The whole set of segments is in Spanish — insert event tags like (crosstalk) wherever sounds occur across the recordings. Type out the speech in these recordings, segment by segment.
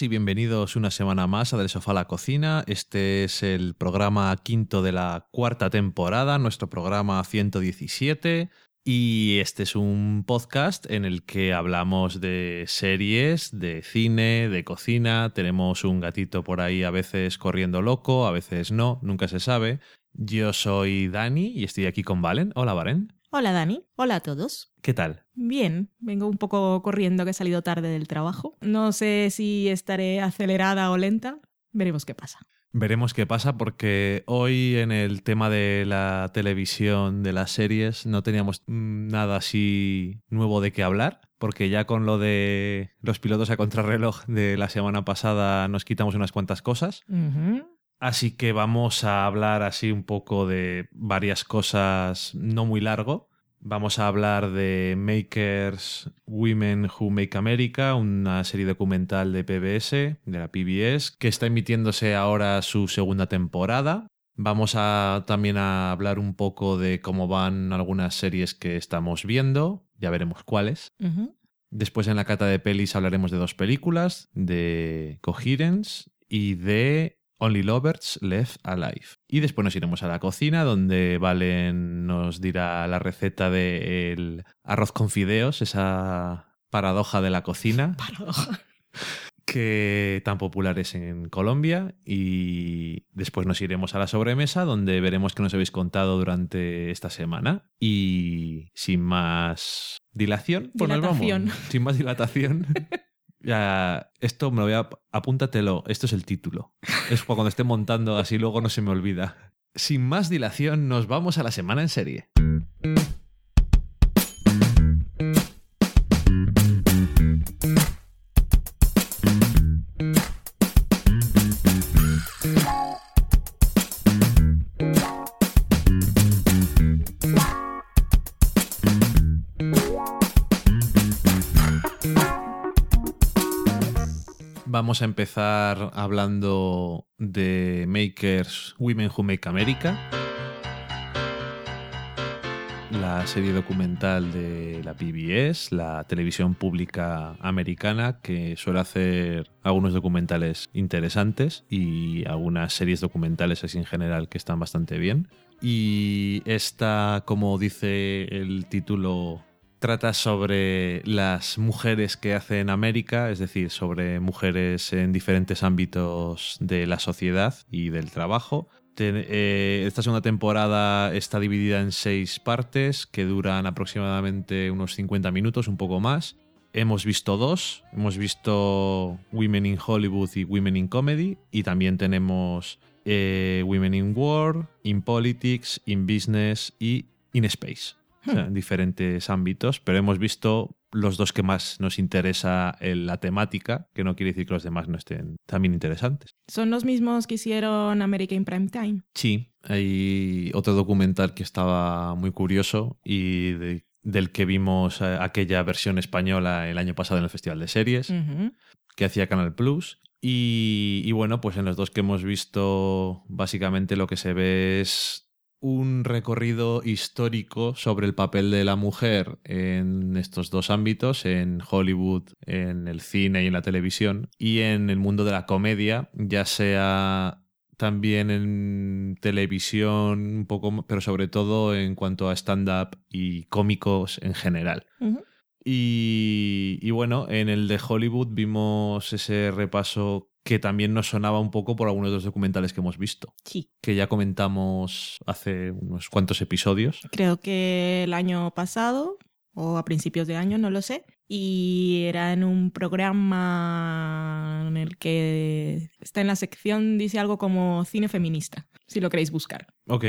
Y bienvenidos una semana más a Del Sofá la Cocina. Este es el programa quinto de la cuarta temporada, nuestro programa 117. Y este es un podcast en el que hablamos de series, de cine, de cocina. Tenemos un gatito por ahí a veces corriendo loco, a veces no, nunca se sabe. Yo soy Dani y estoy aquí con Valen. Hola, Valen. Hola Dani, hola a todos. ¿Qué tal? Bien, vengo un poco corriendo que he salido tarde del trabajo. No sé si estaré acelerada o lenta. Veremos qué pasa. Veremos qué pasa porque hoy en el tema de la televisión, de las series, no teníamos nada así nuevo de qué hablar, porque ya con lo de los pilotos a contrarreloj de la semana pasada nos quitamos unas cuantas cosas. Así que vamos a hablar así un poco de varias cosas no muy largo. Vamos a hablar de Makers Women Who Make America, una serie documental de PBS, de la PBS, que está emitiéndose ahora su segunda temporada. Vamos a también a hablar un poco de cómo van algunas series que estamos viendo, ya veremos cuáles. Después en la cata de pelis hablaremos de dos películas, de Coherence y de Only Lovers Left Alive. Y después nos iremos a la cocina donde Valen nos dirá la receta del arroz con fideos, esa paradoja de la cocina (laughs) Paradoja. que tan popular es en Colombia y después nos iremos a la sobremesa donde veremos qué nos habéis contado durante esta semana y sin más dilación, pues nos vamos. Sin más dilatación. (laughs) Ya, esto me lo voy a apúntatelo, esto es el título. Es (laughs) cuando esté montando así luego no se me olvida. Sin más dilación nos vamos a la semana en serie. Vamos a empezar hablando de Makers Women Who Make America, la serie documental de la PBS, la televisión pública americana, que suele hacer algunos documentales interesantes y algunas series documentales así en general que están bastante bien. Y esta, como dice el título trata sobre las mujeres que hacen América, es decir, sobre mujeres en diferentes ámbitos de la sociedad y del trabajo. Eh, esta segunda temporada está dividida en seis partes que duran aproximadamente unos 50 minutos, un poco más. Hemos visto dos, hemos visto Women in Hollywood y Women in Comedy y también tenemos eh, Women in War, In Politics, In Business y In Space o sea, en diferentes ámbitos, pero hemos visto los dos que más nos interesa en la temática, que no quiere decir que los demás no estén también interesantes. Son los mismos que hicieron America in Prime Time. Sí, hay otro documental que estaba muy curioso y de- del que vimos eh, aquella versión española el año pasado en el Festival de Series, que hacía Canal Plus. Y, y bueno, pues en los dos que hemos visto, básicamente lo que se ve es un recorrido histórico sobre el papel de la mujer en estos dos ámbitos, en Hollywood, en el cine y en la televisión, y en el mundo de la comedia, ya sea también en televisión, un poco, pero sobre todo en cuanto a stand-up y cómicos en general. Y, y bueno, en el de Hollywood vimos ese repaso que también nos sonaba un poco por algunos de los documentales que hemos visto, Sí. que ya comentamos hace unos cuantos episodios. Creo que el año pasado o a principios de año, no lo sé. Y era en un programa en el que está en la sección, dice algo como cine feminista, si lo queréis buscar. Ok.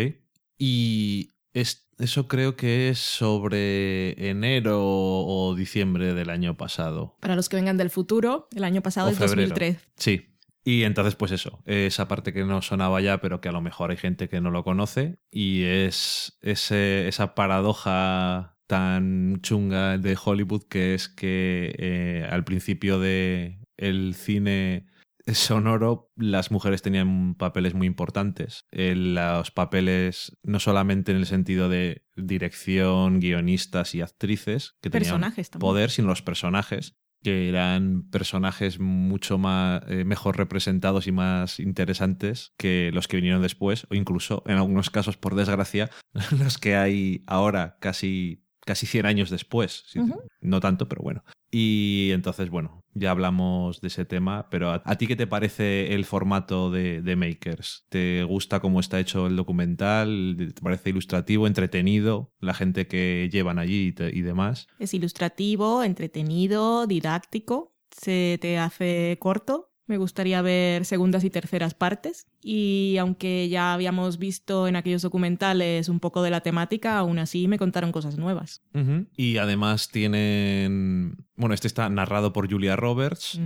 Y es- eso creo que es sobre enero o diciembre del año pasado. Para los que vengan del futuro, el año pasado O es febrero. 2003. Sí. Y entonces, pues eso, esa parte que no sonaba ya, pero que a lo mejor hay gente que no lo conoce, y es ese- esa paradoja tan chunga de Hollywood que es que eh, al principio de el cine sonoro las mujeres tenían papeles muy importantes. Eh, los papeles no solamente en el sentido de dirección, guionistas y actrices, que tenían Personajes también. poder, sino los personajes. que eran personajes mucho más eh, mejor representados y más interesantes que los que vinieron después, o incluso en algunos casos, por desgracia, (laughs) los que hay ahora, casi casi 100 años después. No tanto, pero bueno. Y entonces, bueno, ya hablamos de ese tema, pero ¿a, ti qué te parece el formato de, de, Makers? ¿Te gusta cómo está hecho el documental? ¿Te parece ilustrativo, entretenido? La gente que llevan allí y, y demás. Es ilustrativo, entretenido, didáctico. Se te hace corto, me gustaría ver segundas y terceras partes. Y aunque ya habíamos visto en aquellos documentales un poco de la temática, aún así me contaron cosas nuevas. Y además tienen. Bueno, este está narrado por Julia Roberts.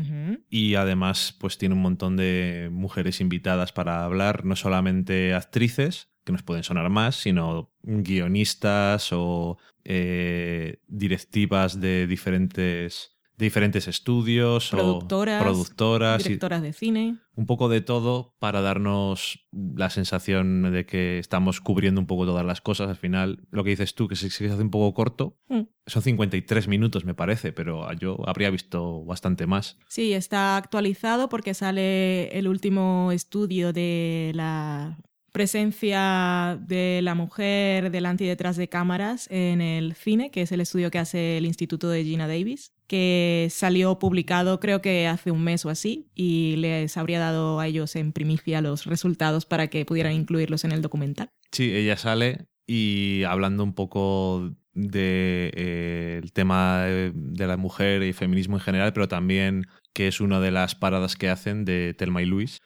Y además, pues tiene un montón de mujeres invitadas para hablar, no solamente actrices, que nos pueden sonar más, sino guionistas o eh, directivas de diferentes de diferentes estudios productoras, o productoras, directoras de cine. Un poco de todo para darnos la sensación de que estamos cubriendo un poco todas las cosas. Al final, lo que dices tú, que se, se hace un poco corto, mm. son 53 minutos me parece, pero yo habría visto bastante más. Sí, está actualizado porque sale el último estudio de la presencia de la mujer delante y detrás de cámaras en el cine, que es el estudio que hace el Instituto de Gina Davis, que salió publicado creo que hace un mes o así y les habría dado a ellos en primicia los resultados para que pudieran incluirlos en el documental. Sí, ella sale y hablando un poco del de, eh, tema de, la mujer y feminismo en general, pero también que es una de las paradas que hacen de Telma y Luis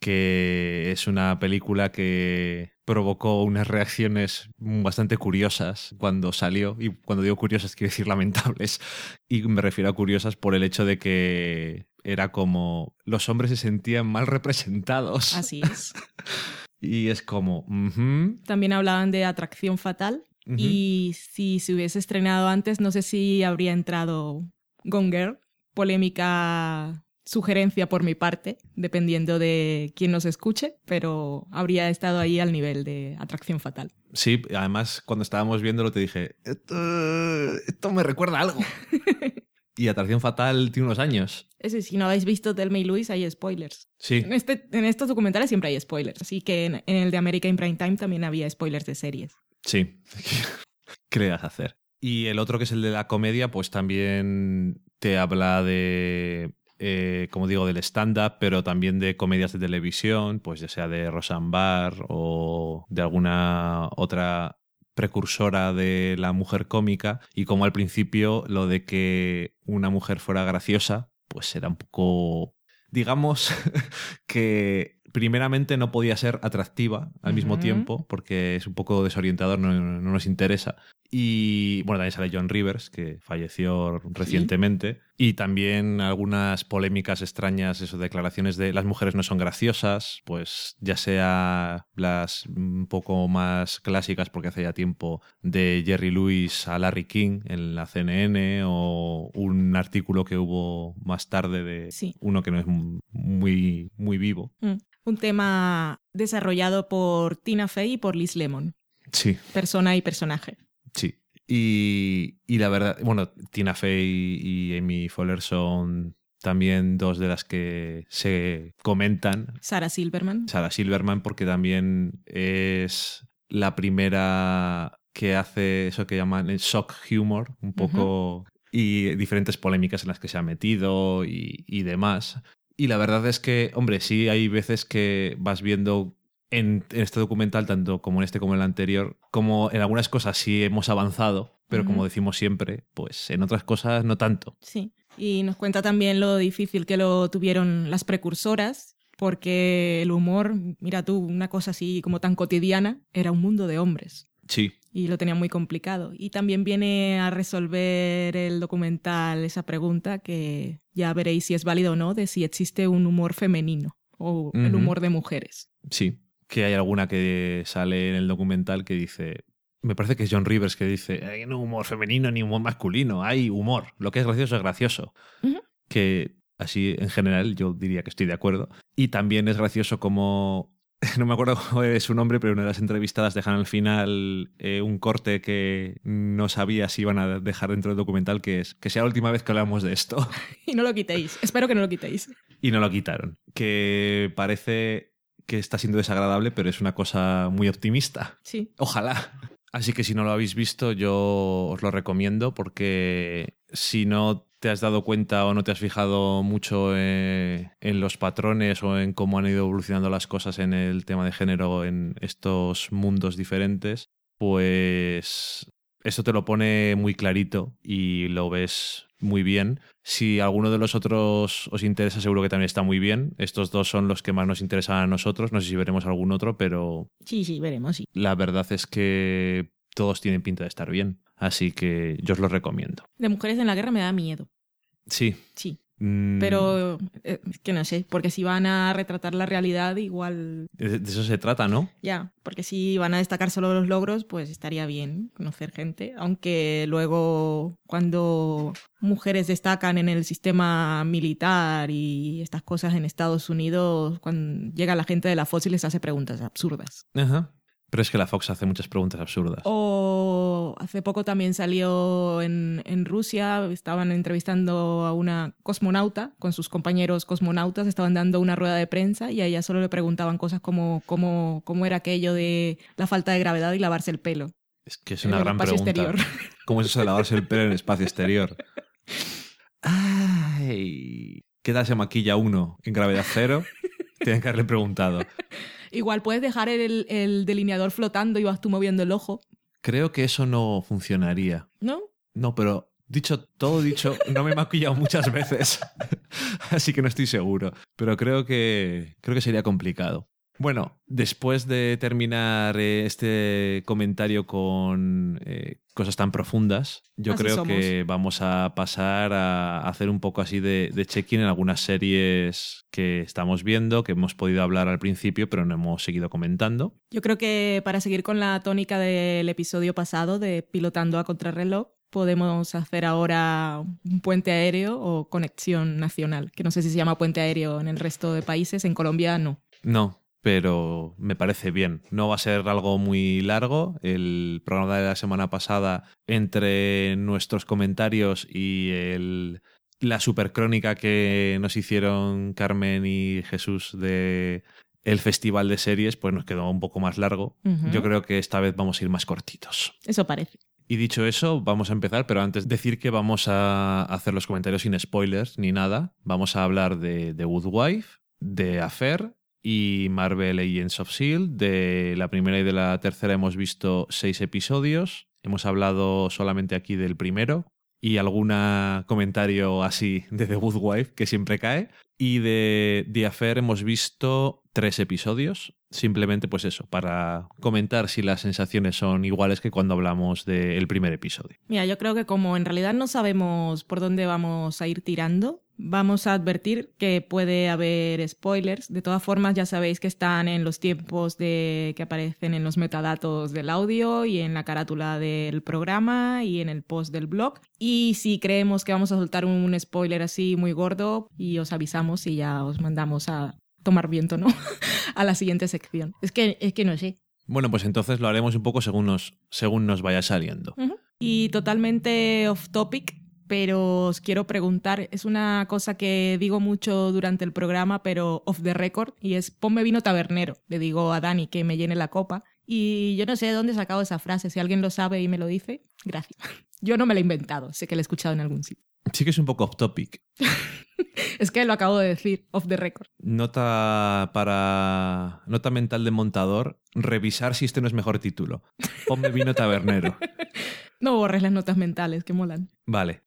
que es una película que provocó unas reacciones bastante curiosas cuando salió, y cuando digo curiosas quiero decir lamentables, y me refiero a curiosas por el hecho de que era como los hombres se sentían mal representados. Así es. (laughs) y es como... También hablaban de atracción fatal, y si se hubiese estrenado antes, no sé si habría entrado Gone Girl, polémica sugerencia por mi parte, dependiendo de quién nos escuche, pero habría estado ahí al nivel de atracción fatal. Sí, además cuando estábamos viéndolo te dije, esto, me recuerda algo. (laughs) y Atracción Fatal tiene unos años. Ese, si no habéis visto Telma y Luis, hay spoilers. Sí. En, este, en estos documentales siempre hay spoilers, así que en, el de America in Prime Time también había spoilers de series. Sí. (laughs) ¿Qué le hacer? Y el otro que es el de la comedia, pues también te habla de eh, como digo, del stand-up, pero también de comedias de televisión, pues ya sea de Roseanne Barr o de alguna otra precursora de la mujer cómica y como al principio lo de que una mujer fuera graciosa, pues era un poco, digamos, (laughs) que primeramente no podía ser atractiva al mismo tiempo, porque es un poco desorientador, no, nos interesa. Y bueno, también sale John Rivers, que falleció recientemente. Y también algunas polémicas extrañas, eso, declaraciones de las mujeres no son graciosas, pues ya sea las un poco más clásicas, porque hace ya tiempo, de Jerry Lewis a Larry King en la CNN, o un artículo que hubo más tarde de uno que no es muy, muy vivo. Mm un tema desarrollado por Tina Fey y por Liz Lemon. Sí. Persona y personaje. Sí. Y, la verdad, bueno, Tina Fey y Amy Fowler son también dos de las que se comentan. Sarah Silverman. Sarah Silverman, porque también es la primera que hace eso que llaman el shock humor, un poco. Y diferentes polémicas en las que se ha metido y, y demás. Y la verdad es que, hombre, sí hay veces que vas viendo en, este documental, tanto como en este como en el anterior, como en algunas cosas sí hemos avanzado, pero como decimos siempre, pues en otras cosas no tanto. Sí, y nos cuenta también lo difícil que lo tuvieron las precursoras, porque el humor, mira tú, una cosa así como tan cotidiana, era un mundo de hombres. Sí. Y lo tenía muy complicado. Y también viene a resolver el documental esa pregunta que ya veréis si es válido o no, de si existe un humor femenino o el humor de mujeres. Sí, que hay alguna que sale en el documental que dice, me parece que es John Rivers que dice, hay no humor femenino ni humor masculino, hay humor, lo que es gracioso es gracioso. Que así en general yo diría que estoy de acuerdo. Y también es gracioso como (laughs) no me acuerdo cómo es su nombre, pero una de las entrevistadas dejan al final eh, un corte que no sabía si iban a dejar dentro del documental, que es que sea la última vez que hablamos de esto. (laughs) y no lo quitéis. Espero que no lo quitéis. Y no lo quitaron. Que parece que está siendo desagradable, pero es una cosa muy optimista. Sí. Ojalá. Así que si no lo habéis visto, yo os lo recomiendo porque si no te has dado cuenta o no te has fijado mucho eh, en los patrones o en cómo han ido evolucionando las cosas en el tema de género en estos mundos diferentes, pues esto te lo pone muy clarito y lo ves muy bien. Si alguno de los otros os interesa, seguro que también está muy bien. Estos dos son los que más nos interesan a nosotros. No sé si veremos algún otro, pero... Sí, sí, veremos, sí. La verdad es que todos tienen pinta de estar bien. Así que yo os lo recomiendo. De mujeres en la guerra me da miedo. Sí. Sí. Mm, Pero eh, que no sé, porque si van a retratar la realidad, igual De de eso se trata, ¿no? ya, porque si van a destacar solo los logros, pues estaría bien conocer gente. Aunque luego, cuando mujeres destacan en el sistema militar y estas cosas en Estados Unidos, cuando llega la gente de la Fox y les hace preguntas absurdas. Ajá. Pero es que la Fox hace muchas preguntas absurdas. O hace poco también salió en, en Rusia, estaban entrevistando a una cosmonauta con sus compañeros cosmonautas, estaban dando una rueda de prensa y a ella solo le preguntaban cosas como cómo, cómo era aquello de la falta de gravedad y lavarse el pelo. Es que es una gran pregunta. exterior. (laughs) ¿Cómo es eso de lavarse el pelo en el espacio exterior? (laughs) Ay, ¿qué tal se maquilla uno en gravedad cero? Tienen que haberle preguntado. Igual puedes dejar el, el delineador flotando y vas tú moviendo el ojo, Creo que eso no funcionaría. ¿no? No, pero dicho todo dicho, no me he maquillado muchas veces. (laughs) Así que no estoy seguro. Pero creo que creo que sería complicado. Bueno, después de terminar eh, este comentario con eh, cosas tan profundas, yo Así creo somos. que vamos a pasar a hacer un poco así de, de check-in en algunas series que estamos viendo, que hemos podido hablar al principio, pero no hemos seguido comentando. Yo creo que para seguir con la tónica del episodio pasado de pilotando a contrarreloj, podemos hacer ahora un puente aéreo o conexión nacional, que no sé si se llama puente aéreo en el resto de países, en Colombia no. No, pero me parece bien. No va a ser algo muy largo. El programa de la semana pasada, entre nuestros comentarios y el, la supercrónica que nos hicieron Carmen y Jesús de el festival de series, pues nos quedó un poco más largo. Yo creo que esta vez vamos a ir más cortitos. Eso parece. Y dicho eso, vamos a empezar, pero antes decir que vamos a hacer los comentarios sin spoilers ni nada. Vamos a hablar de The Good Wife, de Affair y Marvel Agents of S.H.I.E.L.D. De la primera y de la tercera hemos visto seis episodios. Hemos hablado solamente aquí del primero y algún comentario así de The Good Wife que siempre cae. Y de The Affair hemos visto tres episodios. Simplemente, pues eso, para comentar si las sensaciones son iguales que cuando hablamos del primer episodio. Mira, yo creo que como en realidad no sabemos por dónde vamos a ir tirando, vamos a advertir que puede haber spoilers. De todas formas, ya sabéis que están en los tiempos de que aparecen en los metadatos del audio y en la carátula del programa y en el post del blog. Y si creemos que vamos a soltar un spoiler así muy gordo, y os avisamos y ya os mandamos a tomar viento, ¿no? (laughs) a la siguiente sección. Es que, es que no sé. Bueno, pues entonces lo haremos un poco según nos, según nos vaya saliendo. Y totalmente off topic, pero os quiero preguntar, es una cosa que digo mucho durante el programa, pero off the record, y es ponme vino tabernero. Le digo a Dani que me llene la copa. Y yo no sé de dónde he sacado esa frase, si alguien lo sabe y me lo dice, gracias. (laughs) Yo no me la he inventado, sé que la he escuchado en algún sitio. Sí que es un poco off topic. (laughs) Es que lo acabo de decir, off the record. Nota para. Nota mental de montador. Revisar si este no es mejor título. Ponme vino tabernero. (laughs) No borres las notas mentales, que molan. Vale.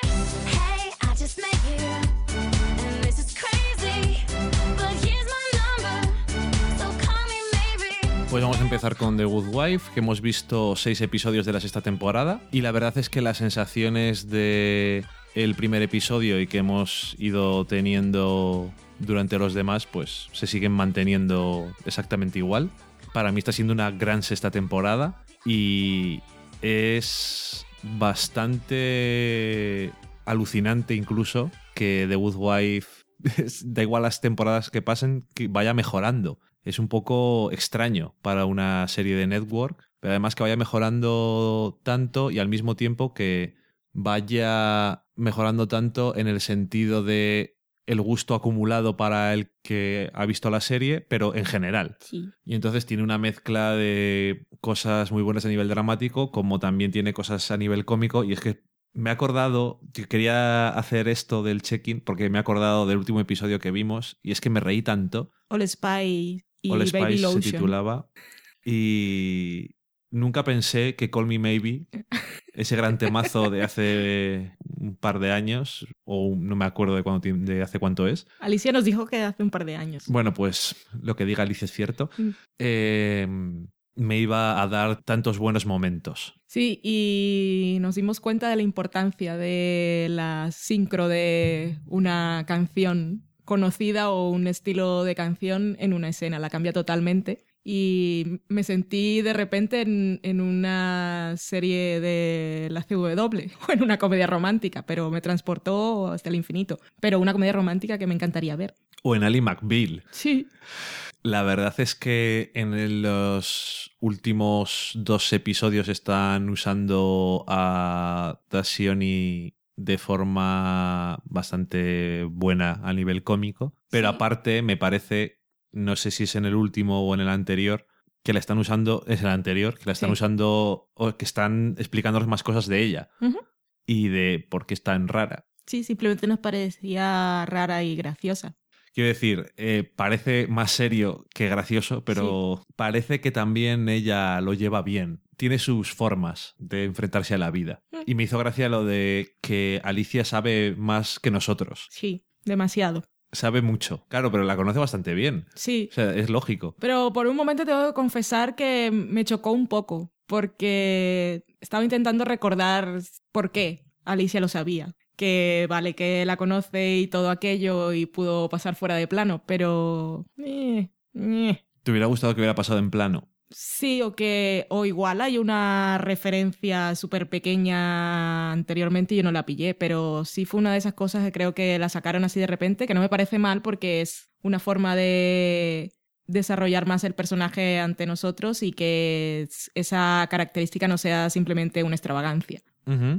Pues vamos a empezar con The Good Wife, que hemos visto seis episodios de la sexta temporada. Y la verdad es que las sensaciones de el primer episodio y que hemos ido teniendo durante los demás, pues se siguen manteniendo exactamente igual. Para mí está siendo una gran sexta temporada y es bastante alucinante incluso que The Good Wife, (laughs) da igual las temporadas que pasen, que vaya mejorando. es un poco extraño para una serie de network, pero además que vaya mejorando tanto y al mismo tiempo que vaya mejorando tanto en el sentido de el gusto acumulado para el que ha visto la serie, pero en general. Sí. Y entonces tiene una mezcla de cosas muy buenas a nivel dramático, como también tiene cosas a nivel cómico. Y es que me he acordado, que quería hacer esto del check-in, porque me he acordado del último episodio que vimos, y es que me reí tanto. All Spy y All Baby Spice se titulaba. Y nunca pensé que Call Me Maybe, ese gran temazo de (laughs) hace un par de años, o no me acuerdo de, cuándo, de hace cuánto es, Alicia nos dijo que hace un par de años. bueno, pues lo que diga Alice es cierto. Mm. Eh, me iba a dar tantos buenos momentos. Sí, y nos dimos cuenta de la importancia de la sincro de una canción conocida o un estilo de canción en una escena. La cambia totalmente. Y me sentí de repente en, en una serie de la CW (laughs) o en una comedia romántica, pero me transportó hasta el infinito. Pero una comedia romántica que me encantaría ver. O en Ali McBeal. Sí. La verdad es que en los últimos dos episodios están usando a Dacioni de forma bastante buena a nivel cómico, pero Sí. aparte me parece, no sé si es en el último o en el anterior, que la están usando, es el anterior, que la están Sí. usando, o que están explicándonos más cosas de ella y de por qué es tan rara. Sí, simplemente nos parecía rara y graciosa. Quiero decir, eh, parece más serio que gracioso, pero parece que también ella lo lleva bien. Tiene sus formas de enfrentarse a la vida. Mm. Y me hizo gracia lo de que Alicia sabe más que nosotros. Sí, demasiado. Sabe mucho. Claro, pero la conoce bastante bien. Sí, O sea, es lógico. Pero por un momento tengo que confesar que me chocó un poco, porque estaba intentando recordar por qué Alicia lo sabía. Que vale, que la conoce y todo aquello y pudo pasar fuera de plano, pero... eh, eh. ¿Te hubiera gustado que hubiera pasado en plano? Sí, o que o igual hay una referencia súper pequeña anteriormente y yo no la pillé, pero sí fue una de esas cosas que creo que la sacaron así de repente, que no me parece mal porque es una forma de desarrollar más el personaje ante nosotros y que es- esa característica no sea simplemente una extravagancia.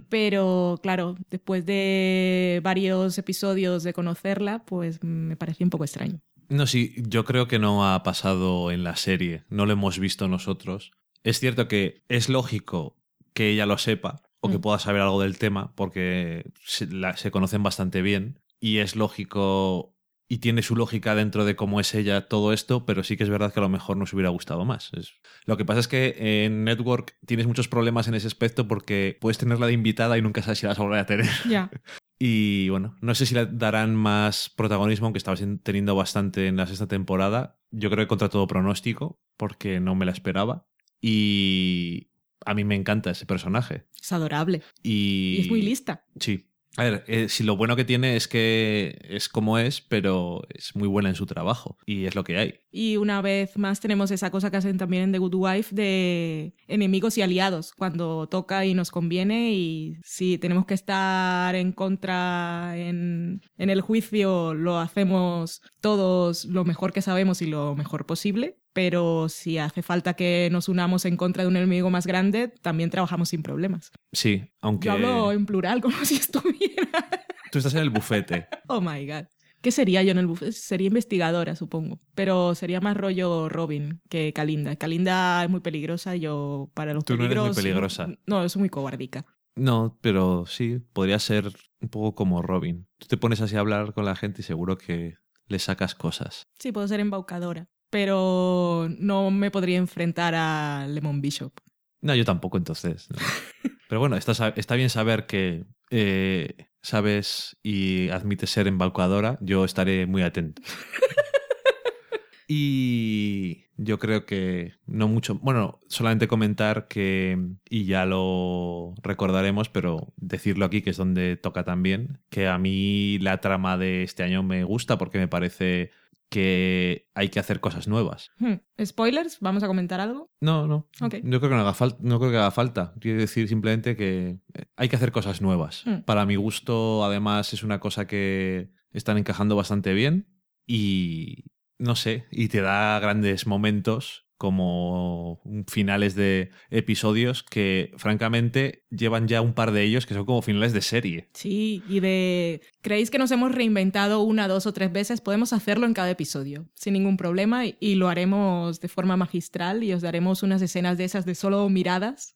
Pero claro, después de varios episodios de conocerla, pues me pareció un poco extraño. No, sí, yo creo que no ha pasado en la serie. No lo hemos visto nosotros. Es cierto que es lógico que ella lo sepa o que Mm. pueda saber algo del tema porque se, la- se conocen bastante bien y es lógico y tiene su lógica dentro de cómo es ella todo esto, pero sí que es verdad que a lo mejor nos hubiera gustado más. Es- Lo que pasa es que en Network tienes muchos problemas en ese aspecto porque puedes tenerla de invitada y nunca sabes si la vas a volver a tener. Ya. (laughs) Y bueno, no sé si le darán más protagonismo, aunque estaba teniendo bastante en la sexta temporada. Yo creo que contra todo pronóstico, porque no me la esperaba. Y a mí me encanta ese personaje. Es adorable. Y, Y es muy lista. Sí. A ver, eh, si lo bueno que tiene es que es como es, pero es muy buena en su trabajo. Y es lo que hay. Y una vez más tenemos esa cosa que hacen también en The Good Wife de enemigos y aliados, cuando toca y nos conviene y si tenemos que estar en contra en, en el juicio, lo hacemos todos lo mejor que sabemos y lo mejor posible, pero si hace falta que nos unamos en contra de un enemigo más grande, también trabajamos sin problemas. Sí, aunque Yo hablo en plural (laughs) como si estuviera... tú estás en el bufete. Oh my god. ¿Qué sería yo en el buffet? Sería investigadora, supongo. Pero sería más rollo Robin que Kalinda. Kalinda es muy peligrosa, yo para los Tú no eres muy peligros... peligrosa. No, soy muy cobardica. No, pero sí, podría ser un poco como Robin. Tú te pones así a hablar con la gente y seguro que le sacas cosas. Sí, puedo ser embaucadora. Pero no me podría enfrentar a Lemon Bishop. No, yo tampoco entonces. no. (laughs) Pero bueno, está, está bien saber que eh, sabes y admites ser embaucadora. Yo estaré muy atento. (laughs) Y yo creo que no mucho. Bueno, solamente comentar que, y ya lo recordaremos, pero decirlo aquí, que es donde toca también, que a mí la trama de este año me gusta porque me parece que hay que hacer cosas nuevas. Hmm. ¿Spoilers? ¿Vamos a comentar algo? No, no. Ok. Yo creo que no haga, fal- no creo que haga falta. Quiero decir simplemente que eh, hay que hacer cosas nuevas. Mm. Para mi gusto, además, es una cosa que están encajando bastante bien y no sé, y te da grandes momentos como finales de episodios que francamente llevan ya un par de ellos que son como finales de serie. Sí, y de... ¿Creéis que nos hemos reinventado una, dos o tres veces? Podemos hacerlo en cada episodio, sin ningún problema, y, lo haremos de forma magistral y os daremos unas escenas de esas de solo miradas,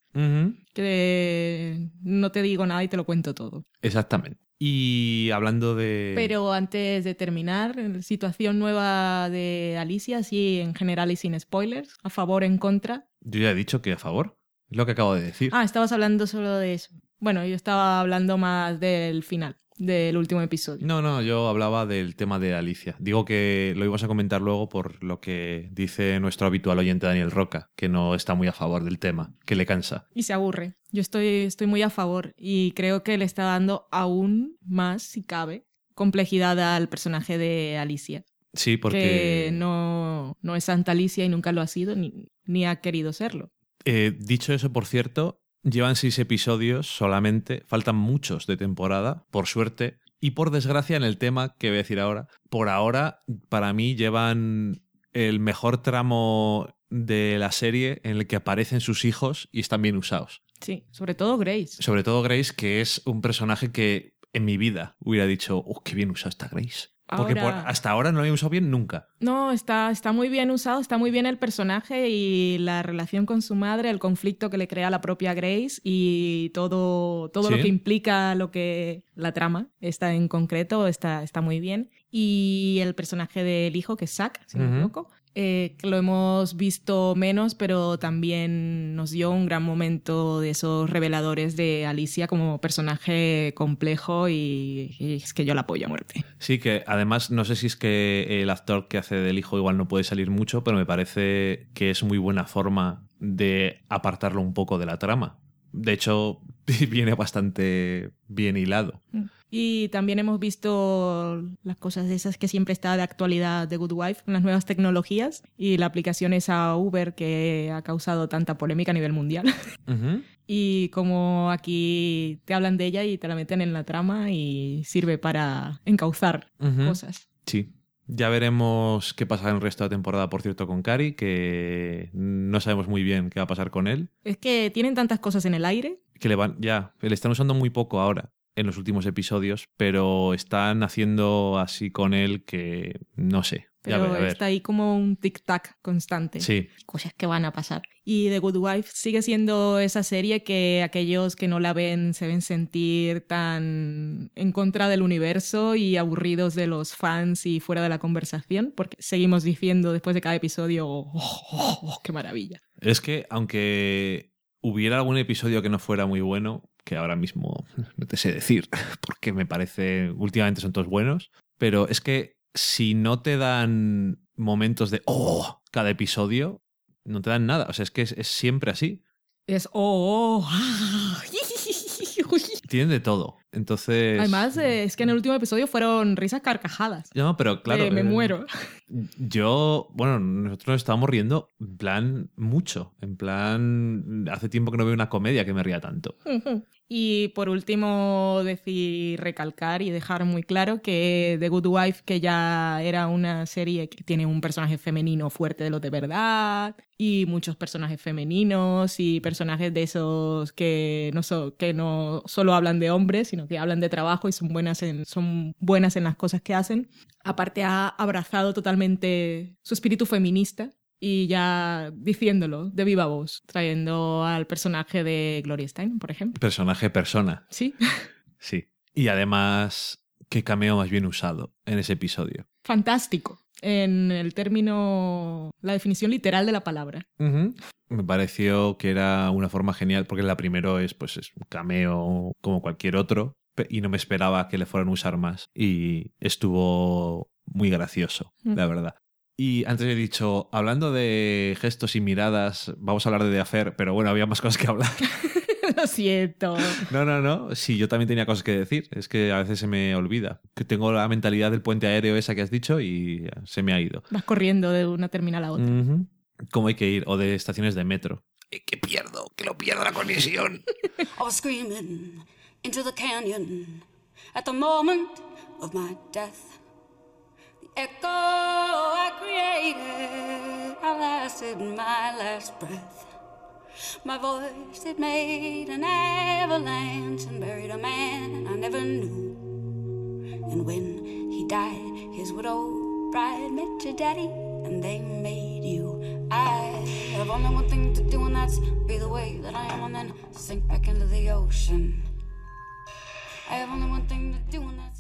Que no te digo nada y te lo cuento todo. Exactamente. Y hablando de... Pero antes de terminar, situación nueva de Alicia, sí, en general y sin spoilers, a favor, en contra. Yo ya he dicho que a favor. Es lo que acabo de decir. Ah, estabas hablando solo de eso. Bueno, yo estaba hablando más del final, del último episodio. No, no, yo hablaba del tema de Alicia. Digo que lo íbamos a comentar luego por lo que dice nuestro habitual oyente Daniel Roca, que no está muy a favor del tema, que le cansa. Y se aburre. Yo estoy, estoy muy a favor y creo que le está dando aún más, si cabe, complejidad al personaje de Alicia. Sí, porque... Que no, no es Santa Alicia y nunca lo ha sido ni, ni ha querido serlo. Eh, dicho eso, por cierto, llevan seis episodios solamente, faltan muchos de temporada, por suerte, y por desgracia en el tema que voy a decir ahora, por ahora, para mí llevan el mejor tramo de la serie en el que aparecen sus hijos y están bien usados. Sí, sobre todo Grace. Sobre todo Grace, que es un personaje que en mi vida hubiera dicho, oh, qué bien usada está Grace. Porque Ahora- por- hasta ahora no lo había usado bien nunca. No, está, está muy bien usado, está muy bien el personaje y la relación con su madre, el conflicto que le crea la propia Grace y todo, todo lo que implica lo que la trama está en concreto, está, está muy bien. Y el personaje del hijo, que es Zack, si no me equivoco, eh, que lo hemos visto menos, pero también nos dio un gran momento de esos reveladores de Alicia como personaje complejo y, y es que yo la apoyo a muerte. Sí, que además no sé si es que el actor que hace del hijo igual no puede salir mucho, pero me parece que es muy buena forma de apartarlo un poco de la trama. De hecho, (laughs) viene bastante bien hilado. Y también hemos visto las cosas de esas que siempre está de actualidad de Good Wife, con las nuevas tecnologías y la aplicación esa Uber que ha causado tanta polémica a nivel mundial. (laughs) Y como aquí te hablan de ella y te la meten en la trama y sirve para encauzar cosas. Sí. Ya veremos qué pasa en el resto de la temporada, por cierto, con Cari, que no sabemos muy bien qué va a pasar con él. Es que tienen tantas cosas en el aire. Que le van, ya, le están usando muy poco ahora en los últimos episodios, pero están haciendo así con él que no sé. Ya Pero ver, a ver. está ahí como un tic-tac constante. Sí, cosas que van a pasar. Y The Good Wife sigue siendo esa serie que aquellos que no la ven se ven sentir tan en contra del universo y aburridos de los fans y fuera de la conversación, porque seguimos diciendo después de cada episodio, oh, oh, oh, qué maravilla. Es que aunque hubiera algún episodio que no fuera muy bueno, que ahora mismo no te sé decir, (laughs) porque me parece últimamente son todos buenos, pero es que si no te dan momentos de oh cada episodio, no te dan nada. O sea, es que es, es siempre así. Es oh, oh, ah, (laughs) Tienen de todo. Entonces. Además, eh, es que en el último episodio fueron risas carcajadas. No, pero claro. De me eh, muero. (laughs) Yo, bueno, nosotros nos estábamos riendo en plan mucho. En plan, hace tiempo que no veo una comedia que me ría tanto. Y por último, decir, recalcar y dejar muy claro que The Good Wife, que ya era una serie que tiene un personaje femenino fuerte de lo de verdad, y muchos personajes femeninos y personajes de esos que no, so- que no solo hablan de hombres, sino que hablan de trabajo y son buenas en, son buenas en las cosas que hacen. Aparte, ha abrazado totalmente su espíritu feminista y ya diciéndolo de viva voz, trayendo al personaje de Gloria Steinem, por ejemplo. Personaje persona, Sí, (laughs) sí. Y además, qué cameo más bien usado en ese episodio. fantástico. En el término, la definición literal de la palabra. Me pareció que era una forma genial, porque la primero es, pues, es un cameo como cualquier otro, y no me esperaba que le fueran a usar más. Y estuvo muy gracioso, la verdad. Y antes he dicho, hablando de gestos y miradas, vamos a hablar de The Affair, pero bueno, había más cosas que hablar. (laughs) Lo siento. No, no, no. Sí, yo también tenía cosas que decir. Es que a veces se me olvida. Que tengo la mentalidad del puente aéreo esa que has dicho y se me ha ido. Vas corriendo de una terminal a otra. Ujú. ¿Cómo hay que ir? O de estaciones de metro. Eh, Que pierdo, que lo pierdo la conexión. I was (laughs) screaming into the canyon at the moment of my death. Echo I created, I lasted my last breath. My voice it made an avalanche and buried a man I never knew. And when he died, his widow bride met your daddy, and they made you. I have only one thing to do, and that's be the way that I am, and then sink back into the ocean. I have only one thing to do, and that's.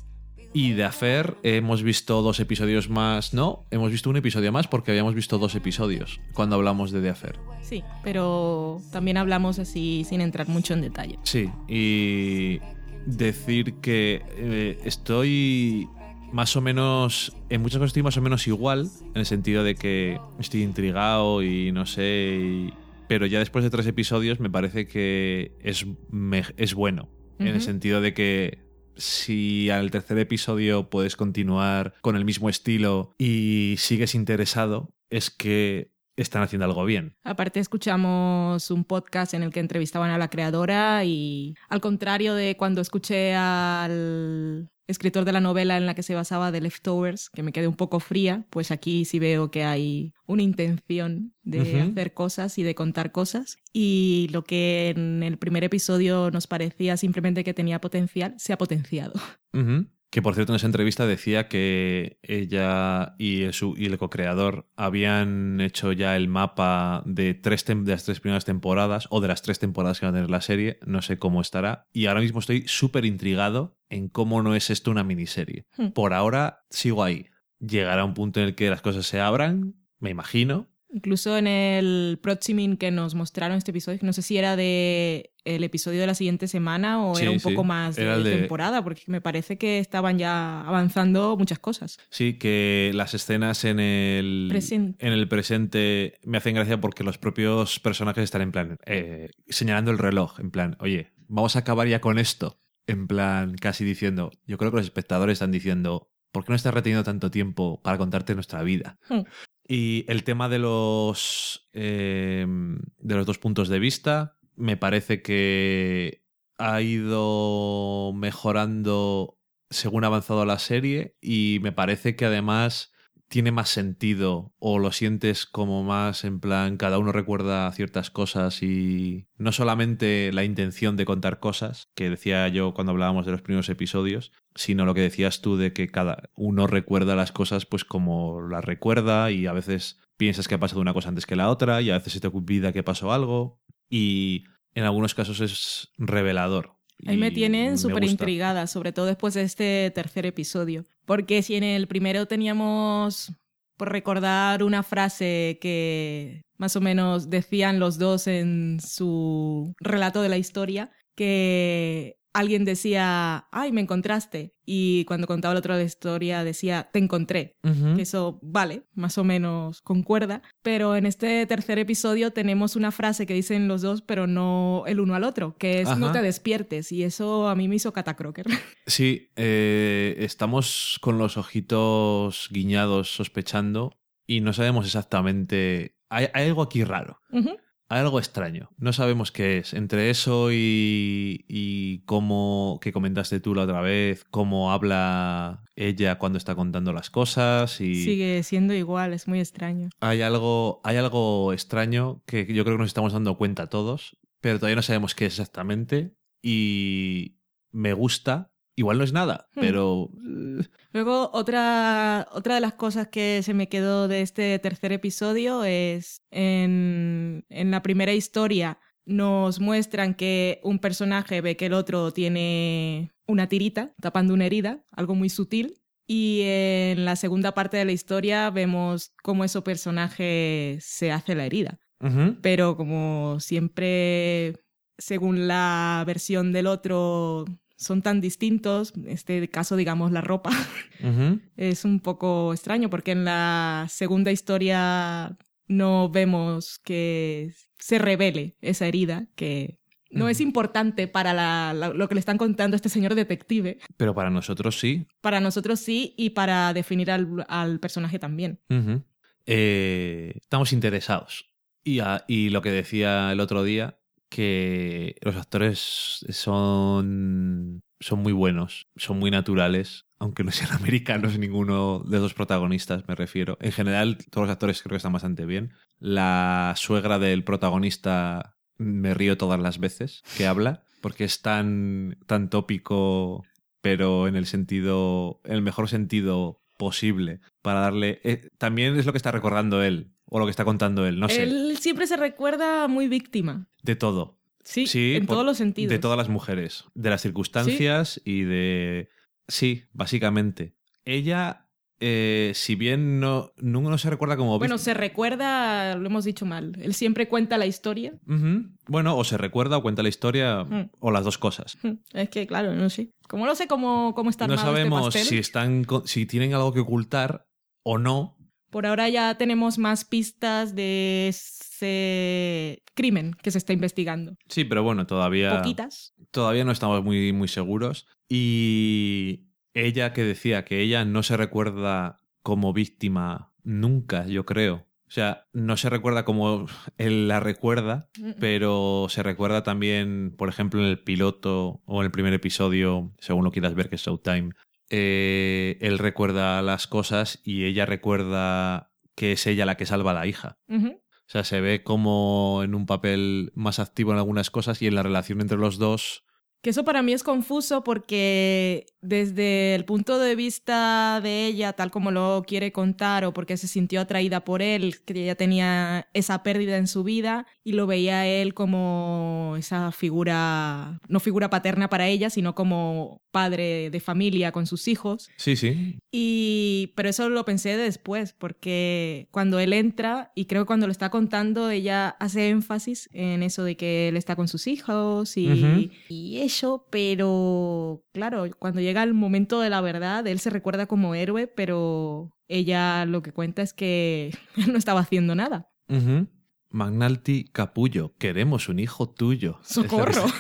Y de Affair hemos visto dos episodios más. No, hemos visto un episodio más porque habíamos visto dos episodios cuando hablamos de The Affair. Sí, pero también hablamos así sin entrar mucho en detalle. Sí, y decir que eh, estoy más o menos, en muchas cosas estoy más o menos igual, en el sentido de que estoy intrigado y no sé, y- pero ya después de tres episodios me parece que es, me- es bueno, en el sentido de que si al tercer episodio puedes continuar con el mismo estilo y sigues interesado, es que están haciendo algo bien. Aparte escuchamos un podcast en el que entrevistaban a la creadora y al contrario de cuando escuché al escritor de la novela en la que se basaba de Leftovers, que me quedé un poco fría, pues aquí sí veo que hay una intención de hacer cosas y de contar cosas. Y lo que en el primer episodio nos parecía simplemente que tenía potencial, se ha potenciado. Que por cierto, en esa entrevista decía que ella y el, su- y el co-creador habían hecho ya el mapa de, tres de las tres primeras temporadas o de las tres temporadas que va a tener la serie. No sé cómo estará. Y ahora mismo estoy súper intrigado en cómo no es esto una miniserie. Hmm. Por ahora sigo ahí. Llegará un punto en el que las cosas se abran, me imagino. Incluso en el Proximin que nos mostraron este episodio, no sé si era de el episodio de la siguiente semana o Sí, era un sí. poco más de, Era de- temporada, porque me parece que estaban ya avanzando muchas cosas. Sí, que las escenas en el Presente. en el presente me hacen gracia porque los propios personajes están en plan eh, señalando el reloj, en plan, oye, vamos a acabar ya con esto, en plan casi diciendo, yo creo que los espectadores están diciendo, ¿por qué no estás reteniendo tanto tiempo para contarte nuestra vida? Hmm. Y el tema de los eh, de los dos puntos de vista me parece que ha ido mejorando según ha avanzado la serie y me parece que además tiene más sentido o lo sientes como más en plan cada uno recuerda ciertas cosas y no solamente la intención de contar cosas que decía yo cuando hablábamos de los primeros episodios sino lo que decías tú de que cada uno recuerda las cosas pues como las recuerda y a veces piensas que ha pasado una cosa antes que la otra y a veces se te olvida que pasó algo y en algunos casos es revelador Ahí me tienen súper intrigada, sobre todo después de este tercer episodio. Porque si en el primero teníamos, por recordar una frase que más o menos decían los dos en su relato de la historia, que alguien decía, ay, me encontraste. Y cuando contaba el otro la historia decía, te encontré. Eso vale, más o menos concuerda, pero en este tercer episodio tenemos una frase que dicen los dos, pero no el uno al otro, que es no Ajá. te despiertes, y eso a mí me hizo catacroker. (laughs) Sí, eh, estamos con los ojitos guiñados sospechando y no sabemos exactamente... Hay, hay algo aquí raro, hay algo extraño. No sabemos qué es. Entre eso y, y cómo, que comentaste tú la otra vez, cómo habla ella cuando está contando las cosas y... Sigue siendo igual, es muy extraño. Hay algo, hay algo extraño que yo creo que nos estamos dando cuenta todos, pero todavía no sabemos qué es exactamente y me gusta. Igual no es nada, Hmm. pero... (laughs) Luego, otra, otra de las cosas que se me quedó de este tercer episodio es en, en la primera historia nos muestran que un personaje ve que el otro tiene una tirita tapando una herida, algo muy sutil. Y en la segunda parte de la historia vemos cómo ese personaje se hace la herida. Pero como siempre, según la versión del otro, son tan distintos, en este caso digamos la ropa, (laughs) es un poco extraño porque en la segunda historia no vemos que se revele esa herida, que no es importante para la- la- lo que le están contando a este señor detective. Pero para nosotros sí. Para nosotros sí y para definir al, al personaje también. Eh, estamos interesados. Y, a- y lo que decía el otro día, que los actores son son muy buenos, son muy naturales, aunque no sean (laughs) americanos ninguno de los protagonistas, me refiero. En general, todos los actores creo que están bastante bien. La suegra del protagonista me río todas las veces que habla, porque es tan, tan tópico, pero en el sentido, en el mejor sentido posible, para darle... eh, también es lo que está recordando él, o lo que está contando él, no sé, Él siempre se recuerda muy víctima. de todo. Sí, Sí, en por- todos los sentidos. De todas las mujeres, de las circunstancias y de... Sí, básicamente. Ella, eh, si bien no, nunca no se recuerda como... Bueno, se recuerda, lo hemos dicho mal. Él siempre cuenta la historia. Bueno, o se recuerda o cuenta la historia, Mm. o las dos cosas. Es que, claro, no sé. Como no sé cómo, cómo está No este sabemos pastel, si, están, si tienen algo que ocultar o no. Por ahora ya tenemos más pistas de ese crimen que se está investigando. Sí, pero bueno, todavía... Poquitas. todavía no estamos muy, muy seguros. Y ella que decía que ella no se recuerda como víctima nunca, yo creo. O sea, no se recuerda como él la recuerda, pero se recuerda también, por ejemplo, en el piloto o en el primer episodio, según lo quieras ver, que es Showtime, eh, él recuerda las cosas y ella recuerda que es ella la que salva a la hija. O sea, se ve como en un papel más activo en algunas cosas y en la relación entre los dos Que eso para mí es confuso porque desde el punto de vista de ella, tal como lo quiere contar, o porque se sintió atraída por él, que ella tenía esa pérdida en su vida y lo veía a él como esa figura, no figura paterna para ella, sino como padre de familia con sus hijos. Sí, sí. Y, pero eso lo pensé después, porque cuando él entra, y creo que cuando lo está contando, ella hace énfasis en eso de que él está con sus hijos y eso, pero claro, cuando llega el momento de la verdad, él se recuerda como héroe, pero ella lo que cuenta es que (laughs) no estaba haciendo nada. Ujú. Magnalti Capullo, queremos un hijo tuyo. ¡Socorro! (laughs)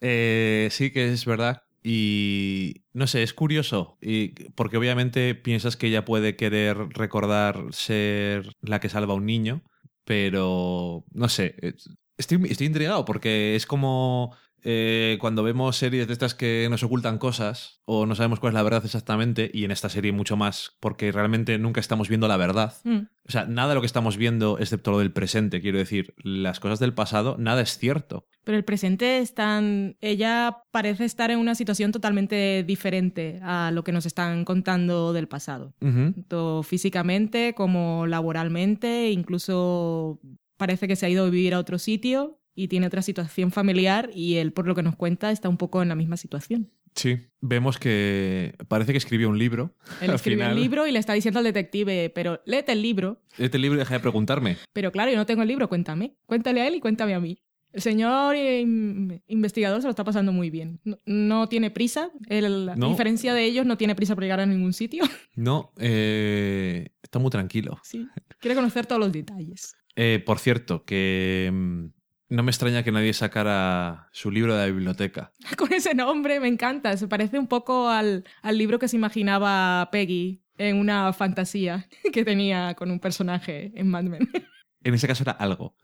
Eh, sí que es verdad. Y no sé, es curioso. Y, porque obviamente piensas que ella puede querer recordar ser la que salva a un niño, pero no sé. es- Estoy, estoy intrigado porque es como eh, cuando vemos series de estas que nos ocultan cosas o no sabemos cuál es la verdad exactamente, y en esta serie mucho más, porque realmente nunca estamos viendo la verdad. Mm. O sea, nada de lo que estamos viendo, excepto lo del presente, quiero decir, las cosas del pasado, nada es cierto. Pero el presente están. Ella parece estar en una situación totalmente diferente a lo que nos están contando del pasado. Ujú. tanto físicamente como laboralmente, incluso parece que se ha ido a vivir a otro sitio y tiene otra situación familiar y él, por lo que nos cuenta, está un poco en la misma situación. Sí, vemos que parece que escribió un libro. Él escribió final- un libro y le está diciendo al detective, pero léete el libro. Este libro y deja de preguntarme. Pero claro, yo no tengo el libro, cuéntame. Cuéntale a él y cuéntame a mí. El señor in- investigador se lo está pasando muy bien. No, no tiene prisa. Él, a diferencia de ellos, no tiene prisa por llegar a ningún sitio. (laughs) No, eh, está muy tranquilo. Sí. Quiere conocer todos los detalles. Eh, por cierto, que mm, no me extraña que nadie sacara su libro de la biblioteca. (laughs) Con ese nombre me encanta. Se parece un poco al, al libro que se imaginaba Peggy en una fantasía (laughs) que tenía con un personaje en Mad Men. (laughs) En ese caso era algo.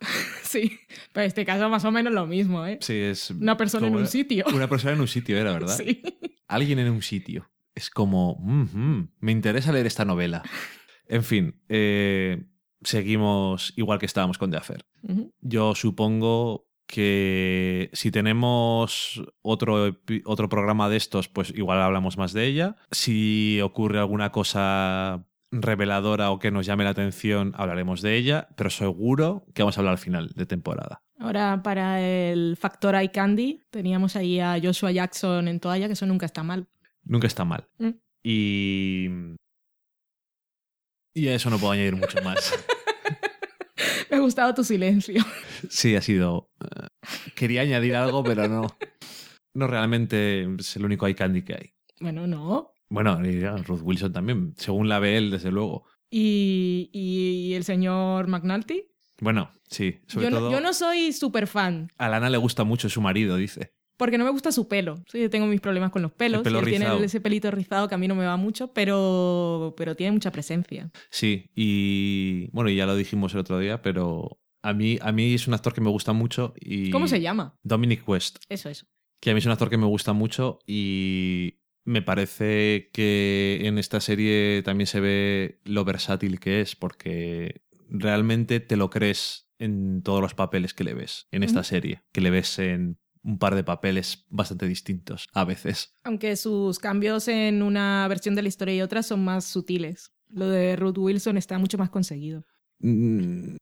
sí, pero en este caso más o menos lo mismo, ¿eh? Sí, es. Una persona en un sitio. Una persona en un sitio era, ¿verdad? Sí. alguien en un sitio. Es como, "Mhm, me interesa leer esta novela. En fin, eh, seguimos igual que estábamos con The Affair. Yo supongo que si tenemos otro, otro programa de estos, pues igual hablamos más de ella. Si ocurre alguna cosa reveladora o que nos llame la atención, hablaremos de ella, pero seguro que vamos a hablar al final de temporada. Ahora, para el factor eye candy, teníamos ahí a Joshua Jackson en toalla, que eso nunca está mal. Nunca está mal. Mm. Y. Y a eso no puedo añadir mucho más. (laughs) Me ha gustado tu silencio. Sí, ha sido. eh, quería añadir algo, pero no. No realmente es el único eye candy que hay. Bueno, no. Bueno, y Ruth Wilson también, según la ve él, desde luego. ¿Y, y el señor McNulty? Bueno, sí, sobre Yo no, todo. yo no soy súper fan. A Lana le gusta mucho su marido, dice. Porque no me gusta su pelo. Sí, yo tengo mis problemas con los pelos. El pelo él tiene ese pelito rizado que a mí no me va mucho, pero, pero tiene mucha presencia. Sí, y. Bueno, y ya lo dijimos el otro día, pero. A mí, a mí es un actor que me gusta mucho y. ¿Cómo se llama? Dominic West. Eso, eso. que a mí es un actor que me gusta mucho y me parece que en esta serie también se ve lo versátil que es, porque realmente te lo crees en todos los papeles que le ves en esta serie, que le ves en un par de papeles bastante distintos a veces. Aunque sus cambios en una versión de la historia y otra son más sutiles. Lo de Ruth Wilson está mucho más conseguido. Mm,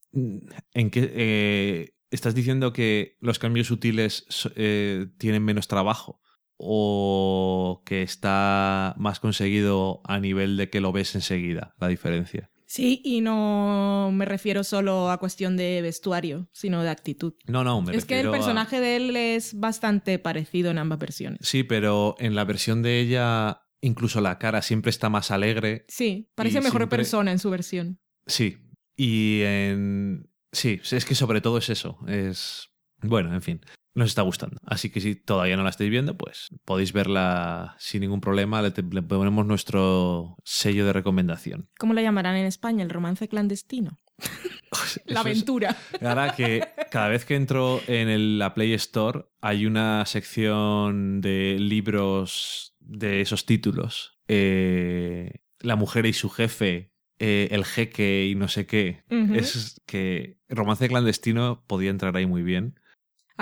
¿En qué eh, estás diciendo que los cambios sutiles eh, tienen menos trabajo? ¿O que está más conseguido a nivel de que lo ves enseguida, la diferencia? Sí, y no me refiero solo a cuestión de vestuario, sino de actitud. No, no, me es que el a- personaje de él es bastante parecido en ambas versiones. Sí, pero en la versión de ella, incluso la cara siempre está más alegre. Sí, parece mejor siempre- persona en su versión. Sí. Y en. Sí, es que sobre todo es eso. Es. Bueno, en fin. Nos está gustando. Así que si todavía no la estáis viendo, pues podéis verla sin ningún problema. Le, ponemos nuestro sello de recomendación. ¿Cómo la llamarán en España? ¿El romance clandestino? (laughs) La es- aventura. Ahora que cada vez que entro en el- la Play Store hay una sección de libros de esos títulos. Eh, la mujer y su jefe, eh, el jeque y no sé qué. Es que romance clandestino podía entrar ahí muy bien.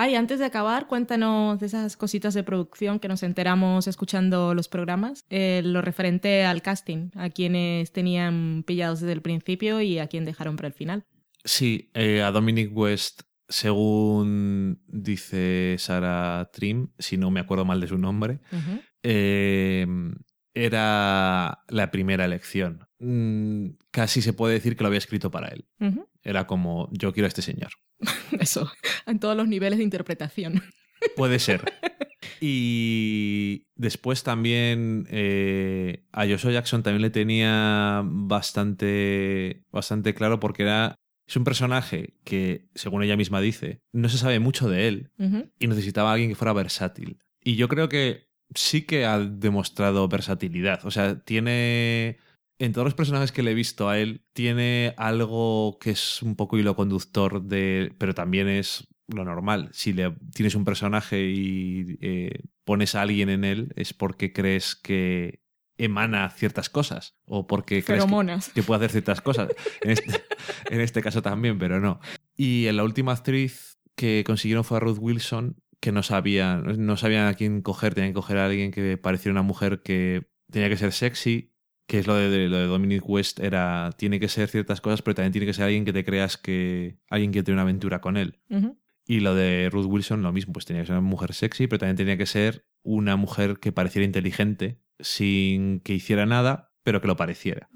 Ay, antes de acabar, cuéntanos de esas cositas de producción que nos enteramos escuchando los programas. Eh, lo referente al casting, a quienes tenían pillados desde el principio y a quien dejaron para el final. Sí, eh, a Dominic West, según dice Sarah Trim, si no me acuerdo mal de su nombre, eh, era la primera elección. Mm, casi se puede decir que lo había escrito para él. Era como, yo quiero a este señor. (laughs) Eso, en todos los niveles de interpretación. (laughs) Puede ser. (laughs) Y después también eh, a Joshua Jackson también le tenía bastante, bastante claro porque era, es un personaje que, según ella misma dice, no se sabe mucho de él y necesitaba a alguien que fuera versátil. Y yo creo que sí que ha demostrado versatilidad. O sea, tiene... En todos los personajes que le he visto a él, tiene algo que es un poco hilo conductor de... Pero también es lo normal. Si le tienes un personaje y eh, pones a alguien en él, es porque crees que emana ciertas cosas. O porque crees que, puede hacer ciertas cosas. En este, en este caso también, pero no. Y en la última actriz que consiguieron fue a Ruth Wilson, que no sabían, no sabían a quién coger, tenían que coger a alguien que pareciera una mujer que tenía que ser sexy, que es lo de, de- lo de Dominic West, era, tiene que ser ciertas cosas, pero también tiene que ser alguien que te creas que alguien quiere tener una aventura con él. Y lo de Ruth Wilson, lo mismo, pues tenía que ser una mujer sexy, pero también tenía que ser una mujer que pareciera inteligente, sin que hiciera nada, pero que lo pareciera.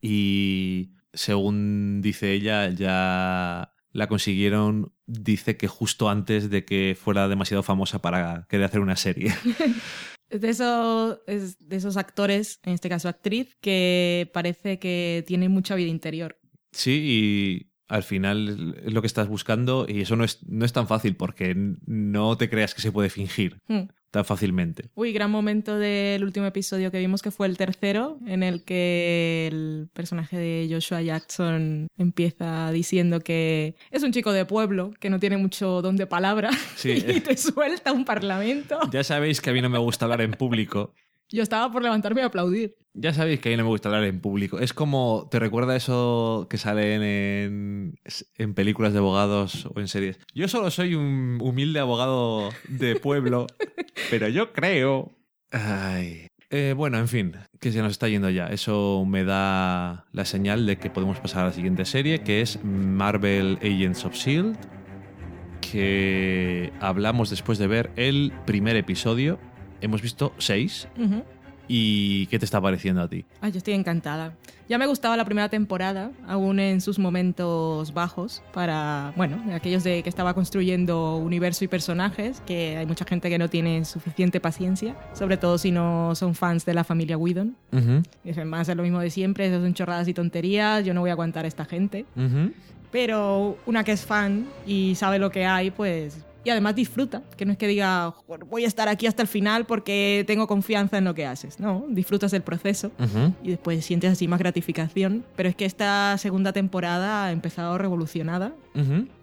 Y según dice ella, ya la consiguieron, dice que justo antes de que fuera demasiado famosa para querer hacer una serie. (laughs) De, esos, es de esos actores, en este caso actriz, que parece que tiene mucha vida interior. Sí, y al final es lo que estás buscando y eso no es, no es tan fácil porque no te creas que se puede fingir Hmm. Tan fácilmente. Uy, gran momento del último episodio que vimos, que fue el tercero, en el que el personaje de Joshua Jackson empieza diciendo que es un chico de pueblo, que no tiene mucho don de palabra, Sí, (laughs) y te suelta un parlamento. Ya sabéis que a mí no me gusta hablar en público. Yo estaba por levantarme y aplaudir. Ya sabéis que a mí no me gusta hablar en público. Es como, ¿te recuerda eso que salen en, en películas de abogados o en series? Yo solo soy un humilde abogado de pueblo, (laughs) pero yo creo... Ay. Eh, bueno, en fin, que se nos está yendo ya. Eso me da la señal de que podemos pasar a la siguiente serie, que es Marvel Agents of Shield, que hablamos después de ver el primer episodio. Hemos visto seis. ¿Y qué te está pareciendo a ti? Ay, yo estoy encantada. Ya me gustaba la primera temporada, aún en sus momentos bajos, para, bueno, aquellos de que estaba construyendo universo y personajes, que hay mucha gente que no tiene suficiente paciencia, sobre todo si no son fans de la familia Whedon. Ujú, Dicen, va a ser lo mismo de siempre, eso son chorradas y tonterías, yo no voy a aguantar a esta gente. Pero una que es fan y sabe lo que hay, pues y además disfruta, que no es que diga "Joder, voy a estar aquí hasta el final porque tengo confianza en lo que haces, no, disfrutas del proceso y después sientes así más gratificación, pero es que esta segunda temporada ha empezado revolucionada,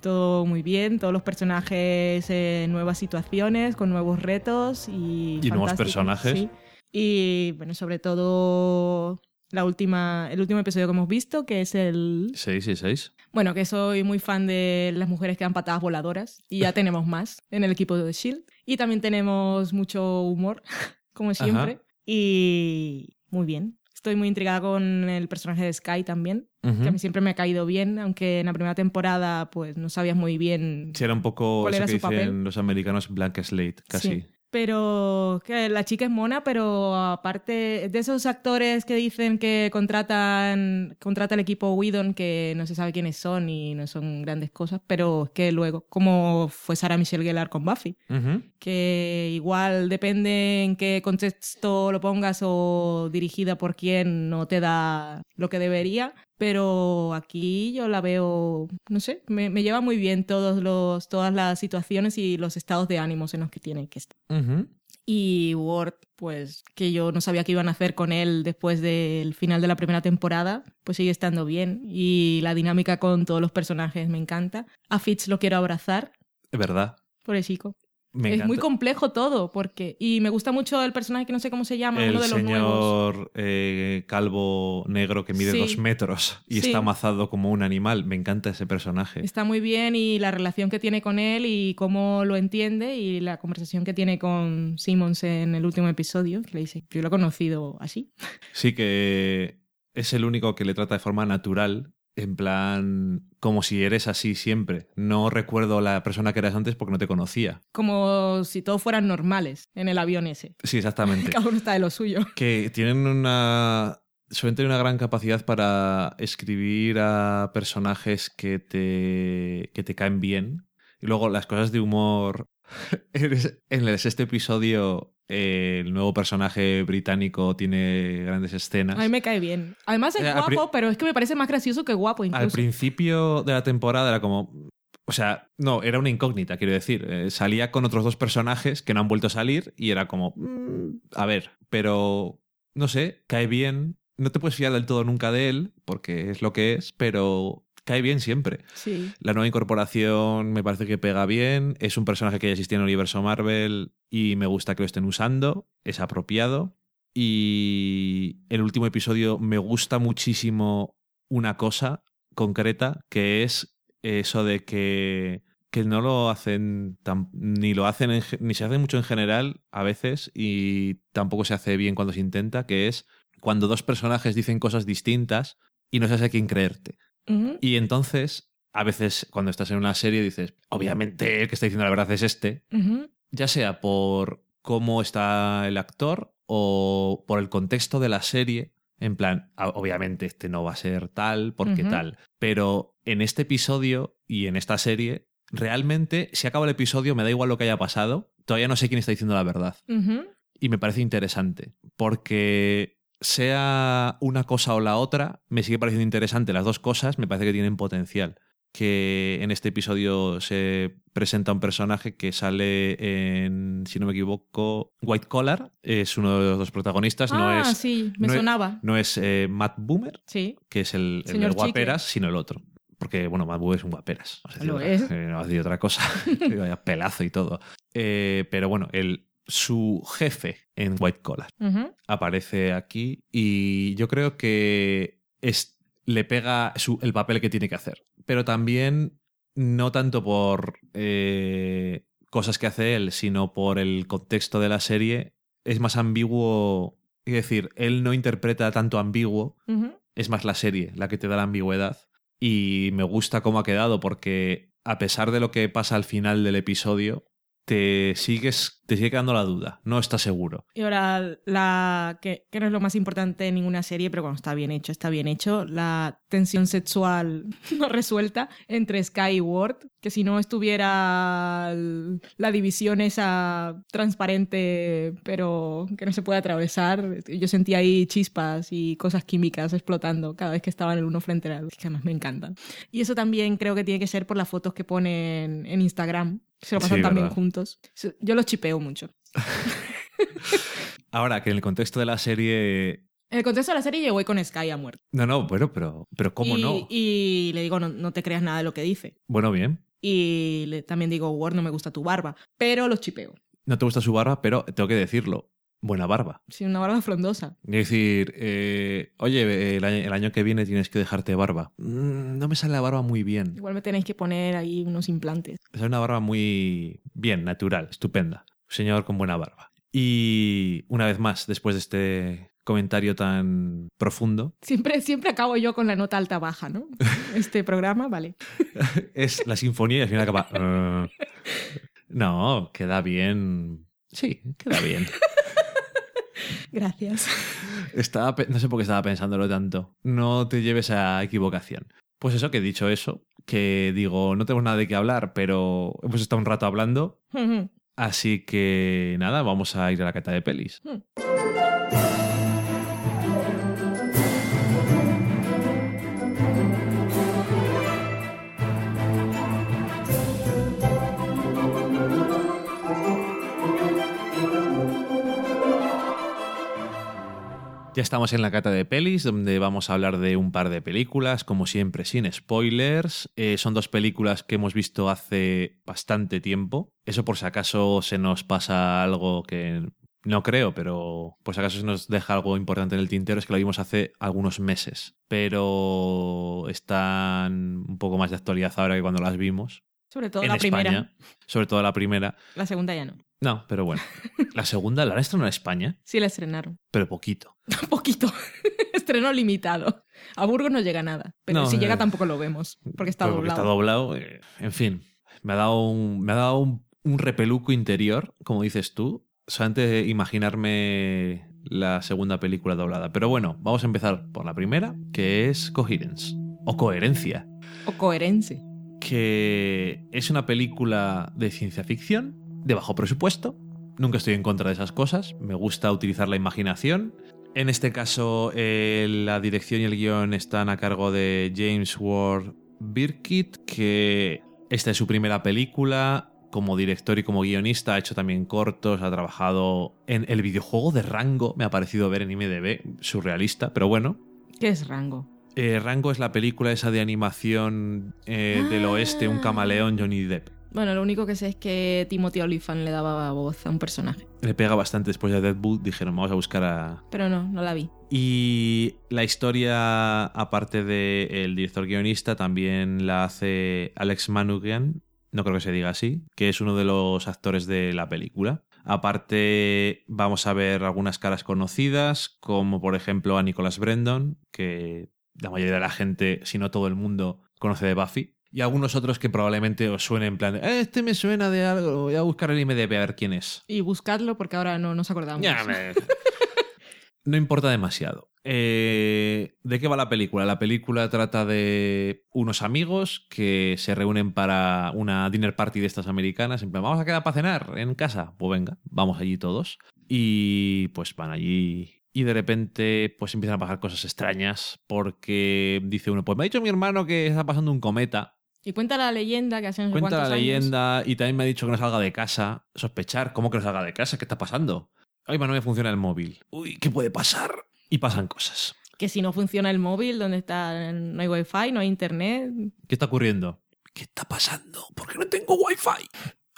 todo muy bien, todos los personajes en nuevas situaciones, con nuevos retos y... Y nuevos personajes. sí. Y bueno, sobre todo la última, el último episodio que hemos visto, que es el... Seis y seis. Bueno, que soy muy fan de las mujeres que dan patadas voladoras y ya (laughs) tenemos más en el equipo de Shield. Y también tenemos mucho humor, (laughs) como siempre. Y muy bien. Estoy muy intrigada con el personaje de Sky también, que a mí siempre me ha caído bien, aunque en la primera temporada pues no sabías muy bien Sí, era un poco ¿Cuál eso era que su dicen papel? los americanos blank slate, casi. Sí. Pero que la chica es mona, pero aparte de esos actores que dicen que contratan contrata el equipo Whedon que no se sabe quiénes son y no son grandes cosas, pero que luego, como fue Sarah Michelle Gellar con Buffy, Ujú. que igual depende en qué contexto lo pongas o dirigida por quién, no te da lo que debería. Pero aquí yo la veo, no sé, me, me lleva muy bien todos los, todas las situaciones y los estados de ánimos en los que tiene que estar. Y Ward, pues que yo no sabía qué iban a hacer con él después del final de la primera temporada, pues sigue estando bien. Y la dinámica con todos los personajes me encanta. A Fitz lo quiero abrazar, Es verdad. por el chico. Me es muy complejo todo, porque. Y me gusta mucho el personaje que no sé cómo se llama, el uno de los nuevos. señor eh, calvo negro que mide Sí. dos metros y Sí. está amazado como un animal. Me encanta ese personaje. Está muy bien y la relación que tiene con él y cómo lo entiende y la conversación que tiene con Simmons en el último episodio, que le dice, yo lo he conocido así. Sí que es el único que le trata de forma natural, en plan como si eres así siempre. No recuerdo la persona que eras antes porque no te conocía. Como si todos fueran normales en el avión ese. Sí, exactamente. (laughs) Cada uno está de lo suyo. que tienen una suelen tener una gran capacidad para escribir a personajes que te que te caen bien y luego las cosas de humor (laughs) en el sexto episodio eh, el nuevo personaje británico tiene grandes escenas A mí me cae bien. Además es Eh, al guapo, pero es que me parece más gracioso que guapo al incluso. principio de la temporada era como o sea, no, era una incógnita, quiero decir. Eh, salía con otros dos personajes que no han vuelto a salir y era como, mm, a ver, pero no sé, cae bien. No te puedes fiar del todo nunca de él, porque es lo que es, pero cae bien siempre. Sí. La nueva incorporación me parece que pega bien. Es un personaje que ya existía en el universo Marvel y me gusta que lo estén usando. Es apropiado. Y el último episodio me gusta muchísimo una cosa concreta, que es eso de que, que no lo hacen tan- ni lo hacen en ni se hace mucho en general a veces y tampoco se hace bien cuando se intenta, que es cuando dos personajes dicen cosas distintas y no sabes a quién creerte. Y entonces, a veces cuando estás en una serie dices, obviamente el que está diciendo la verdad es este, ya sea por cómo está el actor o por el contexto de la serie. En plan, ah, obviamente este no va a ser tal porque tal. Pero en este episodio y en esta serie, realmente, si acaba el episodio, me da igual lo que haya pasado. Todavía no sé quién está diciendo la verdad. Y me parece interesante. Porque sea una cosa o la otra, me sigue pareciendo interesante. Las dos cosas me parece que tienen potencial. Que en este episodio se presenta un personaje que sale en, si no me equivoco, White Collar. Es uno de los dos protagonistas. no ah, es, sí, me no es- sonaba. no es eh, Matt Boomer, Sí. que es el, el Guaperas, sino el otro. Porque, bueno, Matt Boomer es un Guaperas. No a decir Lo otra- es. eh, no decir otra cosa. (laughs) Vaya pelazo y todo. Eh, pero bueno, el, su jefe en White Collar aparece aquí y yo creo que es, le pega su- el papel que tiene que hacer. Pero también no tanto por eh, cosas que hace él, sino por el contexto de la serie. Es más ambiguo. Es decir, él no interpreta tanto ambiguo, es más la serie la que te da la ambigüedad. Y me gusta cómo ha quedado porque a pesar de lo que pasa al final del episodio, te sigues te sigue quedando la duda, no estás seguro. Y ahora, la que, que no es lo más importante en ninguna serie, pero cuando está bien hecho, está bien hecho, la tensión sexual (laughs) no resuelta entre Sky y Ward, que si no estuviera la división esa transparente, pero que no se puede atravesar, yo sentía ahí chispas y cosas químicas explotando cada vez que estaban el uno frente al otro, que además me encantan. Y eso también creo que tiene que ser por las fotos que ponen en Instagram, se lo pasan Sí, también juntos. Yo los chipeo mucho. (laughs) Ahora, que en el contexto de la serie... En el contexto de la serie voy con Sky a muerte. No, no, bueno, pero, pero ¿cómo y, no? Y le digo, no, no te creas nada de lo que dice. Bueno, bien. Y le- también digo, Ward, no me gusta tu barba. Pero los chipeo. No te gusta su barba, pero tengo que decirlo. Buena barba. Sí, una barba frondosa. Es decir, eh, oye, el año, el año que viene tienes que dejarte barba. Mm, no me sale la barba muy bien. Igual me tenéis que poner ahí unos implantes. Es una barba muy bien, natural, estupenda. Señor con buena barba. Y una vez más, después de este comentario tan profundo, (laughs) Siempre, siempre acabo yo con la nota alta baja, ¿no? (laughs) Este programa, vale. (laughs) es la sinfonía y al final acaba. No, queda bien. Sí, queda bien. Gracias. Estaba, no sé por qué estaba pensándolo tanto. No te lleves a equivocación. Pues eso, que he dicho eso, que digo, no tenemos nada de qué hablar, pero hemos estado un rato hablando, así que nada, vamos a ir a la cata de pelis. Ya estamos en la cata de pelis, donde vamos a hablar de un par de películas, como siempre, sin spoilers. Eh, son dos películas que hemos visto hace bastante tiempo. Eso por si acaso se nos pasa algo que no creo, pero por si acaso se nos deja algo importante en el tintero, es que lo vimos hace algunos meses. Pero están un poco más de actualidad ahora que cuando las vimos. Sobre todo en la España. primera. Sobre todo la primera. La segunda ya no. No, pero bueno. La segunda la han estrenado en España, (laughs) Sí la estrenaron. pero poquito. (laughs) Poquito. (laughs) Estreno limitado. A Burgos no llega nada. Pero No, si llega eh, tampoco lo vemos. Porque está porque doblado. está doblado. eh, en fin, me ha dado un, me ha dado un, un repeluco interior, como dices tú, solamente de imaginarme la segunda película doblada. Pero bueno, vamos a empezar por la primera, que es Coherence, o Coherencia, O coherencia. que es una película de ciencia ficción, de bajo presupuesto. Nunca estoy en contra de esas cosas, me gusta utilizar la imaginación. En este caso, eh, la dirección y el guion están a cargo de James Ward Birkitt, que esta es su primera película. Como director y como guionista ha hecho también cortos, ha trabajado en el videojuego de Rango, me ha parecido ver en IMDB, surrealista, pero bueno. ¿Qué es rango? Eh, Rango es la película esa de animación eh, del oeste, un camaleón Johnny Depp. Bueno, lo único que sé es que Timothy Olyphant le daba voz a un personaje. Le pega bastante después de Deadpool, dijeron, vamos a buscar a... Pero no, no la vi. Y la historia, aparte del director guionista, también la hace Alex Manoogian, no creo que se diga así, que es uno de los actores de la película. Aparte, vamos a ver algunas caras conocidas, como por ejemplo a Nicholas Brendon, que la mayoría de la gente, si no todo el mundo, conoce de Buffy. Y algunos otros que probablemente os suenen en plan, de, "Eh, este me suena de algo, voy a buscar el IMDB a ver quién es. Y buscadlo porque ahora no nos acordamos. Ya, me- (laughs) No importa demasiado. Eh, ¿De qué va la película? La película trata de unos amigos que se reúnen para una dinner party de estas americanas. En plan, vamos a quedar para cenar en casa. Pues venga, vamos allí todos. Y pues van allí. Y de repente, pues empiezan a pasar cosas extrañas. Porque dice uno, pues me ha dicho mi hermano que está pasando un cometa. Y cuenta la leyenda que hace no sé Cuenta la años- leyenda y también me ha dicho que no salga de casa. Sospechar, ¿cómo que no salga de casa? ¿Qué está pasando? Ay, no me funciona el móvil. Uy, ¿qué puede pasar? Y pasan cosas. Que si no funciona el móvil, donde está, no hay wifi, no hay internet. ¿Qué está ocurriendo? ¿Qué está pasando? ¿Por qué no tengo wifi?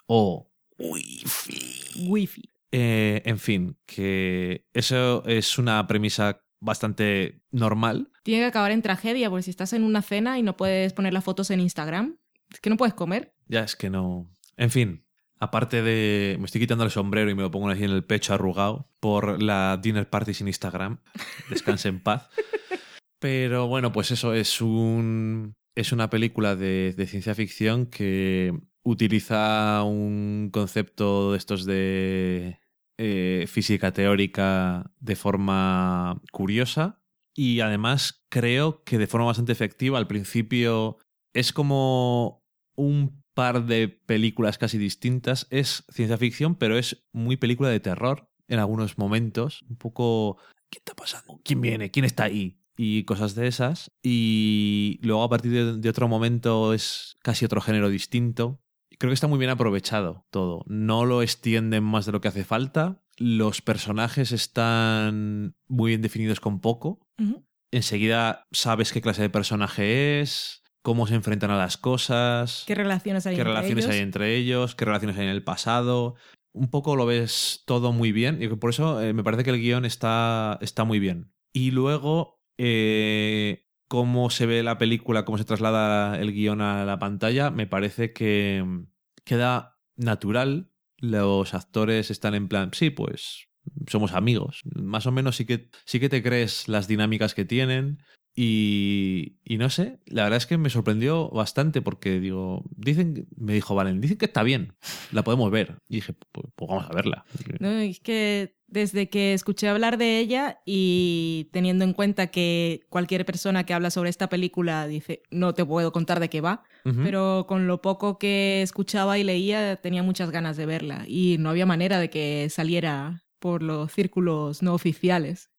O wifi. Wifi. Eh, en fin, que eso es una premisa bastante normal. Tiene que acabar en tragedia, porque si estás en una cena y no puedes poner las fotos en Instagram, es que no puedes comer. Ya es que no. En fin, aparte de. Me estoy quitando el sombrero y me lo pongo así en el pecho arrugado por la dinner party sin Instagram. (laughs) Descanse en paz. (laughs) Pero bueno, pues eso es un. Es una película de, de ciencia ficción que utiliza un concepto de estos de eh, física teórica de forma curiosa y además creo que de forma bastante efectiva. Al principio es como un par de películas casi distintas. Es ciencia ficción, pero es muy película de terror en algunos momentos. Un poco... ¿Qué está pasando? ¿Quién viene? ¿Quién está ahí? Y cosas de esas. Y luego a partir de, de otro momento es casi otro género distinto. Creo que está muy bien aprovechado todo. No lo extienden más de lo que hace falta. Los personajes están muy bien definidos con poco. Enseguida sabes qué clase de personaje es, cómo se enfrentan a las cosas, ¿Qué relaciones hay qué entre relaciones ellos? hay entre ellos, qué relaciones hay en el pasado. Un poco lo ves todo muy bien y por eso eh, me parece que el guion está, está muy bien. Y luego, eh, cómo se ve la película, cómo se traslada el guion a la pantalla, me parece que mm, queda natural. Los actores están en plan, sí, pues somos amigos. Más o menos sí que, sí que te crees las dinámicas que tienen. Y, y no sé, la verdad es que me sorprendió bastante porque digo, dicen, me dijo Valen, dicen que está bien, la podemos ver. Y dije, pues, pues vamos a verla. No, es que desde que escuché hablar de ella y teniendo en cuenta que cualquier persona que habla sobre esta película dice, no te puedo contar de qué va, pero con lo poco que escuchaba y leía tenía muchas ganas de verla y no había manera de que saliera por los círculos no oficiales.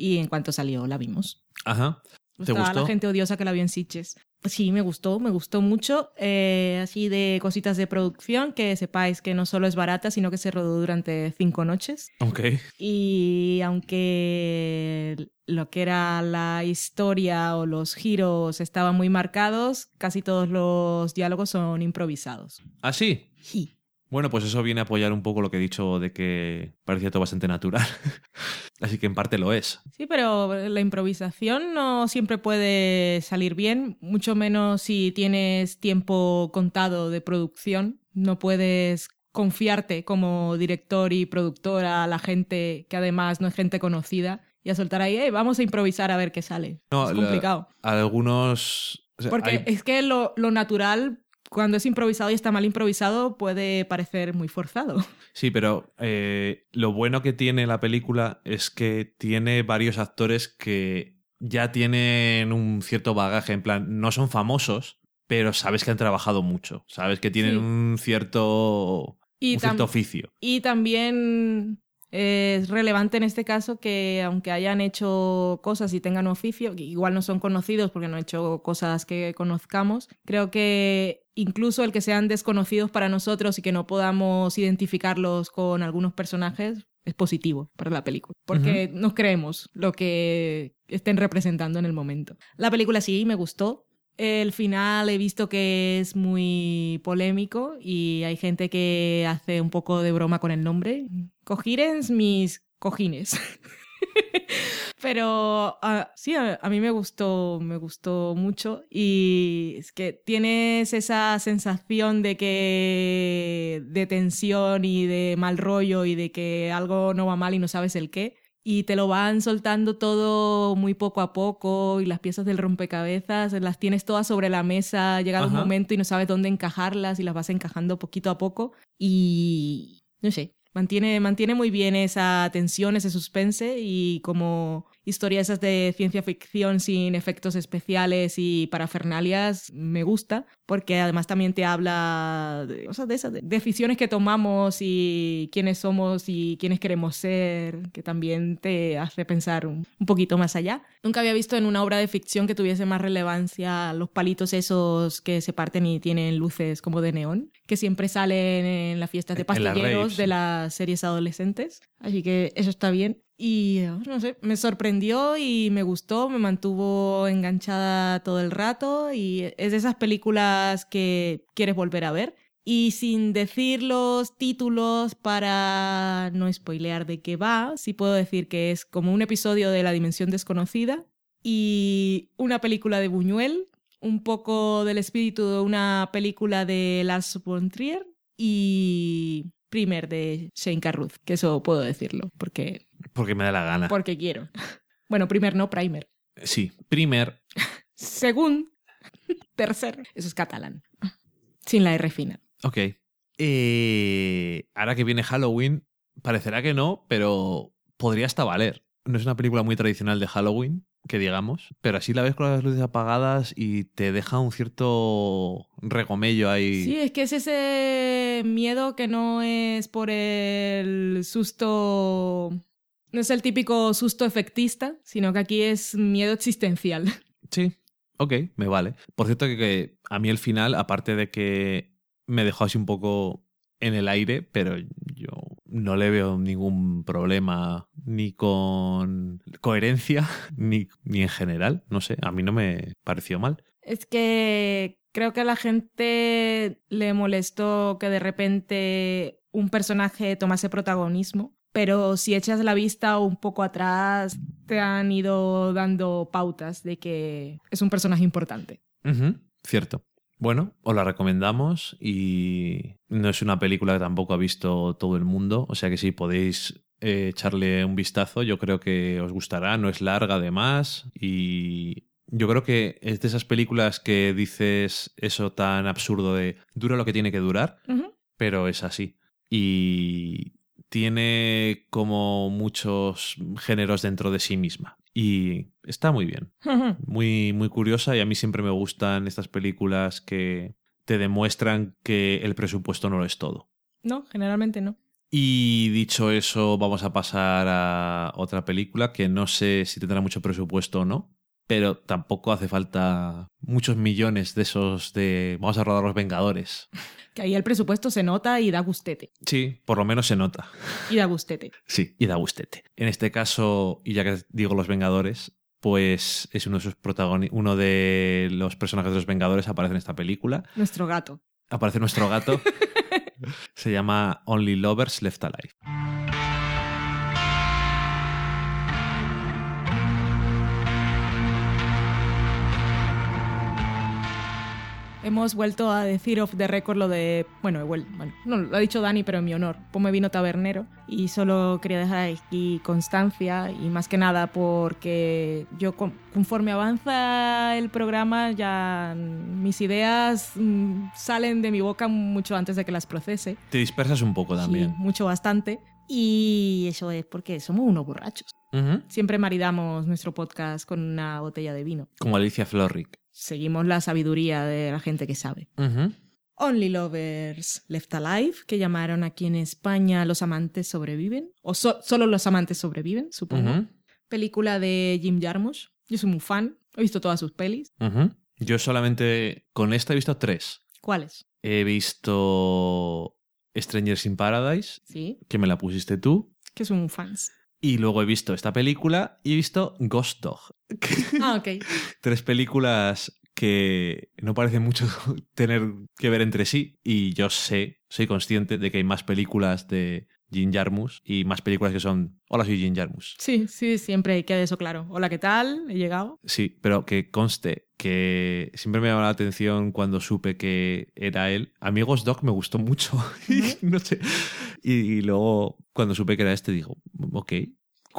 Y en cuanto salió la vimos. Ajá. ¿Te Estaba gustó? la gente odiosa que la vio en Sitges. Sí, me gustó, me gustó mucho. Eh, así de cositas de producción, que sepáis que no solo es barata, sino que se rodó durante cinco noches. Ok. Y aunque lo que era la historia o los giros estaban muy marcados, casi todos los diálogos son improvisados. ¿Ah, sí? Sí. Bueno, pues eso viene a apoyar un poco lo que he dicho de que parecía todo bastante natural. (laughs) Así que en parte lo es. Sí, pero la improvisación no siempre puede salir bien, mucho menos si tienes tiempo contado de producción. No puedes confiarte como director y productora a la gente que además no es gente conocida y a soltar ahí, "Eh, vamos a improvisar a ver qué sale. No, es la- complicado. Algunos... o sea, Porque hay- es que lo, lo natural, cuando es improvisado y está mal improvisado, puede parecer muy forzado. Sí, pero eh, lo bueno que tiene la película es que tiene varios actores que ya tienen un cierto bagaje, en plan, no son famosos, pero sabes que han trabajado mucho, sabes que tienen Sí. un cierto, Y un cierto oficio. Y también es relevante en este caso que aunque hayan hecho cosas y tengan oficio, igual no son conocidos porque no han hecho cosas que conozcamos, creo que incluso el que sean desconocidos para nosotros y que no podamos identificarlos con algunos personajes es positivo para la película, porque nos creemos lo que estén representando en el momento. La película sí me gustó, el final he visto que es muy polémico y hay gente que hace un poco de broma con el nombre. Cojines mis cojines. (laughs) (laughs) Pero ah, sí, a, a mí me gustó, me gustó mucho y es que tienes esa sensación de que de tensión y de mal rollo y de que algo no va mal y no sabes el qué y te lo van soltando todo muy poco a poco y las piezas del rompecabezas las tienes todas sobre la mesa, llega un Ajá. momento y no sabes dónde encajarlas y las vas encajando poquito a poco y no sé, mantiene, mantiene muy bien esa tensión, ese suspense y como historias esas de ciencia ficción sin efectos especiales y parafernalias me gusta porque además también te habla de, sea, de esas de- decisiones que tomamos y quiénes somos y quiénes queremos ser, que también te hace pensar un, un poquito más allá. Nunca había visto en una obra de ficción que tuviese más relevancia los palitos esos que se parten y tienen luces como de neón, que siempre salen en las fiestas de pastilleros de las series adolescentes. Así que eso está bien. Y eh, no sé, me sorprendió y me gustó, me mantuvo enganchada todo el rato y es de esas películas que quieres volver a ver. Y sin decir los títulos para no spoilear de qué va, sí puedo decir que es como un episodio de La Dimensión Desconocida y una película de Buñuel, un poco del espíritu de una película de Lars von Trier y Primer de Shane Carruth, que eso puedo decirlo, porque, Porque me da la gana. porque quiero. (laughs) Bueno, primer no, primer. Sí, primer. Según, (laughs) tercer, eso es catalán, sin la R final. Ok. Eh, ahora que viene Halloween, parecerá que no, pero podría hasta valer. No es una película muy tradicional de Halloween, que digamos, pero así la ves con las luces apagadas y te deja un cierto regomello ahí. Sí, es que es ese miedo que no es por el susto. No es el típico susto efectista, sino que aquí es miedo existencial. Sí, ok, me vale. Por cierto que, que a mí el final, aparte de que me dejó así un poco en el aire, pero yo no le veo ningún problema ni con coherencia (laughs) ni, ni en general. No sé, a mí no me pareció mal. Es que creo que a la gente le molestó que de repente un personaje tomase protagonismo, pero si echas la vista un poco atrás, te han ido dando pautas de que es un personaje importante. Cierto. Bueno, os la recomendamos y no es una película que tampoco ha visto todo el mundo, o sea que si podéis eh, echarle un vistazo, yo creo que os gustará, no es larga además y yo creo que es de esas películas que dices eso tan absurdo de dura lo que tiene que durar, pero es así. Y tiene como muchos géneros dentro de sí misma y está muy bien (laughs) muy, muy curiosa y a mí siempre me gustan estas películas que te demuestran que el presupuesto no lo es todo. No, generalmente no. Y dicho eso, vamos a pasar a otra película que no sé si tendrá mucho presupuesto o no, pero tampoco hace falta muchos millones de esos de vamos a rodar los Vengadores. (laughs) Que ahí el presupuesto se nota y da gustete. Sí, por lo menos se nota. Y da gustete. Sí, y da gustete. En este caso, y ya que digo los Vengadores, pues es uno de sus protagoni- uno de los personajes de los Vengadores aparece en esta película. Nuestro gato. Aparece nuestro gato. (laughs) Se llama Only Lovers Left Alive. Hemos vuelto a decir off the record lo de. Bueno, bueno, no, lo ha dicho Dani, pero en mi honor. Ponme vino tabernero. Y solo quería dejar aquí constancia, y más que nada porque yo, con- conforme avanza el programa, ya mis ideas mm, salen de mi boca mucho antes de que las procese. Te dispersas un poco también. Sí, mucho bastante. Y eso es porque somos unos borrachos. Ujú. Siempre maridamos nuestro podcast con una botella de vino. Como Alicia Florrick. Seguimos la sabiduría de la gente que sabe. Only Lovers Left Alive, que llamaron aquí en España Los amantes sobreviven. O so- solo los amantes sobreviven, supongo. Película de Jim Jarmusch. Yo soy muy fan. He visto todas sus pelis. Yo solamente con esta he visto tres. ¿Cuáles? He visto Strangers in Paradise, Sí, que me la pusiste tú. que soy muy fans. Y luego he visto esta película y he visto Ghost Dog. (laughs) Ah, ok. (laughs) Tres películas que no parecen mucho (laughs) tener que ver entre sí. Y yo sé, soy consciente de que hay más películas de Jim Jarmusch y más películas que son Hola, soy Jim Jarmusch. Sí, sí, siempre queda eso claro. Hola, ¿qué tal? He llegado. Sí, pero que conste que siempre me llamó la atención cuando supe que era él. Amigos Doc me gustó mucho. (laughs) no sé. Y, y luego cuando supe que era este, digo, ok,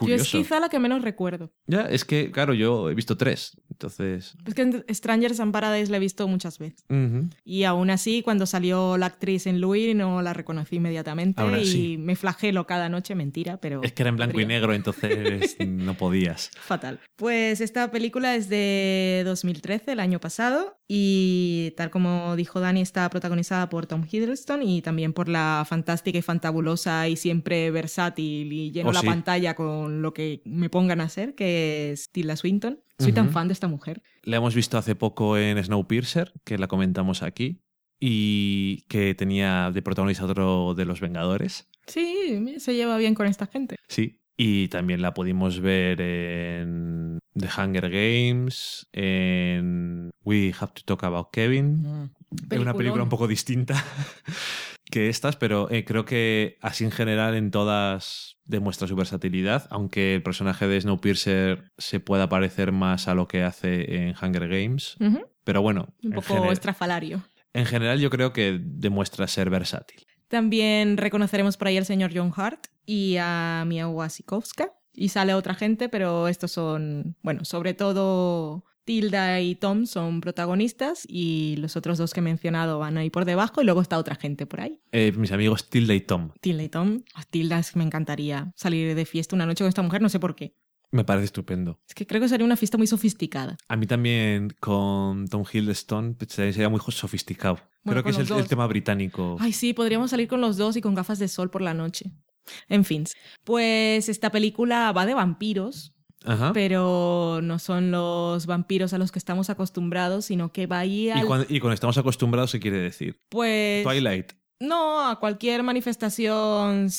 Yo es curioso. quizá la que menos recuerdo. Ya, es que, claro, yo he visto tres. Entonces. Es que en Strangers and Paradise la he visto muchas veces. ujú. Y aún así, cuando salió la actriz en Louis, no la reconocí inmediatamente. Aún y así. me flagelo cada noche, mentira, pero. Es que era en blanco y negro, entonces (laughs) no podías. Fatal. Pues esta película es de 2013, el año pasado, y tal como dijo Dani, está protagonizada por Tom Hiddleston y también por la fantástica y fantabulosa y siempre versátil y lleno Oh, la sí. pantalla con lo que me pongan a hacer, que es Tilda Swinton. Soy tan fan de esta mujer. La hemos visto hace poco en Snowpiercer, que la comentamos aquí, y que tenía de protagonista otro de los Vengadores. Sí, se lleva bien con esta gente. Sí. Y también la pudimos ver en The Hunger Games, en We Have to Talk About Kevin. Es una película un poco distinta (laughs) que estas, pero eh, creo que así en general en todas demuestra su versatilidad, aunque el personaje de Snowpiercer se pueda parecer más a lo que hace en Hunger Games. Pero bueno, Un poco estrafalario. en general yo creo que demuestra ser versátil. También reconoceremos por ahí al señor John Hart y a Mia Wasikowska. Y sale otra gente, pero estos son, bueno, sobre todo Tilda y Tom son protagonistas y los otros dos que he mencionado van ahí por debajo y luego está otra gente por ahí. Eh, mis amigos Tilda y Tom. Tilda y Tom. A Tilda es que me encantaría salir de fiesta una noche con esta mujer, no sé por qué. Me parece estupendo. Es que creo que sería una fiesta muy sofisticada. A mí también con Tom Hiddleston pues, sería muy sofisticado. Bueno, Creo que es el, el tema británico. Ay, sí, podríamos salir con los dos y con gafas de sol por la noche. En fin, pues esta película va de vampiros, Ajá. pero no son los vampiros a los que estamos acostumbrados, sino que va ahí Y al... cuando, y cuando estamos acostumbrados, ¿qué quiere decir? Pues... Twilight. No, a cualquier manifestación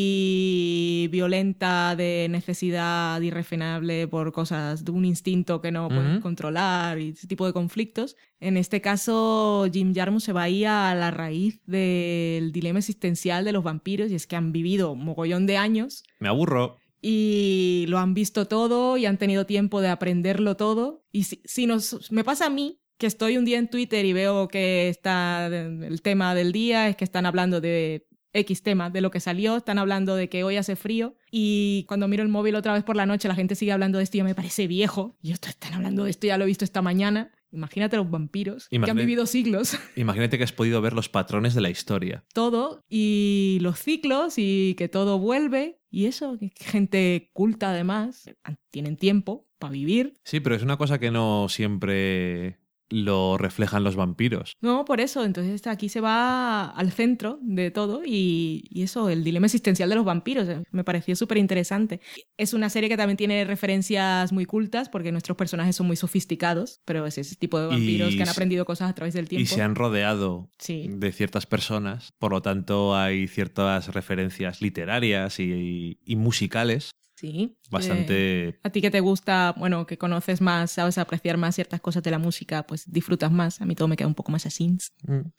sexy, violenta, de necesidad irrefrenable por cosas de un instinto que no puedes Ujú. controlar y ese tipo de conflictos. En este caso, Jim Jarmusch se va ahí a la raíz del dilema existencial de los vampiros y es que han vivido un mogollón de años Me aburro. Y lo han visto todo y han tenido tiempo de aprenderlo todo. Y si, si nos, me pasa a mí que estoy un día en Twitter y veo que está el tema del día, es que están hablando de X tema, de lo que salió, están hablando de que hoy hace frío y cuando miro el móvil otra vez por la noche la gente sigue hablando de esto y ya me parece viejo. Y esto están hablando de esto, ya lo he visto esta mañana. Imagínate los vampiros que han Imagínate- vivido siglos (laughs) Imagínate que has podido ver los patrones de la historia. todo y los ciclos y que todo vuelve y eso, que gente culta además, tienen tiempo para vivir. Sí, pero es una cosa que no siempre lo reflejan los vampiros. No, por eso, entonces aquí se va al centro de todo y, y eso, el dilema existencial de los vampiros, eh, me pareció súper interesante. Es una serie que también tiene referencias muy cultas porque nuestros personajes son muy sofisticados, pero es ese tipo de vampiros Y que han aprendido cosas a través del tiempo. Y se han rodeado Sí. de ciertas personas, por lo tanto hay ciertas referencias literarias y, y musicales Sí. eh, bastante... A ti que te gusta, bueno, que conoces más, sabes apreciar más ciertas cosas de la música, pues disfrutas más. A mí todo me queda un poco más así,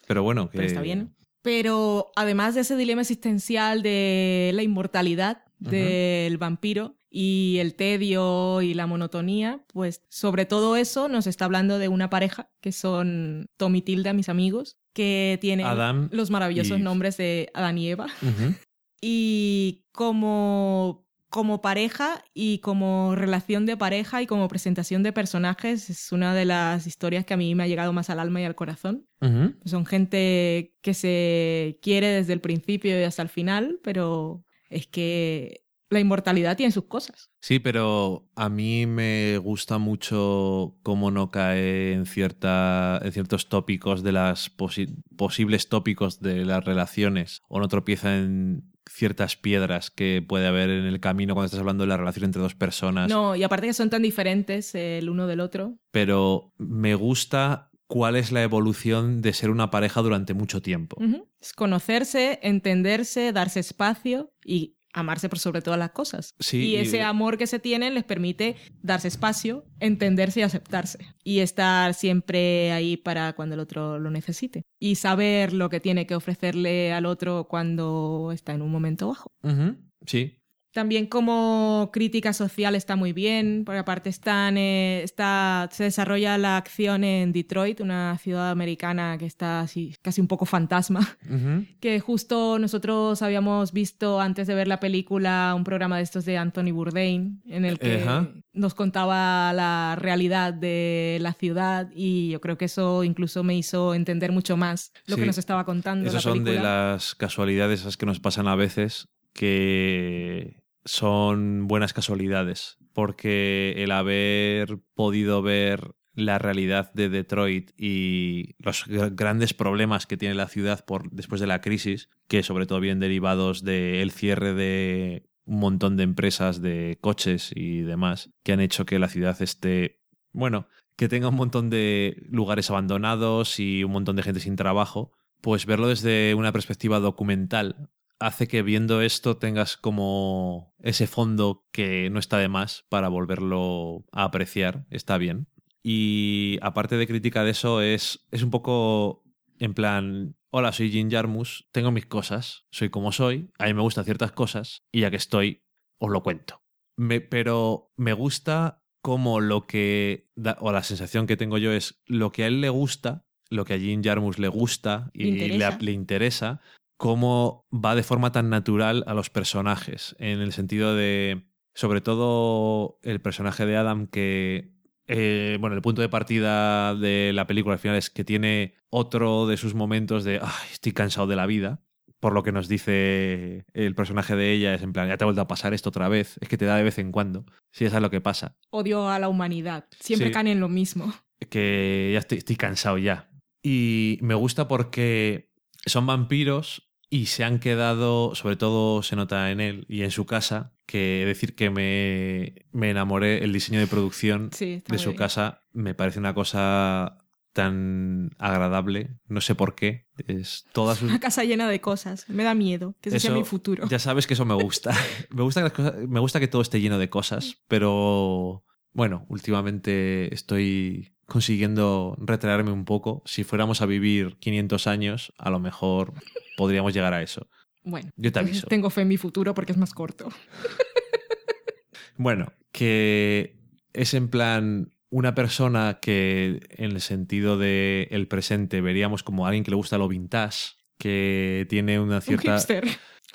Pero bueno, que... pero está bien. Pero además de ese dilema existencial de la inmortalidad del vampiro y el tedio y la monotonía, pues sobre todo eso nos está hablando de una pareja que son Tom y Tilda, mis amigos, que tienen Adam los maravillosos y- nombres de Adán y Eva. (laughs) Y como, como pareja y como relación de pareja y como presentación de personajes es una de las historias que a mí me ha llegado más al alma y al corazón. Son gente que se quiere desde el principio y hasta el final, pero es que la inmortalidad tiene sus cosas. Sí, pero a mí me gusta mucho cómo no cae en, cierta, en ciertos tópicos de las posi- posibles tópicos de las relaciones o no tropieza en ciertas piedras que puede haber en el camino cuando estás hablando de la relación entre dos personas. No, y aparte que son tan diferentes el uno del otro. Pero me gusta cuál es la evolución de ser una pareja durante mucho tiempo. Es conocerse, entenderse, darse espacio y amarse por sobre todas las cosas. Sí, y y- ese amor que se tienen les permite darse espacio, entenderse y aceptarse. Y estar siempre ahí para cuando el otro lo necesite. Y saber lo que tiene que ofrecerle al otro cuando está en un momento bajo. Sí. También como crítica social está muy bien, porque aparte están, eh, está, se desarrolla la acción en Detroit, una ciudad americana que está así, casi un poco fantasma, (laughs) que justo nosotros habíamos visto antes de ver la película un programa de estos de Anthony Bourdain, en el que nos contaba la realidad de la ciudad y yo creo que eso incluso me hizo entender mucho más lo que nos estaba contando. Esas son de las casualidades esas que nos pasan a veces que son buenas casualidades porque el haber podido ver la realidad de Detroit y los gr- grandes problemas que tiene la ciudad por después de la crisis, que sobre todo vienen derivados del cierre de un montón de empresas de coches y demás, que han hecho que la ciudad esté, bueno, que tenga un montón de lugares abandonados y un montón de gente sin trabajo, pues verlo desde una perspectiva documental hace que viendo esto tengas como ese fondo que no está de más para volverlo a apreciar, está bien. Y aparte de crítica de eso, es, es un poco en plan, hola, soy Jim Jarmus, tengo mis cosas, soy como soy, a mí me gustan ciertas cosas y ya que estoy, os lo cuento. Me- pero me gusta como lo que, da- o la sensación que tengo yo es lo que a él le gusta, lo que a Jim Jarmus le gusta y Le interesa. le, le interesa, cómo va de forma tan natural a los personajes, en el sentido de, sobre todo el personaje de Adam que eh, bueno, el punto de partida de la película al final es que tiene otro de sus momentos de "Ay, estoy cansado de la vida. Por lo que nos dice el personaje de ella, es en plan, ya te ha vuelto a pasar esto otra vez. Es que te da de vez en cuando. Sí, eso es lo que pasa. Odio a la humanidad. Siempre Sí. caen en lo mismo. que ya estoy, estoy cansado ya. Y me gusta porque son vampiros y se han quedado, sobre todo se nota en él y en su casa, que decir que me, me enamoré, el diseño de producción Sí, de su bien. casa me parece una cosa tan agradable, no sé por qué. Es todas sus... (laughs) Una casa llena de cosas. Me da miedo que ese sea mi futuro. Ya sabes que eso me gusta. (laughs) me, gusta que las cosas- me gusta que todo esté lleno de cosas, pero bueno, últimamente estoy consiguiendo retraerme un poco. Si fuéramos a vivir 500 años, a lo mejor podríamos llegar a eso. Bueno, Yo te aviso. (laughs) tengo fe en mi futuro porque es más corto. (laughs) Bueno, que es en plan una persona que en el sentido del el presente veríamos como alguien que le gusta lo vintage, que tiene una Un cierta... hipster.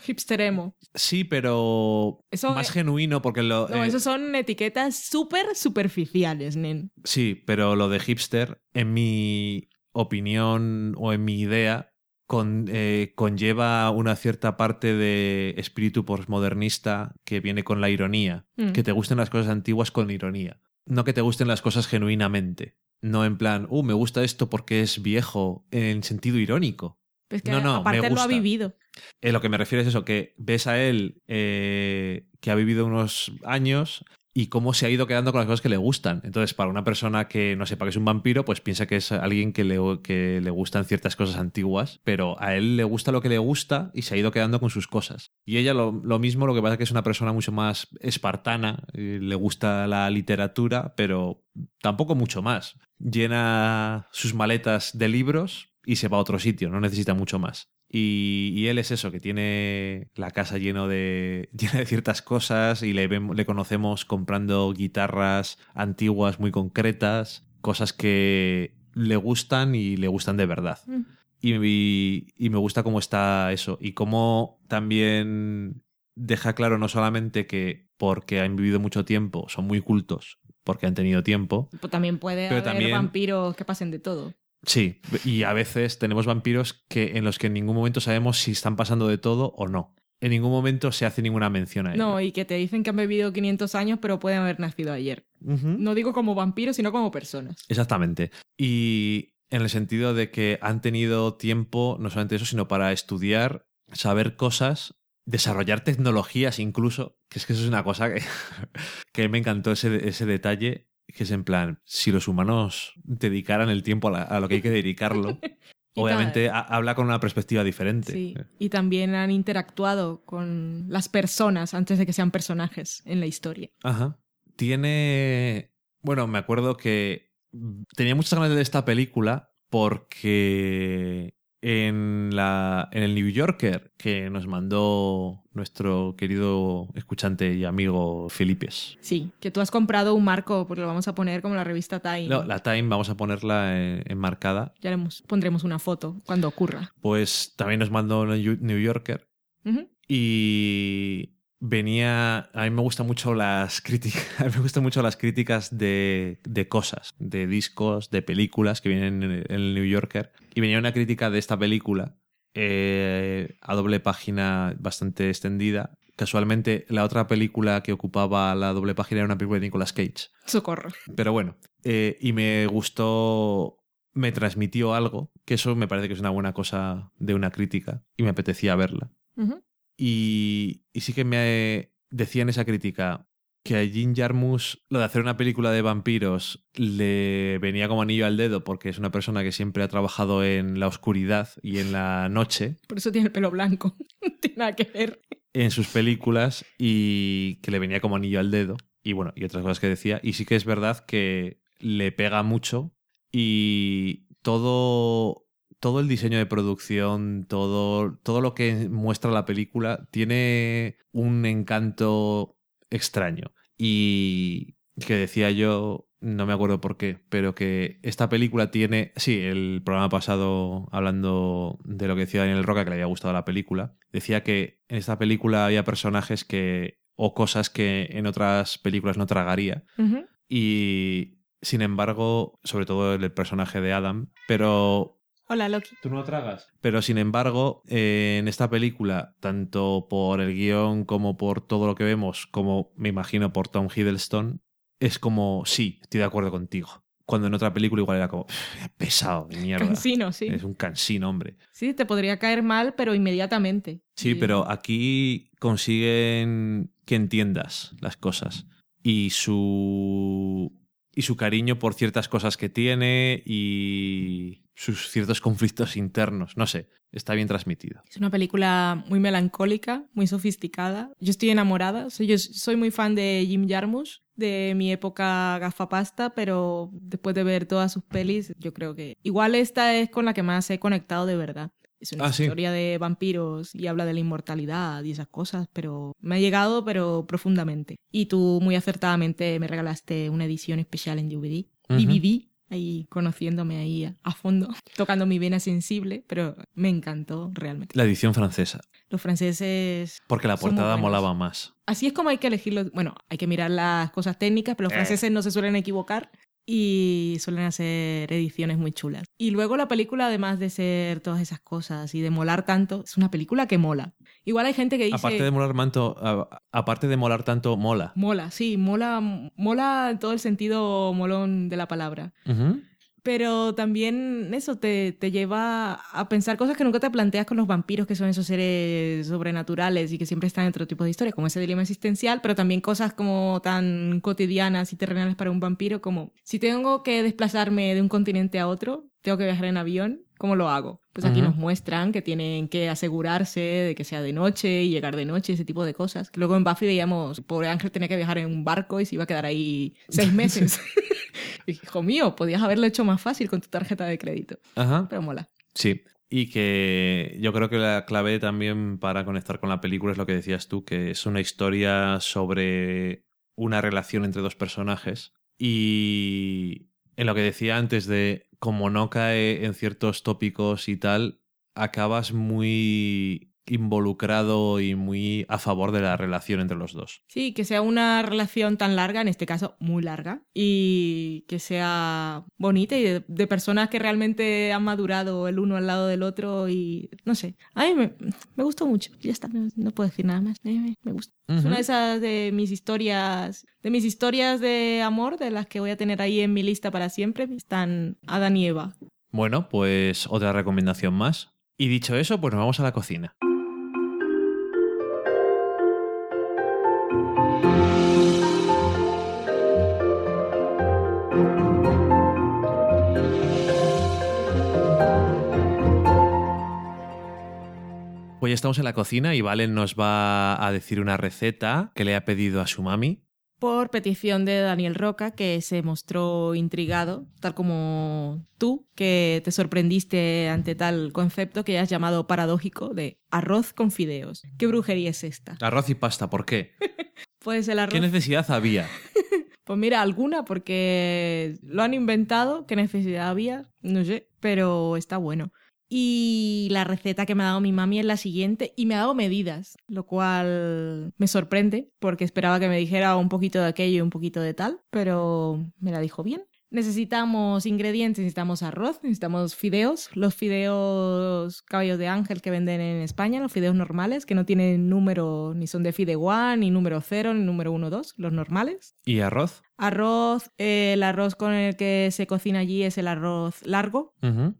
Hipster emo. Sí, pero Eso más eh, genuino porque lo... No, eh, eso son etiquetas súper superficiales, nen. Sí, pero lo de hipster, en mi opinión o en mi idea, con- eh, conlleva una cierta parte de espíritu postmodernista que viene con la ironía. Mm. Que te gusten las cosas antiguas con ironía. No que te gusten las cosas genuinamente. No en plan, uh, me gusta esto porque es viejo, en sentido irónico. Es que No, no, me aparte lo ha gusta. vivido. Eh, lo que me refiero es eso, que ves a él eh, que ha vivido unos años y cómo se ha ido quedando con las cosas que le gustan. Entonces, para una persona que no sepa que es un vampiro, pues piensa que es alguien que le, que le gustan ciertas cosas antiguas, pero a él le gusta lo que le gusta y se ha ido quedando con sus cosas. Y ella lo, lo mismo, lo que pasa es que es una persona mucho más espartana, eh, le gusta la literatura, pero tampoco mucho más. Llena sus maletas de libros y se va a otro sitio, no necesita mucho más. Y, y él es eso, que tiene la casa lleno de, (laughs) llena de ciertas cosas y le, vemos- le conocemos comprando guitarras antiguas muy concretas, cosas que le gustan y le gustan de verdad. Mm. Y, y- y me gusta cómo está eso y cómo también deja claro no solamente que porque han vivido mucho tiempo son muy cultos, porque han tenido tiempo, Pues también puede haber también- vampiros que pasen de todo. Sí, y a veces tenemos vampiros que en los que en ningún momento sabemos si están pasando de todo o no. En ningún momento se hace ninguna mención a ello. No, y que te dicen que han vivido 500 años, pero pueden haber nacido ayer. No digo como vampiros, sino como personas. Exactamente. Y en el sentido de que han tenido tiempo, no solamente eso, sino para estudiar, saber cosas, desarrollar tecnologías incluso, que es que eso es una cosa que, (laughs) que me encantó ese, ese detalle, que es en plan, si los humanos dedicaran el tiempo a, la- a lo que hay que dedicarlo, (laughs) obviamente habla con una perspectiva diferente. Sí, y también han interactuado con las personas antes de que sean personajes en la historia. Ajá. Tiene. Bueno, me acuerdo que tenía muchas ganas de esta película porque en, la, en el New Yorker que nos mandó nuestro querido escuchante y amigo Filipes. Sí, que tú has comprado un marco, porque lo vamos a poner como la revista Time. No, la Time vamos a ponerla en- enmarcada. Ya le hemos- pondremos una foto cuando ocurra. Pues también nos mandó el New Yorker y venía a mí me gustan mucho las críticas (laughs) a mí me gustan mucho las críticas de, de cosas de discos de películas que vienen en el New Yorker y venía una crítica de esta película eh, a doble página bastante extendida casualmente la otra película que ocupaba la doble página era una película de Nicolas Cage Socorro. pero bueno, eh, y me gustó, me transmitió algo, que eso me parece que es una buena cosa de una crítica, y me apetecía verla. Y, y sí que me decía en esa crítica que a Jim Jarmusch lo de hacer una película de vampiros le venía como anillo al dedo porque es una persona que siempre ha trabajado en la oscuridad y en la noche Por eso tiene el pelo blanco. (laughs) no tiene nada que ver. en sus películas y que le venía como anillo al dedo. Y bueno, y otras cosas que decía. Y sí que es verdad que le pega mucho y todo, todo el diseño de producción, todo, todo lo que muestra la película tiene un encanto extraño. Y que decía yo, no me acuerdo por qué, pero que esta película tiene, sí, el programa pasado hablando de lo que decía Daniel Roca, que le había gustado la película, decía que en esta película había personajes que o cosas que en otras películas no tragaría. Y Sin embargo, sobre todo el personaje de Adam, pero Hola, Loki. ¿Tú no lo tragas? Pero sin embargo, eh, en esta película, tanto por el guion como por todo lo que vemos, como me imagino por Tom Hiddleston, es como, sí, estoy de acuerdo contigo. Cuando en otra película igual era como, "Pff, pesado, de mierda. Cansino, sí. Es un cansino, hombre. Sí, te podría caer mal, pero inmediatamente. Sí, Y- pero aquí consiguen que entiendas las cosas. Y su. Y su cariño por ciertas cosas que tiene y sus ciertos conflictos internos. No sé, está bien transmitido. Es una película muy melancólica, muy sofisticada. Yo estoy enamorada. Sea, yo soy muy fan de Jim Jarmusch, de mi época gafapasta, pero después de ver todas sus pelis, yo creo que igual esta es con la que más he conectado de verdad. Es una Ah, sí. historia de vampiros y habla de la inmortalidad y esas cosas, pero me ha llegado, pero profundamente. Y tú muy acertadamente me regalaste una edición especial en DVD. Ujú. DVD, ahí conociéndome ahí a, a fondo, (laughs) tocando mi vena sensible, pero me encantó realmente. La edición francesa. Los franceses... Porque la portada molaba más. Así es como hay que elegirlos. Bueno, hay que mirar las cosas técnicas, pero los Eh. franceses no se suelen equivocar y suelen hacer ediciones muy chulas. Y luego la película, además de ser todas esas cosas y de molar tanto, es una película que mola. Igual hay gente que dice... Aparte de molar tanto, aparte de molar tanto, mola. Mola, sí, mola, mola en todo el sentido molón de la palabra. Pero también eso te, te lleva a pensar cosas que nunca te planteas con los vampiros, que son esos seres sobrenaturales y que siempre están en otro tipo de historias, como ese dilema existencial, pero también cosas como tan cotidianas y terrenales para un vampiro, como si tengo que desplazarme de un continente a otro, tengo que viajar en avión, ¿cómo lo hago? Pues aquí Ujú. nos muestran que tienen que asegurarse de que sea de noche y llegar de noche, ese tipo de cosas. Luego en Buffy veíamos, pobre Ángel tenía que viajar en un barco y se iba a quedar ahí seis (laughs) meses. (laughs) Hijo mío, podías haberlo hecho más fácil con tu tarjeta de crédito. Ajá. Pero mola. Sí. Y que yo creo que la clave también para conectar con la película es lo que decías tú, que es una historia sobre una relación entre dos personajes. Y en lo que decía antes de como no cae en ciertos tópicos y tal, acabas muy involucrado y muy a favor de la relación entre los dos. Sí, que sea una relación tan larga, en este caso muy larga, y que sea bonita y de, de personas que realmente han madurado el uno al lado del otro y no sé. A mí me, me gustó mucho. Ya está, no, no puedo decir nada más. Me, me- me gusta. Es una de esas de mis historias, de mis historias de amor, de las que voy a tener ahí en mi lista para siempre. Están Adán y Eva. Bueno, pues otra recomendación más. Y dicho eso, pues nos vamos a la cocina. Estamos en la cocina y Valen nos va a decir una receta que le ha pedido a su mami. por petición de Daniel Roca, que se mostró intrigado, tal como tú, que te sorprendiste ante tal concepto que has llamado paradójico de arroz con fideos. ¿Qué brujería es esta? Arroz y pasta, ¿por qué? (laughs) Pues el ¿Qué arroz... necesidad había? (laughs) Pues mira, alguna, porque lo han inventado, ¿qué necesidad había? No sé, pero está bueno. Y la receta que me ha dado mi mami es la siguiente y me ha dado medidas, lo cual me sorprende porque esperaba que me dijera un poquito de aquello y un poquito de tal, pero me la dijo bien. Necesitamos ingredientes, necesitamos arroz, necesitamos fideos, los fideos caballos de ángel que venden en España, los fideos normales, que no tienen número, ni son de fideuá, ni número 0, ni número 1, 2, los normales. ¿Y arroz? Arroz, eh, el arroz con el que se cocina allí es el arroz largo,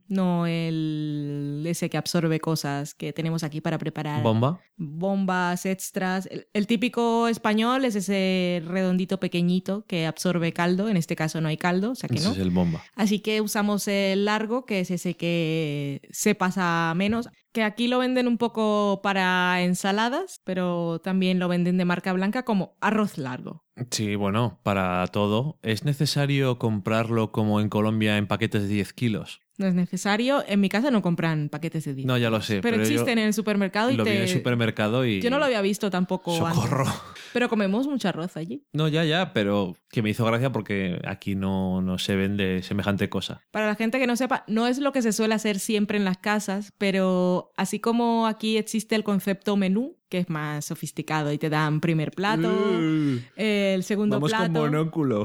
no el ese que absorbe cosas que tenemos aquí para preparar ¿Bomba? bombas extras. El, el típico español es ese redondito pequeñito que absorbe caldo, en este caso no hay caldo, o sea que Ese no. es el bomba. Así que usamos el largo, que es ese que se pasa menos. Que aquí lo venden un poco para ensaladas, pero también lo venden de marca blanca como arroz largo. Sí, bueno, para todo. ¿Es necesario comprarlo como en Colombia en paquetes de 10 kilos? No es necesario. En mi casa no compran paquetes de 10. No, ya lo sé. pero, existen en el supermercado y Lo te... vi en el supermercado y... Yo no lo había visto tampoco ¡Socorro! antes. Pero comemos mucho arroz allí. No, ya, ya, pero que me hizo gracia porque aquí no, no se vende semejante cosa. Para la gente que no sepa, no es lo que se suele hacer siempre en las casas, pero así como aquí existe el concepto menú, que es más sofisticado y te dan primer plato, Uh, el segundo plato,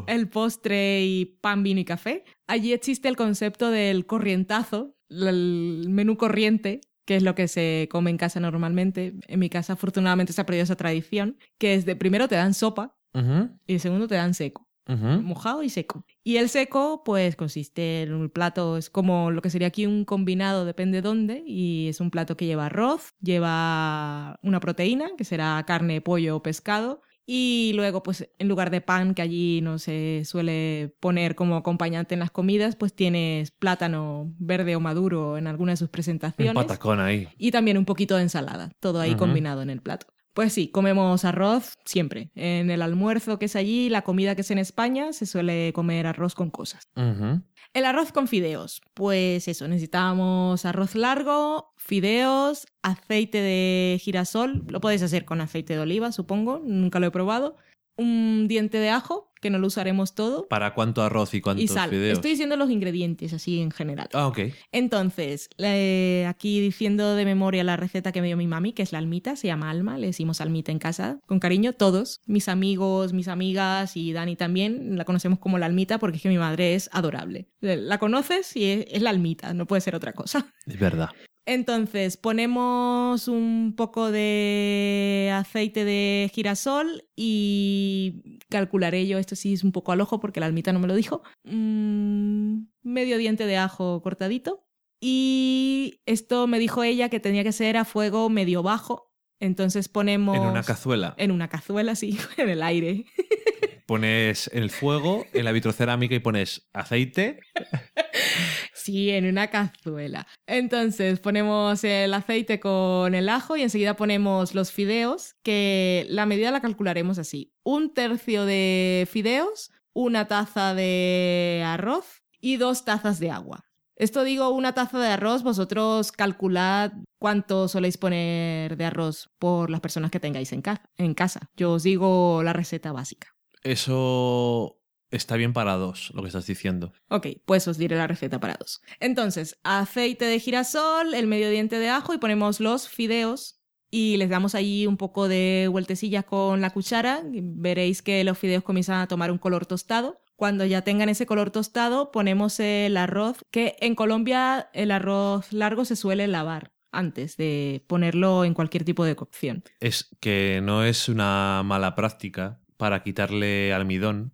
el postre y pan, vino y café. Allí existe el concepto del corrientazo, el menú corriente, que es lo que se come en casa normalmente. En mi casa, afortunadamente, se ha perdido esa tradición, que es de primero te dan sopa y de segundo te dan seco mojado y seco. Y el seco, pues consiste en un plato, es como lo que sería aquí un combinado, depende dónde, y es un plato que lleva arroz, lleva una proteína, que será carne, pollo o pescado, y luego, pues en lugar de pan, que allí no se suele poner como acompañante en las comidas, pues tienes plátano verde o maduro en alguna de sus Un presentaciones. patacón ahí. Y también un poquito de ensalada, todo ahí combinado en el plato. Pues sí, comemos arroz siempre. En el almuerzo que es allí, la comida que es en España, se suele comer arroz con cosas. El arroz con fideos. Pues eso, necesitamos arroz largo, fideos, aceite de girasol. Lo podéis hacer con aceite de oliva, supongo. Nunca lo he probado. Un diente de ajo, que no lo usaremos todo. ¿Para cuánto arroz y cuántos Y sal. fideos? Estoy diciendo los ingredientes así en general. Ah, ok. Entonces, eh, aquí diciendo de memoria la receta que me dio mi mami, que es la almita, se llama Alma, le decimos almita en casa, con cariño, todos, mis amigos, mis amigas y Dani también, la conocemos como la almita porque es que mi madre es adorable. La conoces y es, es la almita, no puede ser otra cosa. Es verdad. Entonces, ponemos un poco de aceite de girasol y calcularé yo, esto sí es un poco al ojo porque la almita no me lo dijo, mm, medio diente de ajo cortadito. Y esto me dijo ella que tenía que ser a fuego medio bajo. Entonces ponemos... En una cazuela. En una cazuela, sí, (laughs) en el aire. Pones el fuego en la vitrocerámica y pones aceite. (laughs) Sí, en una cazuela. Entonces ponemos el aceite con el ajo y enseguida ponemos los fideos, que la medida la calcularemos así. Un tercio de fideos, una taza de arroz y dos tazas de agua. Esto digo una taza de arroz, vosotros calculad cuánto soléis poner de arroz por las personas que tengáis en, en casa. Yo os digo la receta básica. Eso está bien para dos, lo que estás diciendo. Ok, pues os diré la receta para dos. Entonces, aceite de girasol, el medio diente de ajo y ponemos los fideos y les damos allí un poco de vueltecillas con la cuchara. Veréis que los fideos comienzan a tomar un color tostado. Cuando ya tengan ese color tostado, ponemos el arroz, que en Colombia el arroz largo se suele lavar antes de ponerlo en cualquier tipo de cocción. Es que no es una mala práctica para quitarle almidón.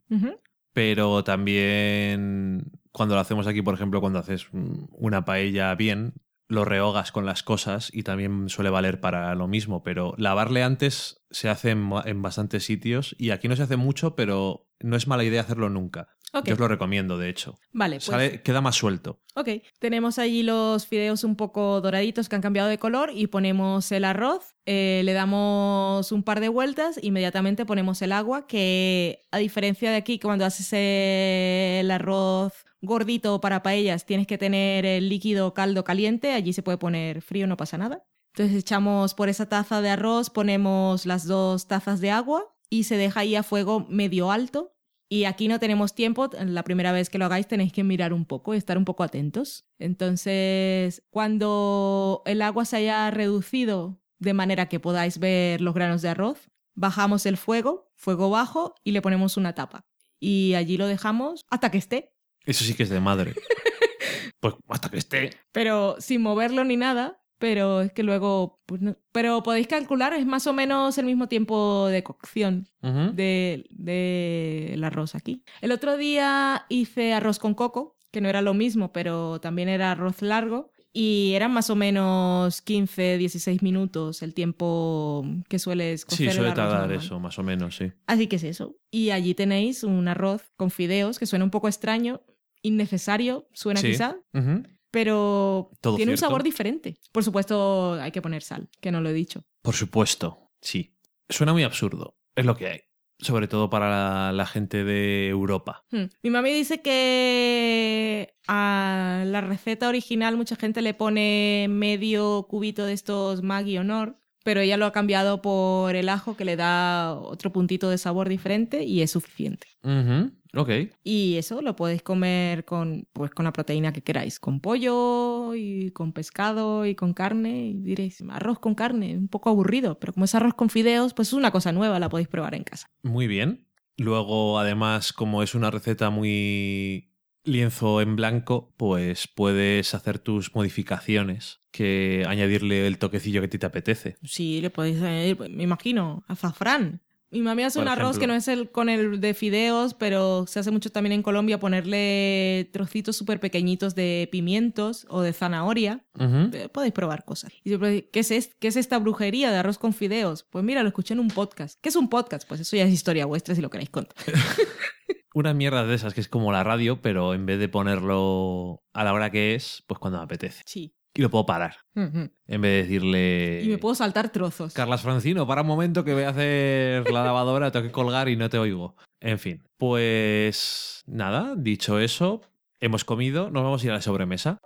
Pero también cuando lo hacemos aquí, por ejemplo, cuando haces una paella bien, lo rehogas con las cosas y también suele valer para lo mismo, pero lavarle antes se hace en, en bastantes sitios y aquí no se hace mucho, pero no es mala idea hacerlo nunca. Ok, Yo os lo recomiendo, de hecho. vale. Pues... Queda más suelto. Ok, tenemos allí los fideos un poco doraditos que han cambiado de color y ponemos el arroz, eh, le damos un par de vueltas, inmediatamente ponemos el agua, que a diferencia de aquí, cuando haces el arroz gordito para paellas tienes que tener el líquido caldo caliente, allí se puede poner frío, no pasa nada. Entonces echamos por esa taza de arroz, ponemos las dos tazas de agua y se deja ahí a fuego medio alto y aquí no tenemos tiempo, la primera vez que lo hagáis tenéis que mirar un poco y estar un poco atentos. Entonces, cuando el agua se haya reducido de manera que podáis ver los granos de arroz, bajamos el fuego, fuego bajo, y le ponemos una tapa. Y allí lo dejamos hasta que esté, Eso sí que es de madre. (laughs) pues hasta que esté. pero sin moverlo ni nada. Pero es que luego, pues no- pero podéis calcular, es más o menos el mismo tiempo de cocción Ujú. de, de el arroz aquí. El otro día hice arroz con coco, que no era lo mismo, pero también era arroz largo. Y eran más o menos 15, 16 minutos el tiempo que sueles cocer Sí, el suele arroz tardar normal. eso, más o menos, sí. Así que es eso. Y allí tenéis un arroz con fideos, que suena un poco extraño, innecesario, suena Sí. quizá, Ujú. Pero Todo tiene un sabor diferente. Por supuesto, hay que poner sal, que no lo he dicho. Por supuesto, sí. Suena muy absurdo. Es lo que hay. Sobre todo para la, la gente de Europa. Hmm. Mi mami dice que a la receta original mucha gente le pone medio cubito de estos Maggi Honor pero ella lo ha cambiado por el ajo que le da otro puntito de sabor diferente y es suficiente. Ujú, Ok. Y eso lo podéis comer con, pues, con la proteína que queráis, con pollo y con pescado y con carne. Y diréis, arroz con carne, un poco aburrido, pero como es arroz con fideos, pues es una cosa nueva, la podéis probar en casa. Muy bien. Luego, además, como es una receta muy lienzo en blanco, pues puedes hacer tus modificaciones, que añadirle el toquecillo que a ti te apetece. Sí, le podéis añadir, pues, me imagino, azafrán. Mi mami hace Por un arroz ejemplo. que no es el con el de fideos, pero se hace mucho también en Colombia ponerle trocitos súper pequeñitos de pimientos o de zanahoria. Ujú. Eh, Podéis probar cosas. Y siempre decís, ¿qué es, es- ¿qué es esta brujería de arroz con fideos? Pues mira, lo escuché en un podcast. ¿Qué es un podcast? Pues eso ya es historia vuestra si lo queréis contar. (laughs) Una mierda de esas que es como la radio, pero en vez de ponerlo a la hora que es, pues cuando me apetece. Sí. Y lo puedo parar. En vez de decirle. Y me puedo saltar trozos. Carlas Francino, para un momento que voy a hacer la lavadora, tengo que colgar y no te oigo. En fin, pues nada, dicho eso, hemos comido, nos vamos a ir a la sobremesa.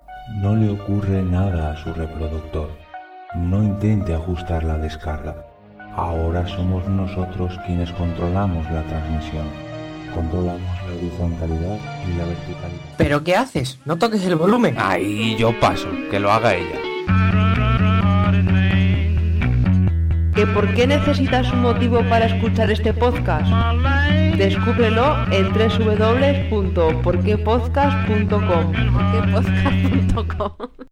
No le ocurre nada a su reproductor. No intente ajustar la descarga. Ahora somos nosotros quienes controlamos la transmisión. Controlamos la horizontalidad y la verticalidad. ¿Pero qué haces? No toques el volumen. Ahí yo paso, que lo haga ella. ¿Que por qué necesitas un motivo para escuchar este podcast? Descúbrelo en www.porquepodcast.com.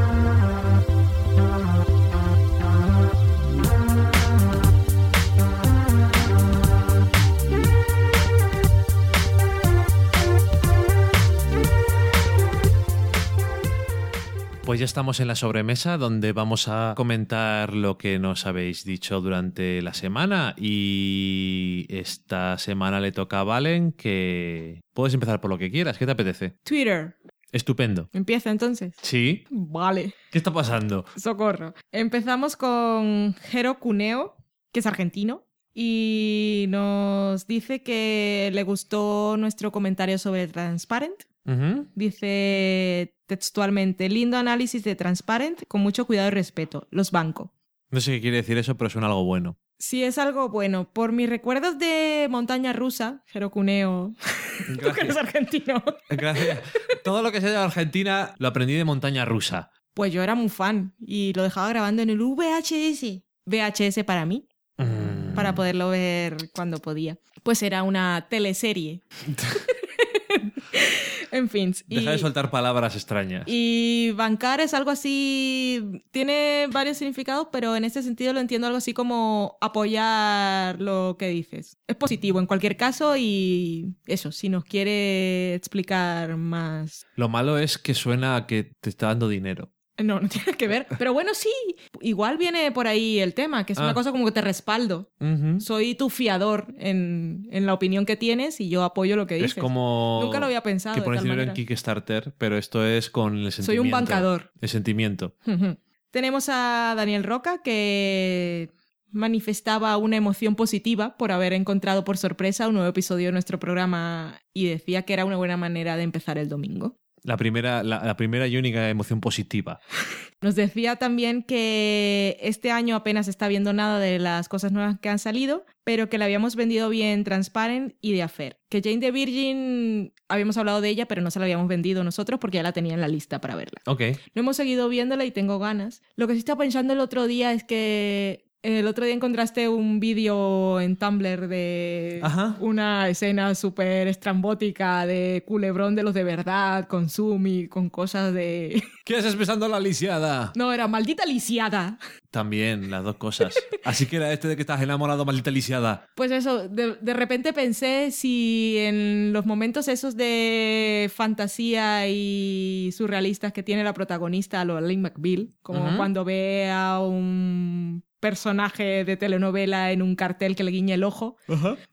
Pues ya estamos en la sobremesa donde vamos a comentar lo que nos habéis dicho durante la semana y esta semana le toca a Valen que puedes empezar por lo que quieras, ¿qué te apetece? Twitter. Estupendo. Empieza entonces. ¿Sí? Vale. ¿Qué está pasando? Socorro. Empezamos con Jero Cuneo, que es argentino, y nos dice que le gustó nuestro comentario sobre Transparent. Dice textualmente, lindo análisis de Transparent, con mucho cuidado y respeto. Los banco. No sé qué quiere decir eso, pero suena algo bueno. Si es algo bueno, por mis recuerdos de montaña rusa, Jero Cuneo, (laughs) tú que eres argentino, (laughs) Gracias. Todo lo que sea de Argentina lo aprendí de montaña rusa. pues yo era muy fan y lo dejaba grabando en el VHS. VHS para mí. Para poderlo ver cuando podía. Pues era una teleserie. (laughs) en fin. Deja de soltar palabras extrañas. Y bancar es algo así, tiene varios significados, pero en este sentido lo entiendo algo así como apoyar lo que dices. Es positivo en cualquier caso y eso, si nos quiere explicar más... Lo malo es que suena a que te está dando dinero. No, no (laughs) tiene que ver. Pero bueno, sí, igual viene por ahí el tema, que es Ah. una cosa como que te respaldo. Soy tu fiador en, en la opinión que tienes y yo apoyo lo que dices. Es como. Nunca lo había pensado Que pones dinero en. Kickstarter, pero esto es con el sentimiento. Soy un bancador. El sentimiento. Tenemos a Daniel Roca que manifestaba una emoción positiva por haber encontrado por sorpresa un nuevo episodio de nuestro programa y decía que era una buena manera de empezar el domingo. La primera, la, la primera y única emoción positiva. Nos decía también que este año apenas está viendo nada de las cosas nuevas que han salido, pero que le habíamos vendido bien Transparent y The Affair. Que Jane the Virgin, habíamos hablado de ella, pero no se la habíamos vendido nosotros porque ya la tenía en la lista para verla. Ok. No hemos seguido viéndola y tengo ganas. Lo que sí estaba pensando el otro día es que el otro día encontraste un vídeo en Tumblr de Ajá. una escena súper estrambótica de culebrón de los de verdad, con Zoom y con cosas de... (laughs) ¿Qué haces besando a la lisiada? No, era maldita lisiada. También, las dos cosas. Así que era este de que estás enamorado, maldita lisiada. Pues eso, de, de repente pensé si en los momentos esos de fantasía y surrealistas que tiene la protagonista, lo Lynn McBeal, como cuando ve a un personaje de telenovela en un cartel que le guiña el ojo,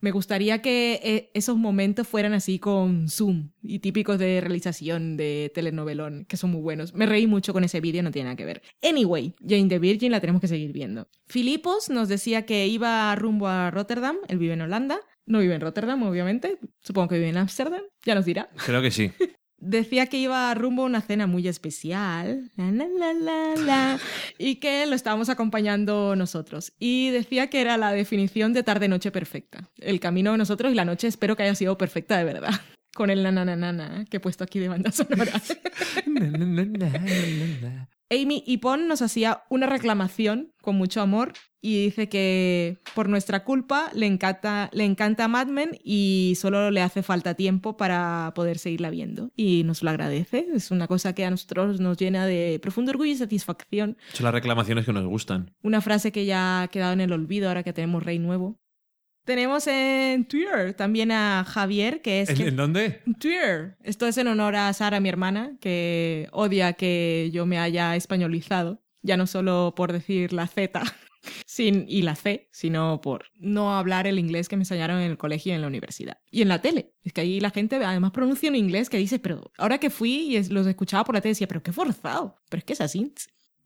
me gustaría que eh, esos momentos fueran así con zoom y típicos de realización de telenovelón, que son muy buenos. Me reí mucho con ese vídeo, no tiene nada que ver. Anyway, Jane the Virgin la tenemos que seguir viendo. Filipos nos decía que iba rumbo a Rotterdam, él vive en Holanda. No vive en Rotterdam, obviamente. Supongo que vive en Ámsterdam. Ya nos dirá. Creo que sí. (laughs) Decía que iba rumbo a una cena muy especial. La, la, la, y que lo estábamos acompañando nosotros. Y decía que era la definición de tarde-noche perfecta. El camino de nosotros y la noche espero que haya sido perfecta de verdad. Con el nananana que he puesto aquí de banda sonora. (laughs) Amy Ipon nos hacía una reclamación con mucho amor y dice que por nuestra culpa le encanta, le encanta Mad Men y solo le hace falta tiempo para poder seguirla viendo. Y nos lo agradece. Es una cosa que a nosotros nos llena de profundo orgullo y satisfacción. Son las reclamaciones que nos gustan. Una frase que ya ha quedado en el olvido ahora que tenemos Rey Nuevo. Tenemos en Twitter también a Javier, que es... ¿En, en dónde? Twitter. Esto es en honor a Sara, mi hermana, que odia que yo me haya españolizado. Ya no solo por decir la Z (laughs) sin, y la C, sino por no hablar el inglés que me enseñaron en el colegio y en la universidad. Y en la tele. Es que ahí la gente además pronuncia un inglés que dice, pero ahora que fui y los escuchaba por la tele, decía, pero qué forzado. Pero es que es así.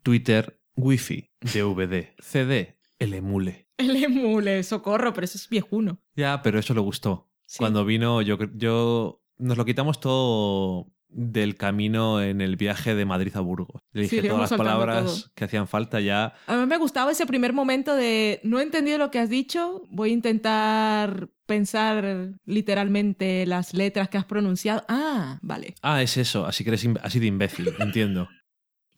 Twitter, Wi-Fi, DVD, CD, el emule. El emule, socorro, pero eso es viejuno. Ya, pero eso le gustó. Sí. Cuando vino, yo, yo nos lo quitamos todo del camino en el viaje de Madrid a Burgos. Le dije todas las palabras todo. que hacían falta ya. A mí me gustaba ese primer momento de no he entendido lo que has dicho, voy a intentar pensar literalmente las letras que has pronunciado. Ah, vale. Ah, es eso, así que eres así de imbécil, (laughs) entiendo.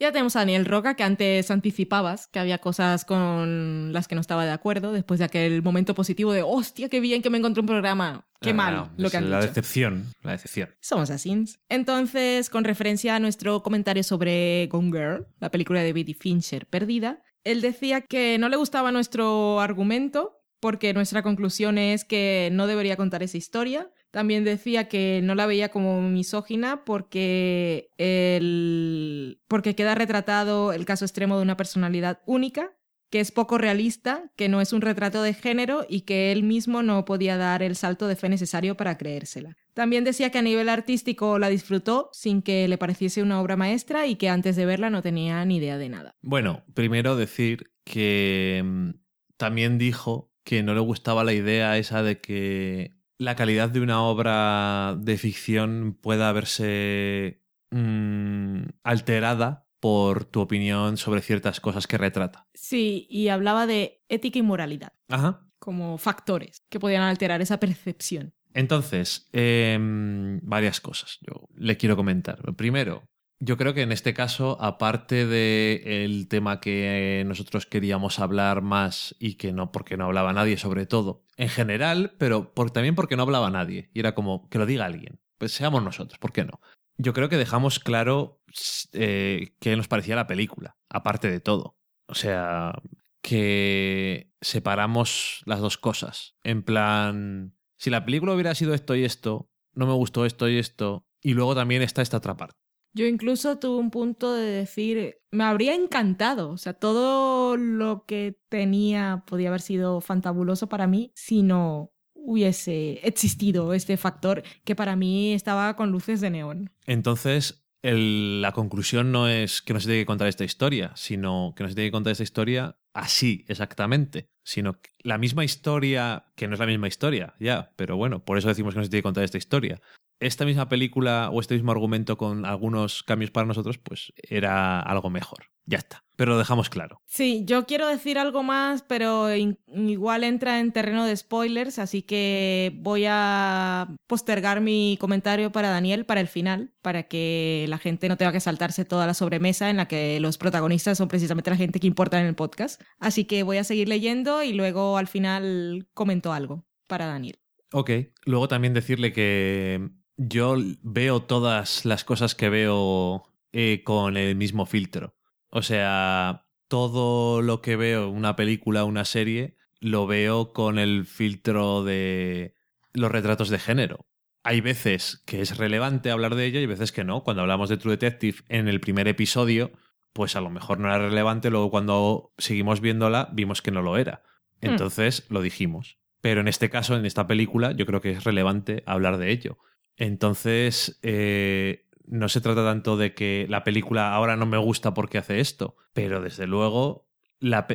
Ya tenemos a Daniel Roca, que antes anticipabas que había cosas con las que no estaba de acuerdo, después de aquel momento positivo de hostia, qué bien que me encontré un programa. Qué Ah, mal no, lo que han La dicho. decepción, la decepción. Somos así. Entonces, con referencia a nuestro comentario sobre Gone Girl, la película de David Fincher perdida, él decía que no le gustaba nuestro argumento porque nuestra conclusión es que no debería contar esa historia. También decía que no la veía como misógina porque, el... porque queda retratado el caso extremo de una personalidad única que es poco realista, que no es un retrato de género y que él mismo no podía dar el salto de fe necesario para creérsela. También decía que a nivel artístico la disfrutó sin que le pareciese una obra maestra y que antes de verla no tenía ni idea de nada. Bueno, primero decir que mm, también dijo que no le gustaba la idea esa de que la calidad de una obra de ficción pueda verse mm, alterada por tu opinión sobre ciertas cosas que retrata. Sí, y hablaba de ética y moralidad Ajá. como factores que podían alterar esa percepción. Entonces, em, varias cosas yo le quiero comentar. Primero, yo creo que en este caso, aparte del tema que nosotros queríamos hablar más y que no, porque no hablaba nadie sobre todo, en general, pero también porque no hablaba nadie. Y era como que lo diga alguien. Pues seamos nosotros, ¿por qué no? Yo creo que dejamos claro eh, qué nos parecía la película, aparte de todo. O sea, que separamos las dos cosas. En plan, si la película hubiera sido esto y esto, no me gustó esto y esto, y luego también está esta otra parte. Yo incluso tuve un punto de decir, me habría encantado, o sea, todo lo que tenía podía haber sido fantabuloso para mí si no hubiese existido este factor que para mí estaba con luces de neón. Entonces, la conclusión no es que no se tiene que contar esta historia, sino que no se tiene que contar esta historia así, exactamente. Sino que la misma historia, que no es la misma historia, ya, pero bueno, por eso decimos que no se tiene que contar esta historia. Esta misma película o este mismo argumento con algunos cambios para nosotros, pues era algo mejor. Ya está. Pero lo dejamos claro. Sí, yo quiero decir algo más, pero igual entra en terreno de spoilers, así que voy a postergar mi comentario para Daniel para el final, para que la gente no tenga que saltarse toda la sobremesa en la que los protagonistas son precisamente la gente que importa en el podcast. Así que voy a seguir leyendo y luego al final comento algo para Daniel. Ok. Luego también decirle que yo veo todas las cosas que veo eh, con el mismo filtro. O sea, todo lo que veo, una película, una serie, lo veo con el filtro de los retratos de género. Hay veces que es relevante hablar de ello y veces que no. Cuando hablamos de True Detective en el primer episodio, pues a lo mejor no era relevante, luego cuando seguimos viéndola vimos que no lo era. Hmm. Entonces lo dijimos. Pero en este caso, en esta película, yo creo que es relevante hablar de ello. Entonces, eh, no se trata tanto de que la película ahora no me gusta porque hace esto, pero desde luego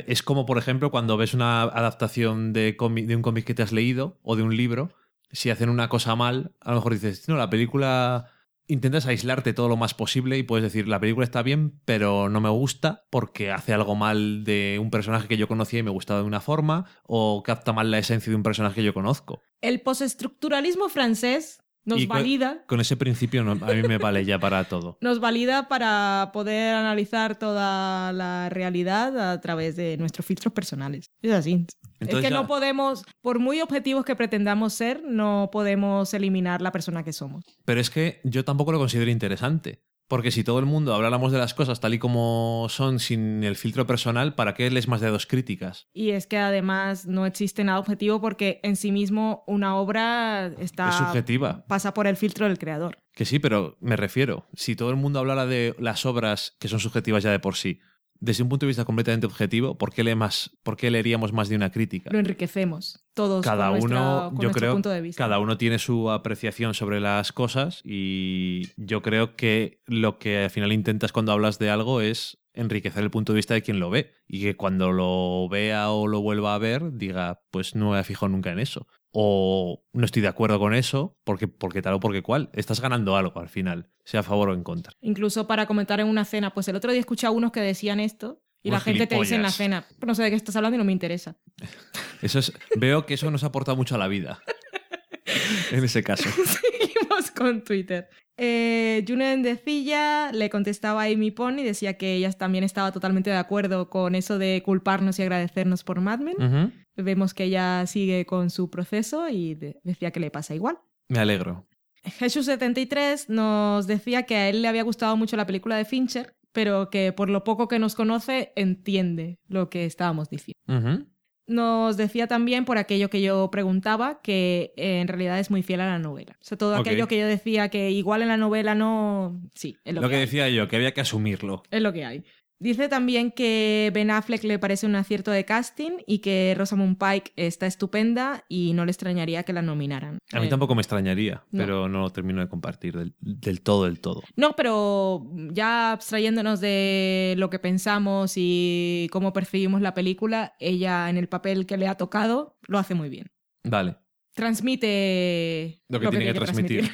es como, por ejemplo, cuando ves una adaptación de, de un cómic que te has leído o de un libro, si hacen una cosa mal, a lo mejor dices, no, la película intentas aislarte todo lo más posible y puedes decir, la película está bien, pero no me gusta porque hace algo mal de un personaje que yo conocía y me gustaba de una forma, o capta mal la esencia de un personaje que yo conozco. El postestructuralismo francés nos Y con- valida. Con ese principio no- a mí me vale ya para todo. (laughs) Nos valida para poder analizar toda la realidad a través de nuestros filtros personales. Es así. Entonces es que ya- no podemos, por muy objetivos que pretendamos ser, no podemos eliminar la persona que somos. Pero es que yo tampoco lo considero interesante. Porque si todo el mundo habláramos de las cosas tal y como son sin el filtro personal, ¿para qué lees más de dos críticas? Y es que además no existe nada objetivo porque en sí mismo una obra está Es subjetiva. pasa por el filtro del creador. Que sí, pero me refiero, si todo el mundo hablara de las obras que son subjetivas ya de por sí, desde un punto de vista completamente objetivo, ¿por qué, lee más, por qué leeríamos más de una crítica? Lo enriquecemos todos Cada con uno, nuestra- con yo creo, punto de vista. cada uno tiene su apreciación sobre las cosas y yo creo que lo que al final intentas cuando hablas de algo es enriquecer el punto de vista de quien lo ve y que cuando lo vea o lo vuelva a ver diga, pues no me he fijado nunca en eso. O no estoy de acuerdo con eso, porque, porque tal o porque cual. Estás ganando algo al final, sea a favor o en contra. Incluso para comentar en una cena. Pues el otro día escuché a unos que decían esto y la gente te dice en la cena, "Pero no sé de qué estás hablando y no me interesa. (laughs) Eso es, veo que eso nos aporta mucho a la vida. (laughs) En ese caso. (laughs) Seguimos con Twitter. Eh, Junen Decilla le contestaba a Amy Pond y decía que ella también estaba totalmente de acuerdo con eso de culparnos y agradecernos por Mad Men. Vemos que ella sigue con su proceso y de- decía que le pasa igual. Me alegro. Jesús73 nos decía que a él le había gustado mucho la película de Fincher, pero que por lo poco que nos conoce entiende lo que estábamos diciendo. Nos decía también, por aquello que yo preguntaba, que eh, en realidad es muy fiel a la novela. O sea, todo aquello que yo decía que igual en la novela no... Sí, es lo, Lo que, que hay. decía yo, que había que asumirlo. Es lo que hay. Dice también que Ben Affleck le parece un acierto de casting y que Rosamund Pike está estupenda y no le extrañaría que la nominaran. A mí Eh, tampoco me extrañaría, no. pero no lo termino de compartir del, del todo, del todo. No, pero ya abstrayéndonos de lo que pensamos y cómo percibimos la película, ella en el papel que le ha tocado lo hace muy bien. Vale. Transmite Lo que tiene que transmitir.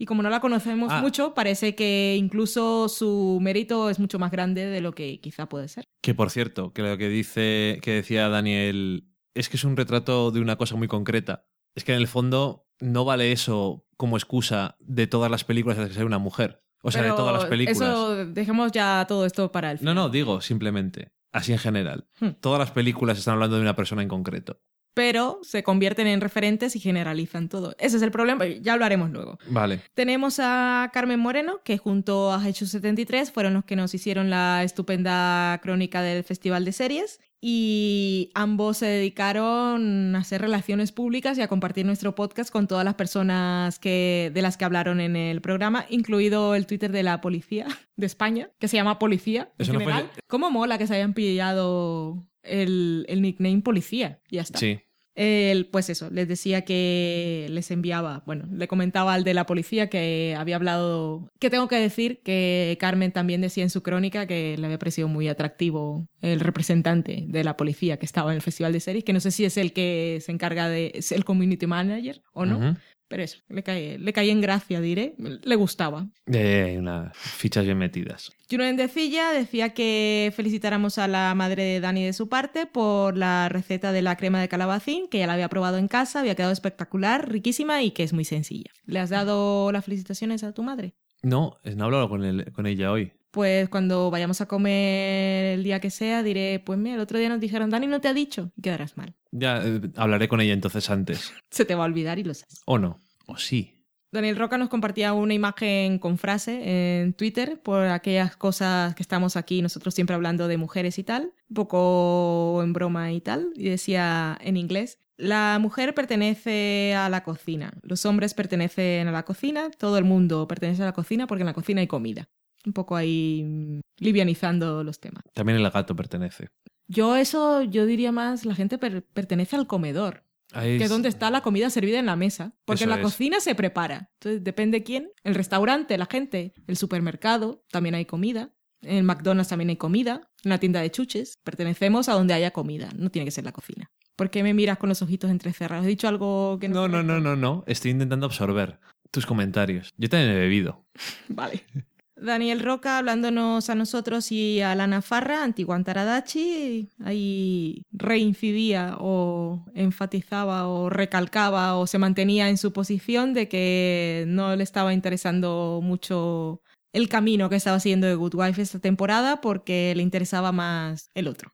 Y como no la conocemos Ah. mucho, parece que incluso su mérito es mucho más grande de lo que quizá puede ser. Que por cierto, que lo que dice, que decía Daniel, es que es un retrato de una cosa muy concreta. Es que en el fondo no vale eso como excusa de todas las películas en las que sale una mujer. O sea, Pero de todas las películas. Eso, dejemos ya todo esto para el No, final. no, digo simplemente, así en general. Hmm. Todas las películas están hablando de una persona en concreto. Pero se convierten en referentes y generalizan todo. Ese es el problema, ya lo haremos luego. Vale. Tenemos a Carmen Moreno, que junto a Hechos 73 fueron los que nos hicieron la estupenda crónica del Festival de Series. Y ambos se dedicaron a hacer relaciones públicas y a compartir nuestro podcast con todas las personas que, de las que hablaron en el programa, incluido el Twitter de la policía de España, que se llama Policía. en Eso no fue- general. ¿Cómo mola que se hayan pillado el, el nickname Policía? Ya está. Sí. Él, pues eso, les decía que les enviaba, bueno, le comentaba al de la policía que había hablado, que tengo que decir que Carmen también decía en su crónica que le había parecido muy atractivo el representante de la policía que estaba en el Festival de Series, que no sé si es el que se encarga de, es el community manager o no. Pero eso, le caí, le caí en gracia, diré, le gustaba. Eh, unas fichas bien metidas. Juno Endecilla decía que felicitáramos a la madre de Dani de su parte por la receta de la crema de calabacín, que ya la había probado en casa, había quedado espectacular, riquísima y que es muy sencilla. ¿Le has dado las felicitaciones a tu madre? No, no he hablado con, él- con ella hoy. Pues cuando vayamos a comer el día que sea, diré, pues mira, el otro día nos dijeron, Dani no te ha dicho, y quedarás mal. Ya eh, hablaré con ella entonces antes. (laughs) Se te va a olvidar y lo sabes. O no. O sí. Daniel Roca nos compartía una imagen con frase en Twitter por aquellas cosas que estamos aquí nosotros siempre hablando de mujeres y tal, un poco en broma y tal, y decía en inglés, la mujer pertenece a la cocina, los hombres pertenecen a la cocina, todo el mundo pertenece a la cocina porque en la cocina hay comida. Un poco ahí mm, livianizando los temas. También el gato pertenece. Yo eso, yo diría más, la gente per- pertenece al comedor Ahí que es donde está la comida servida en la mesa. Porque en la es. cocina se prepara. Entonces depende quién. El restaurante, la gente. El supermercado, también hay comida. En McDonald's también hay comida, en la tienda de chuches. Pertenecemos a donde haya comida, no tiene que ser la cocina. ¿Por qué me miras con los ojitos entrecerrados? ¿He dicho algo que no? No, no, no, no, no. Estoy intentando absorber tus comentarios. Yo también he bebido. (laughs) Vale. Daniel Roca hablándonos a nosotros y a Lana Farra, Antiguantaradachi, ahí reincidía o enfatizaba o recalcaba o se mantenía en su posición de que no le estaba interesando mucho el camino que estaba siguiendo de Good Wife esta temporada porque le interesaba más el otro.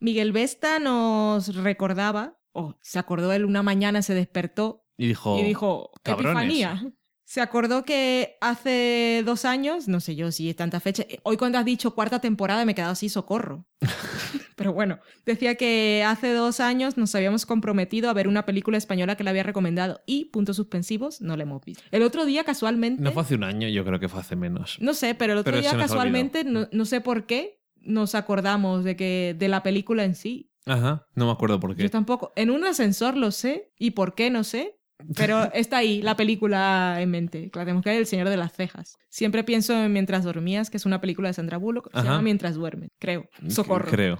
Miguel Vesta nos recordaba, o se acordó él una mañana, se despertó Y dijo. y dijo, "Cabrones". epifanía. Se acordó que hace dos años, no sé yo si es tanta fecha, eh, hoy cuando has dicho cuarta temporada me he quedado así, socorro. (laughs) Pero bueno, decía que hace dos años nos habíamos comprometido a ver una película española que le había recomendado y, puntos suspensivos, no la hemos visto. El otro día, casualmente, No fue hace un año, yo creo que fue hace menos. no sé, pero el otro Pero día casualmente, no, no sé por qué, nos acordamos de que de la película en sí. Ajá, no me acuerdo por qué. Yo tampoco. En un ascensor lo sé y por qué no sé. Pero está ahí la película en mente. que La tenemos que ver, El Señor de las Cejas. Siempre pienso en Mientras dormías, que es una película de Sandra Bullock. Se Ajá. llama Mientras duermes, creo. Socorro. Creo.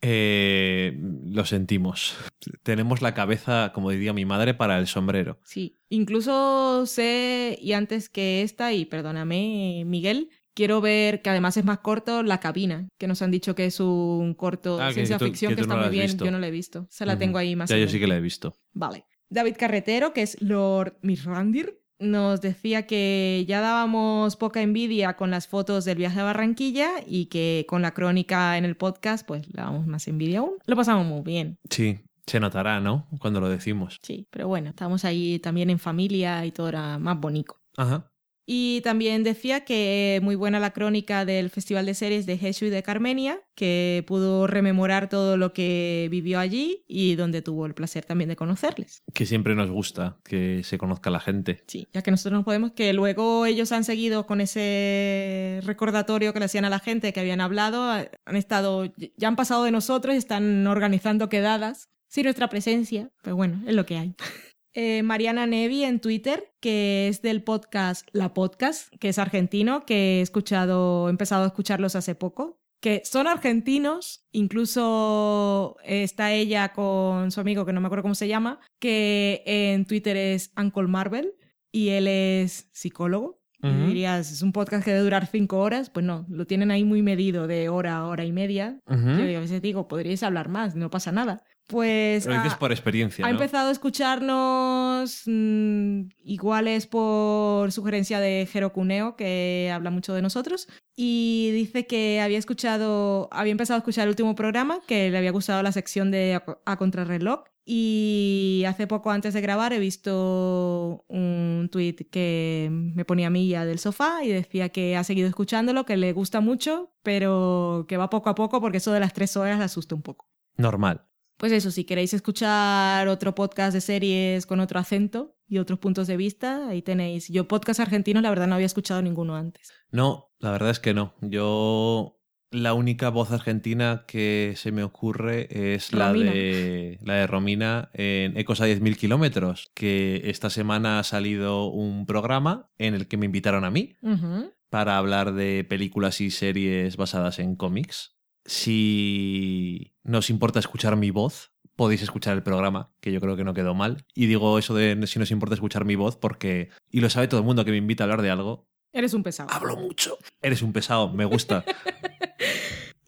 Eh, lo sentimos. Tenemos la cabeza, como diría mi madre, para el sombrero. Sí. Incluso sé, y antes que esta, y perdóname, Miguel, quiero ver, que además es más corto, La Cabina, que nos han dicho que es un corto Ah, de que ciencia tú- ficción que está no muy bien. visto. Yo no la he visto. Se la tengo ahí más Ya, yo sí que la he visto. Vale. David Carretero, que es Lord Mirrandir, nos decía que ya dábamos poca envidia con las fotos del viaje a Barranquilla y que con la crónica en el podcast, pues le damos más envidia aún. Lo pasamos muy bien. Sí, se notará, ¿no? Cuando lo decimos. Sí, pero bueno, estábamos ahí también en familia y todo era más bonito. Ajá. Y también decía que muy buena la crónica del Festival de Series de Jesús y de Carmenia, que pudo rememorar todo lo que vivió allí y donde tuvo el placer también de conocerles. Que siempre nos gusta que se conozca la gente. Sí, ya que nosotros no podemos, que luego ellos han seguido con ese recordatorio que le hacían a la gente que habían hablado, han estado, ya han pasado de nosotros y están organizando quedadas sin nuestra presencia, pero bueno, es lo que hay. (laughs) Eh, Mariana Nevi en Twitter, que es del podcast La Podcast, que es argentino, que he escuchado, he empezado a escucharlos hace poco, que son argentinos, incluso está ella con su amigo, que no me acuerdo cómo se llama, que en Twitter es Uncle Marvel y él es psicólogo. Dirías, es un podcast que debe durar cinco horas. Pues no, lo tienen ahí muy medido de hora a hora y media. Yo a veces digo, podríais hablar más, no pasa nada. Pues Lo dices ah, por experiencia, ha ¿no? empezado a escucharnos, mm, igual es por sugerencia de Jero Cuneo, que habla mucho de nosotros, y dice que había escuchado, había empezado a escuchar el último programa, que le había gustado la sección de A, a Contrarreloj, y hace poco antes de grabar he visto un tweet que me ponía a mí ya del sofá y decía que ha seguido escuchándolo, que le gusta mucho, pero que va poco a poco porque eso de las tres horas le asusta un poco. Normal. Pues eso, si queréis escuchar otro podcast de series con otro acento y otros puntos de vista, ahí tenéis. Yo podcast argentinos, la verdad, no había escuchado ninguno antes. No, la verdad es que no. Yo la única voz argentina que se me ocurre es la de la de Romina en Ecos a 10.000 kilómetros, que esta semana ha salido un programa en el que me invitaron a mí para hablar de películas y series basadas en cómics. Si nos importa escuchar mi voz, podéis escuchar el programa, que yo creo que no quedó mal. Y digo eso de si nos importa escuchar mi voz porque, y lo sabe todo el mundo que me invita a hablar de algo, Eres un pesado. hablo mucho. Eres un pesado, me gusta. (laughs)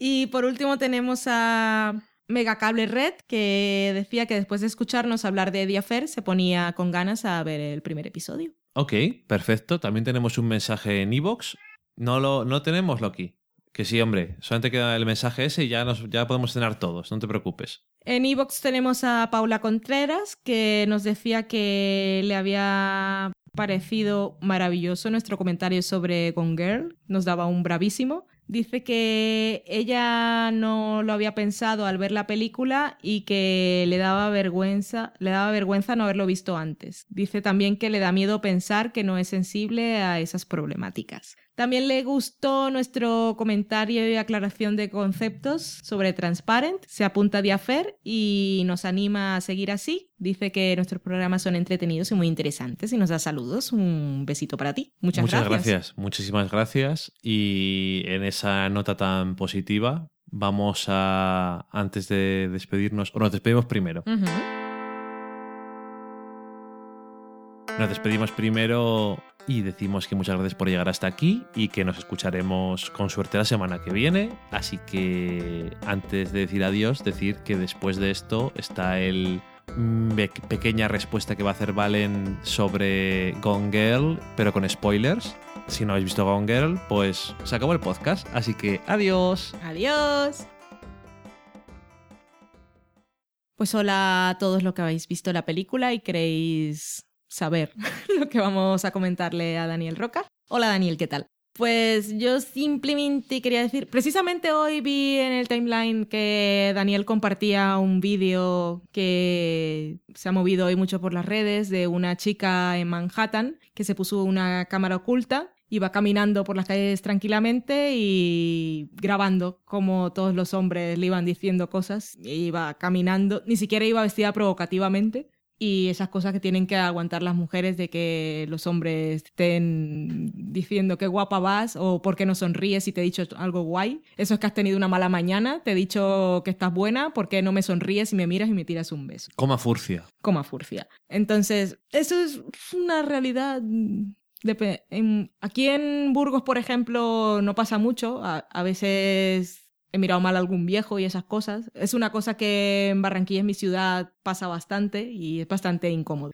Y por último tenemos a Megacable Red, que decía que después de escucharnos hablar de Ediafer se ponía con ganas a ver el primer episodio. ok, perfecto. También tenemos un mensaje en iVoox. No lo no tenemos, Loki. Que sí, hombre. Solamente queda el mensaje ese y ya, nos, ya podemos cenar todos. No te preocupes. En Evox tenemos a Paula Contreras, que nos decía que le había parecido maravilloso nuestro comentario sobre Gone Girl. Nos daba un bravísimo. Dice que ella no lo había pensado al ver la película y que le daba vergüenza, le daba vergüenza no haberlo visto antes. Dice también que le da miedo pensar que no es sensible a esas problemáticas. También le gustó nuestro comentario y aclaración de conceptos sobre Transparent. Se apunta a Diafer y nos anima a seguir así. Dice que nuestros programas son entretenidos y muy interesantes y nos da saludos. Un besito para ti. Muchas, Muchas gracias. gracias, muchísimas gracias. Y en esa nota tan positiva, vamos a, antes de despedirnos, o nos despedimos primero. Ujú. Nos despedimos primero y decimos que muchas gracias por llegar hasta aquí y que nos escucharemos con suerte la semana que viene. Así que antes de decir adiós, decir que después de esto está el mm, pe- pequeña respuesta que va a hacer Valen sobre Gone Girl, pero con spoilers. Si no habéis visto Gone Girl, pues se acabó el podcast. Así que adiós. Adiós. Pues hola a todos los que habéis visto la película y queréis saber (laughs) lo que vamos a comentarle a Daniel Roca. Hola Daniel, ¿qué tal? Pues yo simplemente quería decir, precisamente hoy vi en el timeline que Daniel compartía un vídeo que se ha movido hoy mucho por las redes de una chica en Manhattan que se puso una cámara oculta iba caminando por las calles tranquilamente y grabando como todos los hombres le iban diciendo cosas. Iba caminando, ni siquiera iba vestida provocativamente. Y esas cosas que tienen que aguantar las mujeres de que los hombres estén diciendo qué guapa vas o por qué no sonríes si te he dicho algo guay. Eso es que has tenido una mala mañana, te he dicho que estás buena, ¿por qué no me sonríes y me miras y me tiras un beso? Coma furcia. Coma furcia. Entonces, eso es una realidad. depe- en- aquí en Burgos, por ejemplo, no pasa mucho. A, a veces he mirado mal a algún viejo y esas cosas. Es una cosa que en Barranquilla, en mi ciudad, pasa bastante y es bastante incómodo.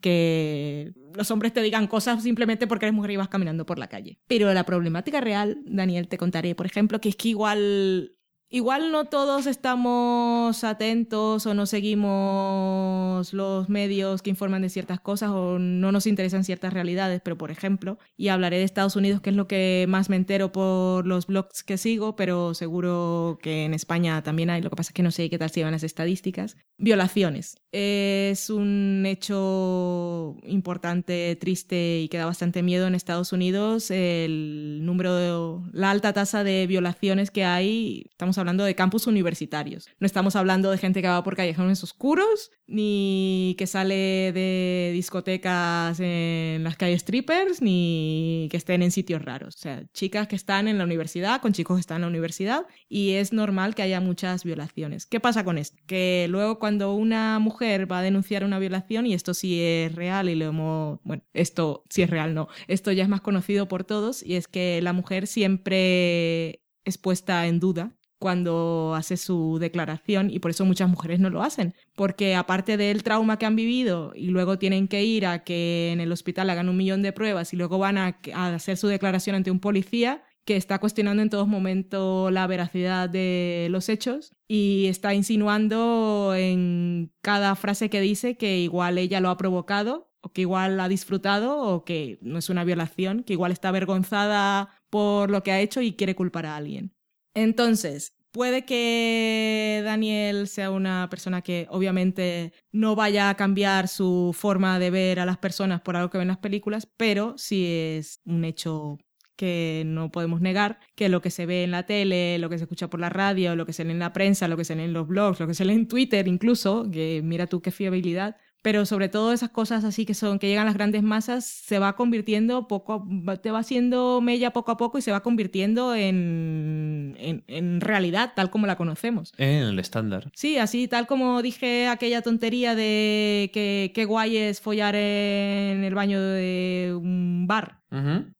Que los hombres te digan cosas simplemente porque eres mujer y vas caminando por la calle. Pero la problemática real, Daniel, te contaré, por ejemplo, que es que igual Igual no todos estamos atentos o no seguimos los medios que informan de ciertas cosas o no nos interesan ciertas realidades, pero por ejemplo, y hablaré de Estados Unidos, que es lo que más me entero por los blogs que sigo, pero seguro que en España también hay, lo que pasa es que no sé qué tal se llevan las estadísticas. Violaciones. Es un hecho importante, triste y que da bastante miedo en Estados Unidos el número de la alta tasa de violaciones que hay. Estamos hablando de campus universitarios. No estamos hablando de gente que va por callejones oscuros ni que sale de discotecas en las calles strippers ni que estén en sitios raros. O sea, chicas que están en la universidad con chicos que están en la universidad y es normal que haya muchas violaciones. ¿Qué pasa con esto? Que luego cuando una mujer va a denunciar una violación y esto sí es real y lo hemos, bueno, esto sí es real, no, esto ya es más conocido por todos y es que la mujer siempre es puesta en duda cuando hace su declaración y por eso muchas mujeres no lo hacen, porque aparte del trauma que han vivido y luego tienen que ir a que en el hospital hagan un millón de pruebas y luego van a, hacer su declaración ante un policía que está cuestionando en todo momento la veracidad de los hechos y está insinuando en cada frase que dice que igual ella lo ha provocado o que igual ha disfrutado o que no es una violación, que igual está avergonzada por lo que ha hecho y quiere culpar a alguien. Entonces, puede que Daniel sea una persona que obviamente no vaya a cambiar su forma de ver a las personas por algo que ven en las películas, pero sí es un hecho que no podemos negar, que lo que se ve en la tele, lo que se escucha por la radio, lo que se lee en la prensa, lo que se lee en los blogs, lo que se lee en Twitter incluso, que mira tú qué fiabilidad, pero sobre todo esas cosas así que son que llegan a las grandes masas se va convirtiendo poco a- te va haciendo mella poco a poco y se va convirtiendo en, en, en realidad tal como la conocemos En el estándar. Sí, así tal como dije aquella tontería de que qué guay es follar en el baño de un bar.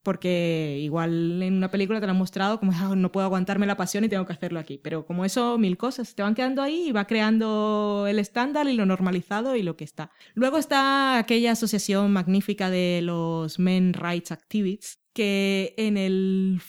Porque igual en una película te lo han mostrado como "Ah, no puedo aguantarme la pasión y tengo que hacerlo aquí. Pero como eso, mil cosas te van quedando ahí y va creando el estándar y lo normalizado y lo que está. Luego está aquella asociación magnífica de los Men Rights Activists que en el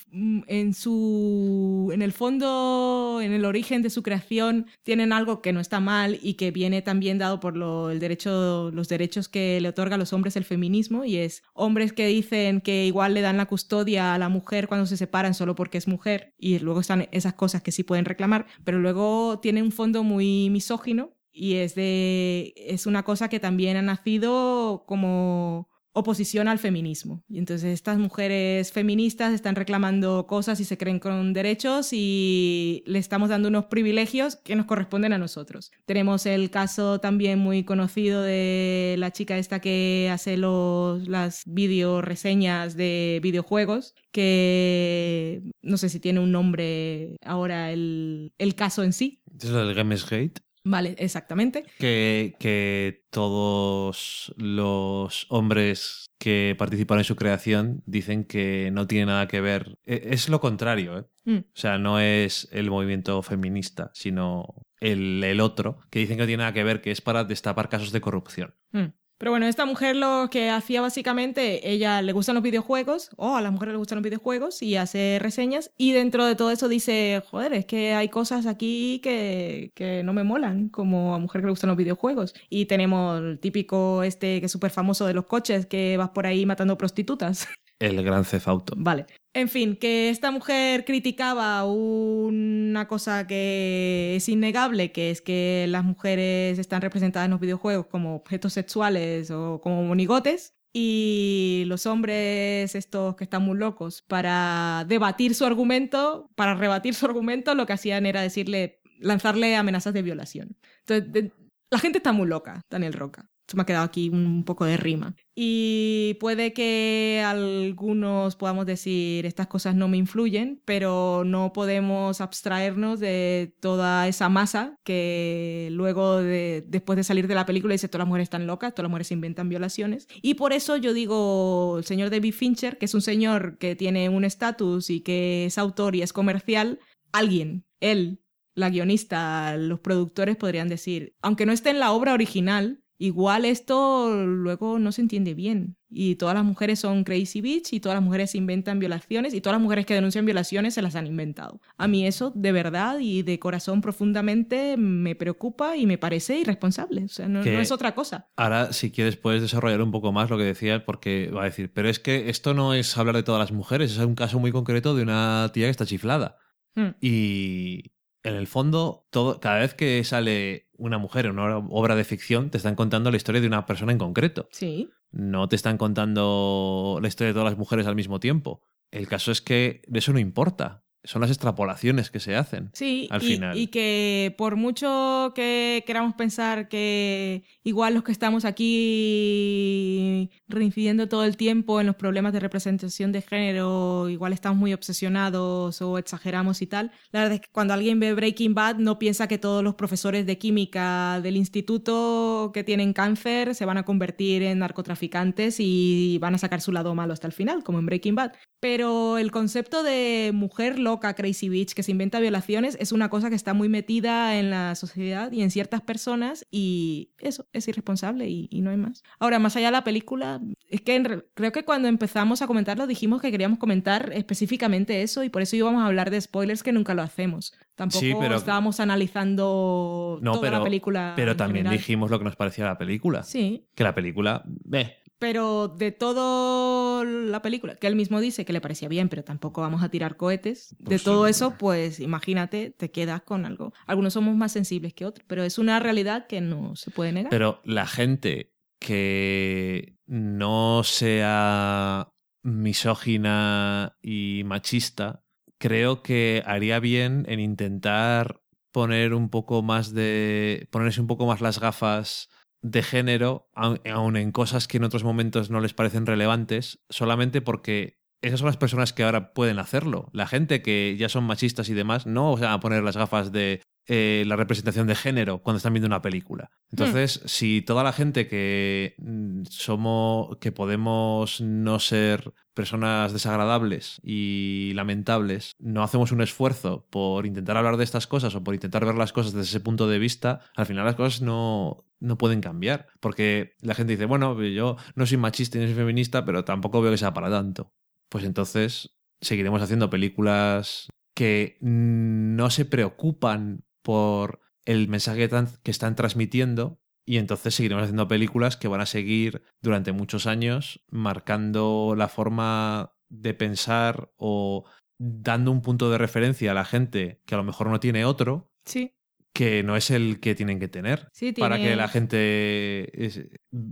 en su en el fondo en el origen de su creación tienen algo que no está mal y que viene también dado por lo, el derecho los derechos que le otorga a los hombres el feminismo y es hombres que dicen que igual le dan la custodia a la mujer cuando se separan solo porque es mujer y luego están esas cosas que sí pueden reclamar pero luego tiene un fondo muy misógino y es de es una cosa que también ha nacido como oposición al feminismo. Y entonces estas mujeres feministas están reclamando cosas y se creen con derechos y le estamos dando unos privilegios que nos corresponden a nosotros. Tenemos el caso también muy conocido de la chica esta que hace los, las video reseñas de videojuegos, que no sé si tiene un nombre ahora el, el caso en sí. Es lo del Gamesgate. Vale, exactamente. Que, que todos los hombres que participan en su creación dicen que no tiene nada que ver. E- Es lo contrario, ¿eh? Mm. O sea, no es el movimiento feminista, sino el, el otro, que dicen que no tiene nada que ver, que es para destapar casos de corrupción. Mm. Pero bueno, esta mujer lo que hacía básicamente, ella le gustan los videojuegos, o a las mujeres le gustan los videojuegos, y hace reseñas, y dentro de todo eso dice, joder, es que hay cosas aquí que, que no me molan, como a mujer que le gustan los videojuegos. Y tenemos el típico este que es súper famoso de los coches, que vas por ahí matando prostitutas. El gran cefauto. Vale. En fin, que esta mujer criticaba una cosa que es innegable, que es que las mujeres están representadas en los videojuegos como objetos sexuales o como monigotes. Y los hombres, estos que están muy locos, para debatir su argumento, para rebatir su argumento, lo que hacían era decirle, lanzarle amenazas de violación. Entonces, la gente está muy loca, Daniel Roca. Me ha quedado aquí un poco de rima. Y puede que algunos podamos decir estas cosas no me influyen, pero no podemos abstraernos de toda esa masa que luego, de, después de salir de la película, dice todas las mujeres están locas, todas las mujeres inventan violaciones. Y por eso yo digo, el señor David Fincher, que es un señor que tiene un estatus y que es autor y es comercial, alguien, él, la guionista, los productores podrían decir, aunque no esté en la obra original, igual esto luego no se entiende bien. Y todas las mujeres son crazy bitch y todas las mujeres inventan violaciones y todas las mujeres que denuncian violaciones se las han inventado. A mí eso de verdad y de corazón profundamente me preocupa y me parece irresponsable. O sea, no, es otra cosa. Ahora, si quieres, puedes desarrollar un poco más lo que decías, porque va a decir, pero es que esto no es hablar de todas las mujeres, es un caso muy concreto de una tía que está chiflada. Hmm. Y en el fondo, todo, cada vez que sale una mujer en una obra de ficción, te están contando la historia de una persona en concreto. Sí. No te están contando la historia de todas las mujeres al mismo tiempo. El caso es que eso no importa. Son las extrapolaciones que se hacen. Sí, al y, final. y que por mucho que queramos pensar que igual los que estamos aquí reincidiendo todo el tiempo en los problemas de representación de género, igual estamos muy obsesionados o exageramos y tal, la verdad es que cuando alguien ve Breaking Bad no piensa que todos los profesores de química del instituto que tienen cáncer se van a convertir en narcotraficantes y van a sacar su lado malo hasta el final, como en Breaking Bad. Pero el concepto de mujer loca, crazy bitch, que se inventa violaciones, es una cosa que está muy metida en la sociedad y en ciertas personas y eso es irresponsable y, y no hay más. Ahora, más allá de la película, es que en re- creo que cuando empezamos a comentarlo dijimos que queríamos comentar específicamente eso y por eso íbamos a hablar de spoilers que nunca lo hacemos. Tampoco Sí, pero- estábamos analizando No, toda pero, la película. pero también general. dijimos lo que nos parecía la película. Sí, Que la película, eh, pero de todo la película, que él mismo dice que le parecía bien, pero tampoco vamos a tirar cohetes, de todo eso, pues imagínate, te quedas con algo. Algunos somos más sensibles que otros, pero es una realidad que no se puede negar. Pero la gente que no sea misógina y machista, creo que haría bien en intentar poner un poco más de. ponerse un poco más las gafas de género, aun en cosas que en otros momentos no les parecen relevantes, solamente porque esas son las personas que ahora pueden hacerlo. La gente que ya son machistas y demás, no se van a poner las gafas de eh, la representación de género cuando están viendo una película. Entonces, si toda la gente que mm, somos, que podemos no ser personas desagradables y lamentables, no hacemos un esfuerzo por intentar hablar de estas cosas o por intentar ver las cosas desde ese punto de vista, al final las cosas no, no pueden cambiar. Porque la gente dice, bueno, yo no soy machista ni soy feminista, pero tampoco veo que sea para tanto. Pues entonces seguiremos haciendo películas que no se preocupan por el mensaje que están transmitiendo y entonces seguiremos haciendo películas que van a seguir durante muchos años marcando la forma de pensar o dando un punto de referencia a la gente que a lo mejor no tiene otro Sí. Que no es el que tienen que tener Sí, para que la gente es-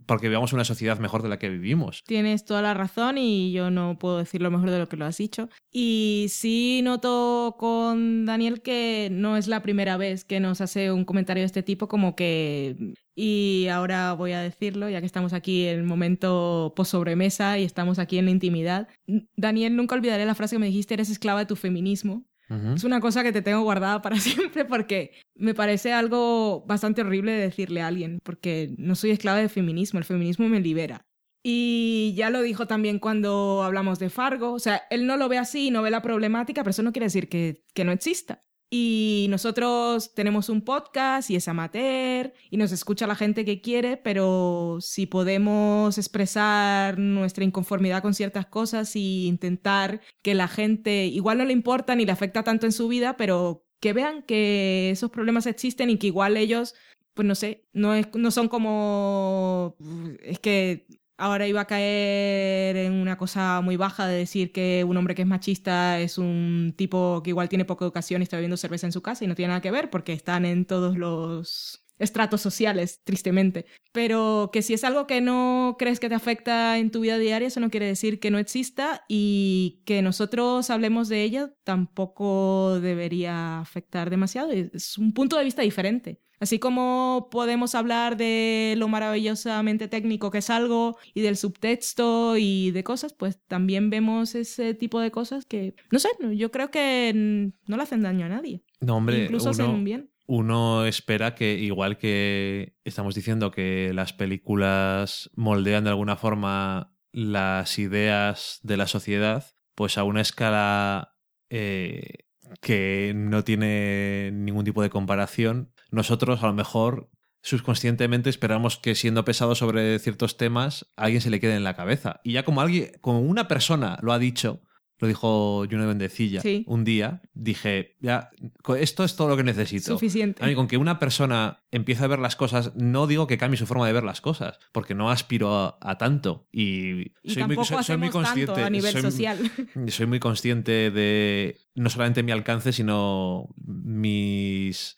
porque vivamos una sociedad mejor de la que vivimos. Tienes toda la razón y yo no puedo decir lo mejor de lo que lo has dicho. Y sí noto con Daniel que no es la primera vez que nos hace un comentario de este tipo, como que... Y ahora voy a decirlo, ya que estamos aquí en el momento post sobremesa y estamos aquí en la intimidad. Daniel, nunca olvidaré la frase que me dijiste, eres esclava de tu feminismo. Es una cosa que te tengo guardada para (laughs) siempre porque me parece algo bastante horrible de decirle a alguien, porque no soy esclava del feminismo, el feminismo me libera. Y ya lo dijo también cuando hablamos de Fargo, o sea, él no lo ve así, no ve la problemática, pero eso no quiere decir que, que no exista. Y nosotros tenemos un podcast y es amateur y nos escucha la gente que quiere, pero si podemos expresar nuestra inconformidad con ciertas cosas y intentar que la gente igual no le importa ni le afecta tanto en su vida, pero que vean que esos problemas existen y que igual ellos, pues no sé, no, es, no son como... Es que ahora iba a caer en una cosa muy baja de decir que un hombre que es machista es un tipo que igual tiene poca educación y está bebiendo cerveza en su casa y no tiene nada que ver porque están en todos los estratos sociales, tristemente. Pero que si es algo que no crees que te afecta en tu vida diaria, eso no quiere decir que no exista y que nosotros hablemos de ello tampoco debería afectar demasiado. Es un punto de vista diferente. Así como podemos hablar de lo maravillosamente técnico que es algo y del subtexto y de cosas, pues también vemos ese tipo de cosas que, no sé, yo creo que no le hacen daño a nadie. No, hombre, Incluso hacen uno, un bien. uno espera que, igual que estamos diciendo que las películas moldean de alguna forma las ideas de la sociedad, pues a una escala eh, que no tiene ningún tipo de comparación, nosotros a lo mejor subconscientemente esperamos que siendo pesado sobre ciertos temas, a alguien se le quede en la cabeza. Y ya como alguien, como una persona lo ha dicho, lo dijo Juno Bendecilla Sí. un día, dije, ya, esto es todo lo que necesito. Suficiente. A mí, con que una persona empiece a ver las cosas, no digo que cambie su forma de ver las cosas, porque no aspiro a, a tanto. Y, Y soy, muy, tampoco soy- soy muy hacemos tanto consciente. a nivel soy, social. (laughs) soy muy consciente de no solamente mi alcance, sino mis,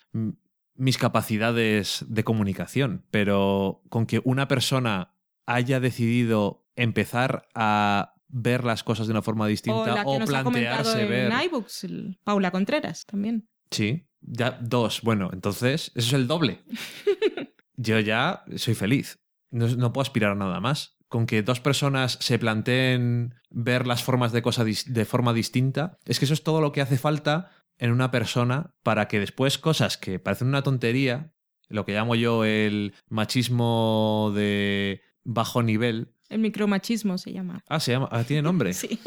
mis capacidades de comunicación. Pero con que una persona haya decidido empezar a ver las cosas de una forma o distinta la que o nos ha comentado plantearse en ver. iBooks, Paula Contreras también. Sí, ya dos. Bueno, entonces eso es el doble. (laughs) Yo ya soy feliz. No, no puedo aspirar a nada más. Con que dos personas se planteen ver las formas de cosas de forma distinta, es que eso es todo lo que hace falta en una persona para que después cosas que parecen una tontería, lo que llamo yo el machismo de bajo nivel. El micromachismo se llama. Ah, se llama. ah, ¿Tiene nombre? (laughs) Sí.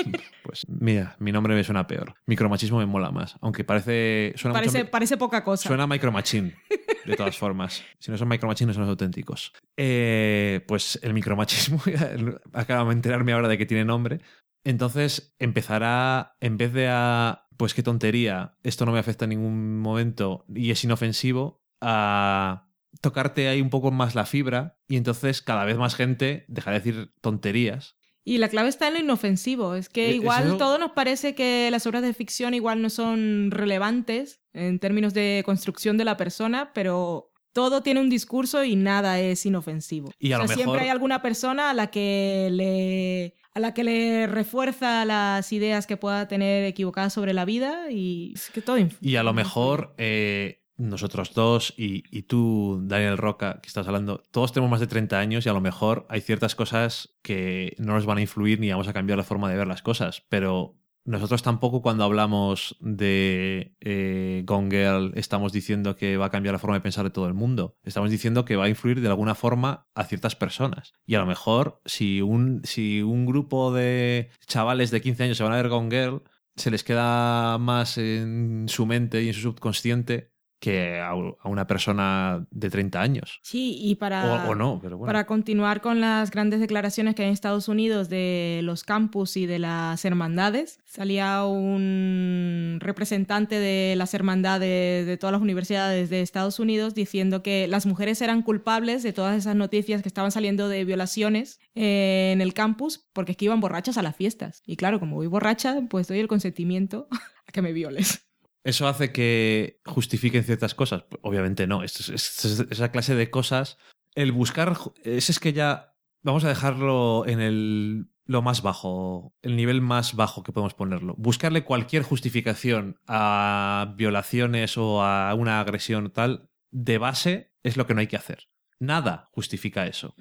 Pues mira, mi nombre me suena peor. Micromachismo me mola más. Aunque parece. Suena mucho Parece, parece poca cosa. Suena a micromachine, (laughs) de todas formas. Si no son micromachine, no son los auténticos. Eh, pues el micromachismo, (laughs) acabo de enterarme ahora de que tiene nombre. Entonces empezará, en vez de a, pues qué tontería, esto no me afecta en ningún momento y es inofensivo, a tocarte ahí un poco más la fibra y entonces cada vez más gente dejará de decir tonterías. Y la clave está en lo inofensivo. Es que Eh, igual eso- todo nos parece que las obras de ficción igual no son relevantes en términos de construcción de la persona, pero todo tiene un discurso y nada es inofensivo. Y a O lo sea, mejor- siempre hay alguna persona a la que le a la que le refuerza las ideas que pueda tener equivocadas sobre la vida y es que todo Y a lo mejor eh, nosotros dos y, y tú, Daniel Roca, que estás hablando, todos tenemos más de 30 años y a lo mejor hay ciertas cosas que no nos van a influir ni vamos a cambiar la forma de ver las cosas, pero nosotros tampoco cuando hablamos de eh, Gone Girl estamos diciendo que va a cambiar la forma de pensar de todo el mundo. Estamos diciendo que va a influir de alguna forma a ciertas personas. Y a lo mejor si un, si un grupo de chavales de 15 años se van a ver Gone Girl, se les queda más en su mente y en su subconsciente que a una persona de 30 años. Sí, y para O, o no, pero bueno. Para continuar con las grandes declaraciones que hay en Estados Unidos de los campus y de las hermandades, salía un representante de las hermandades de todas las universidades de Estados Unidos diciendo que las mujeres eran culpables de todas esas noticias que estaban saliendo de violaciones eh, en el campus porque es que iban borrachas a las fiestas. Y claro, como voy borracha, pues doy el consentimiento (laughs) a que me violes. ¿Eso hace que justifiquen ciertas cosas? Obviamente no. Es, es- es- esa clase de cosas. El buscar. Ese es que ya. Vamos a dejarlo en el. Lo más bajo, el nivel más bajo que podemos ponerlo. Buscarle cualquier justificación a violaciones o a una agresión tal, de base, es lo que no hay que hacer. Nada justifica eso.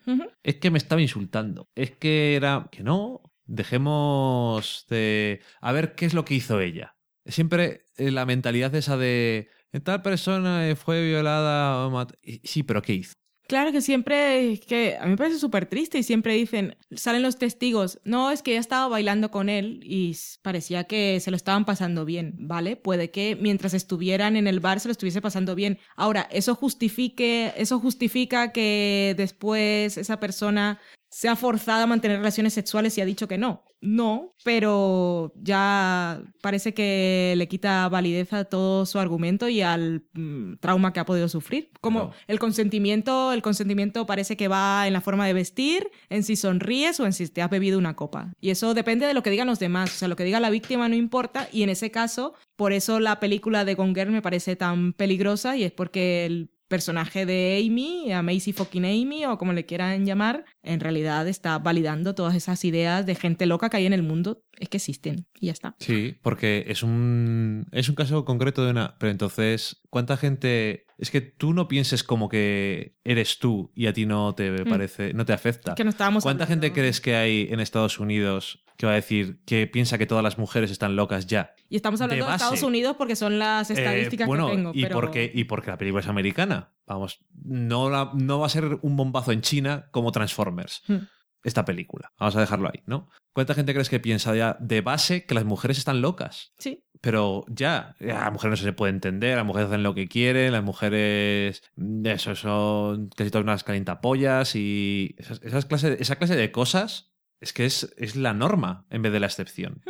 Es que me estaba insultando. Es que era. Que no. Dejemos de. A ver qué es lo que hizo ella. Siempre eh, la mentalidad esa de. Tal persona eh, fue violada o Sí, pero ¿qué hizo? Claro que siempre, que a mí me parece súper triste y siempre dicen, salen los testigos, no, es que ella estaba bailando con él y parecía que se lo estaban pasando bien, ¿vale? Puede que mientras estuvieran en el bar se lo estuviese pasando bien. Ahora, eso justifique, eso justifica que después esa persona sea forzada a mantener relaciones sexuales y ha dicho que no. No, pero ya parece que le quita validez a todo su argumento y al mm, trauma que ha podido sufrir. Como el consentimiento, el consentimiento parece que va en la forma de vestir, en si sonríes o en si te has bebido una copa. Y eso depende de lo que digan los demás. O sea, lo que diga la víctima no importa. Y en ese caso, por eso la película de Gone Girl me parece tan peligrosa y es porque el personaje de Amy, a Macy fucking Amy o como le quieran llamar, en realidad está validando todas esas ideas de gente loca que hay en el mundo. Es que existen y ya está. Sí, porque es un, es un caso concreto de una... Pero entonces, ¿cuánta gente... Es que tú no pienses como que eres tú y a ti no te parece, no te afecta. Que no estábamos ¿Cuánta hablando- gente crees que hay en Estados Unidos que va a decir que piensa que todas las mujeres están locas ya? Y estamos hablando de. Estados Unidos porque son las Eh, estadísticas bueno, que tengo. y, pero... porque, y porque la película es americana. Vamos, no, la- no va a ser un bombazo en China como Transformers. Hmm. Esta película. Vamos a dejarlo ahí, ¿no? ¿Cuánta gente crees que piensa ya de base que las mujeres están locas? Sí. Pero ya, ya, las mujeres no se puede entender, las mujeres hacen lo que quieren, las mujeres, mm, eso, son casi todas unas calentapollas y esas, esas clase- esa clase de cosas es que es, es la norma en vez de la excepción.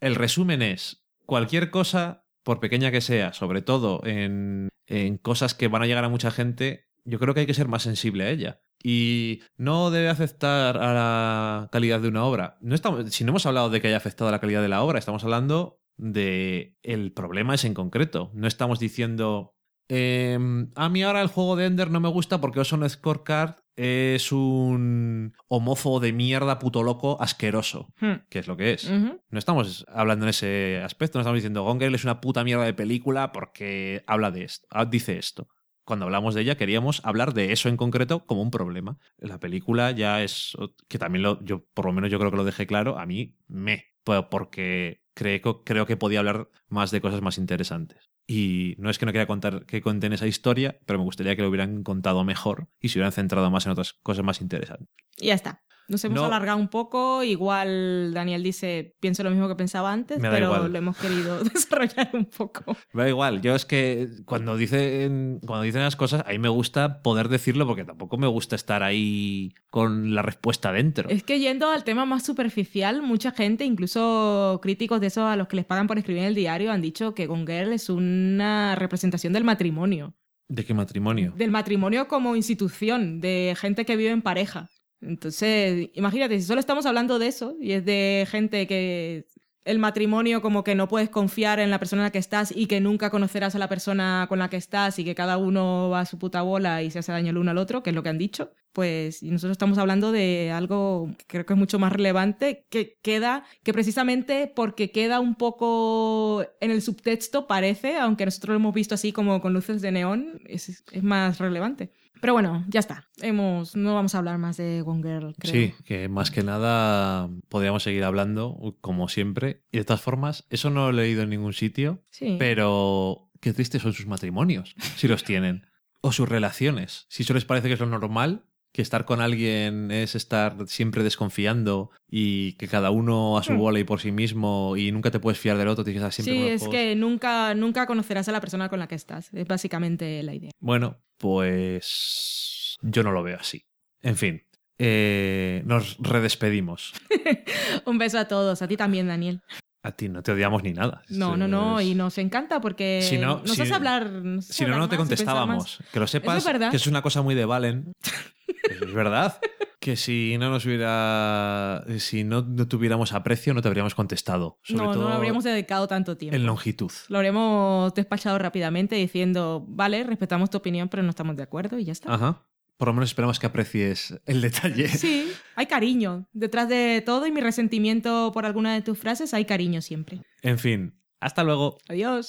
El resumen es, cualquier cosa, por pequeña que sea, sobre todo en, en cosas que van a llegar a mucha gente, yo creo que hay que ser más sensible a ella. Y no debe afectar a la calidad de una obra. No estamos, si no hemos hablado de que haya afectado a la calidad de la obra, estamos hablando de el problema es en concreto. No estamos diciendo em, a mí ahora el juego de Ender no me gusta porque Oson Scorecard es un homófobo de mierda puto loco asqueroso, Hmm. que es lo que es. No estamos hablando en ese aspecto, no estamos diciendo Gone Girl es una puta mierda de película porque habla de esto, ah, dice esto. Cuando hablamos de ella queríamos hablar de eso en concreto como un problema. La película ya es que también lo yo por lo menos yo creo que lo dejé claro, a mí me porque creo, creo que podía hablar más de cosas más interesantes. Y no es que no quiera contar que cuenten esa historia, pero me gustaría que lo hubieran contado mejor y se hubieran centrado más en otras cosas más interesantes. Ya está. Nos hemos No. alargado un poco. Igual Daniel dice, pienso lo mismo que pensaba antes, pero igual. lo hemos querido (laughs) desarrollar un poco. Me da igual, yo es que cuando dicen, cuando dicen las cosas, a mí me gusta poder decirlo porque tampoco me gusta estar ahí con la respuesta dentro. Es que yendo al tema más superficial, mucha gente, incluso críticos de esos a los que les pagan por escribir en el diario, han dicho que Gone Girl es una representación del matrimonio. ¿De qué matrimonio? Del matrimonio como institución, de gente que vive en pareja. Entonces, imagínate, si solo estamos hablando de eso, y es de gente que el matrimonio como que no puedes confiar en la persona en la que estás y que nunca conocerás a la persona con la que estás y que cada uno va a su puta bola y se hace daño el uno al otro, que es lo que han dicho, pues nosotros estamos hablando de algo que creo que es mucho más relevante, que queda, que precisamente porque queda un poco en el subtexto parece, aunque nosotros lo hemos visto así como con luces de neón, es, es más relevante. Pero bueno, ya está. Hemos, no vamos a hablar más de Gone Girl, creo. Sí, que más que nada podríamos seguir hablando, como siempre. Y de todas formas, eso no lo he leído en ningún sitio, Sí. pero qué tristes son sus matrimonios, si los tienen. O sus relaciones. Si eso les parece que es lo normal, que estar con alguien es estar siempre desconfiando y que cada uno a su Hmm. bola y por sí mismo y nunca te puedes fiar del otro, tienes que estar siempre Sí, con es que nunca, nunca conocerás a la persona con la que estás. Es básicamente la idea. Bueno, pues yo no lo veo así. En fin, eh, nos redespedimos. (laughs) Un beso a todos, a ti también, Daniel. A ti no te odiamos ni nada. No, no, no, y nos encanta porque Si no- nos si- hace hablar. nos hace Si no, hablar no te contestábamos. Que lo sepas, es que es una cosa muy de Valen. (laughs) es verdad. Que si no nos hubiera. Si no, no tuviéramos aprecio, no te habríamos contestado. Sobre no, todo no lo habríamos dedicado tanto tiempo. en longitud. Lo habríamos despachado rápidamente diciendo, vale, respetamos tu opinión, pero no estamos de acuerdo y ya está. Ajá. Por lo menos esperamos que aprecies el detalle. Sí, hay cariño. Detrás de todo y mi resentimiento por alguna de tus frases, hay cariño siempre. En fin, hasta luego. Adiós.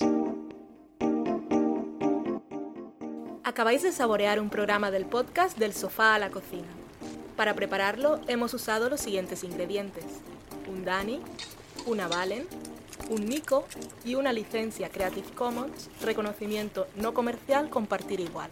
Acabáis de saborear un programa del podcast Del sofá a la cocina. Para prepararlo hemos usado los siguientes ingredientes. Un Dani, una Valen, un Nico y una licencia Creative Commons, reconocimiento no comercial, compartir igual.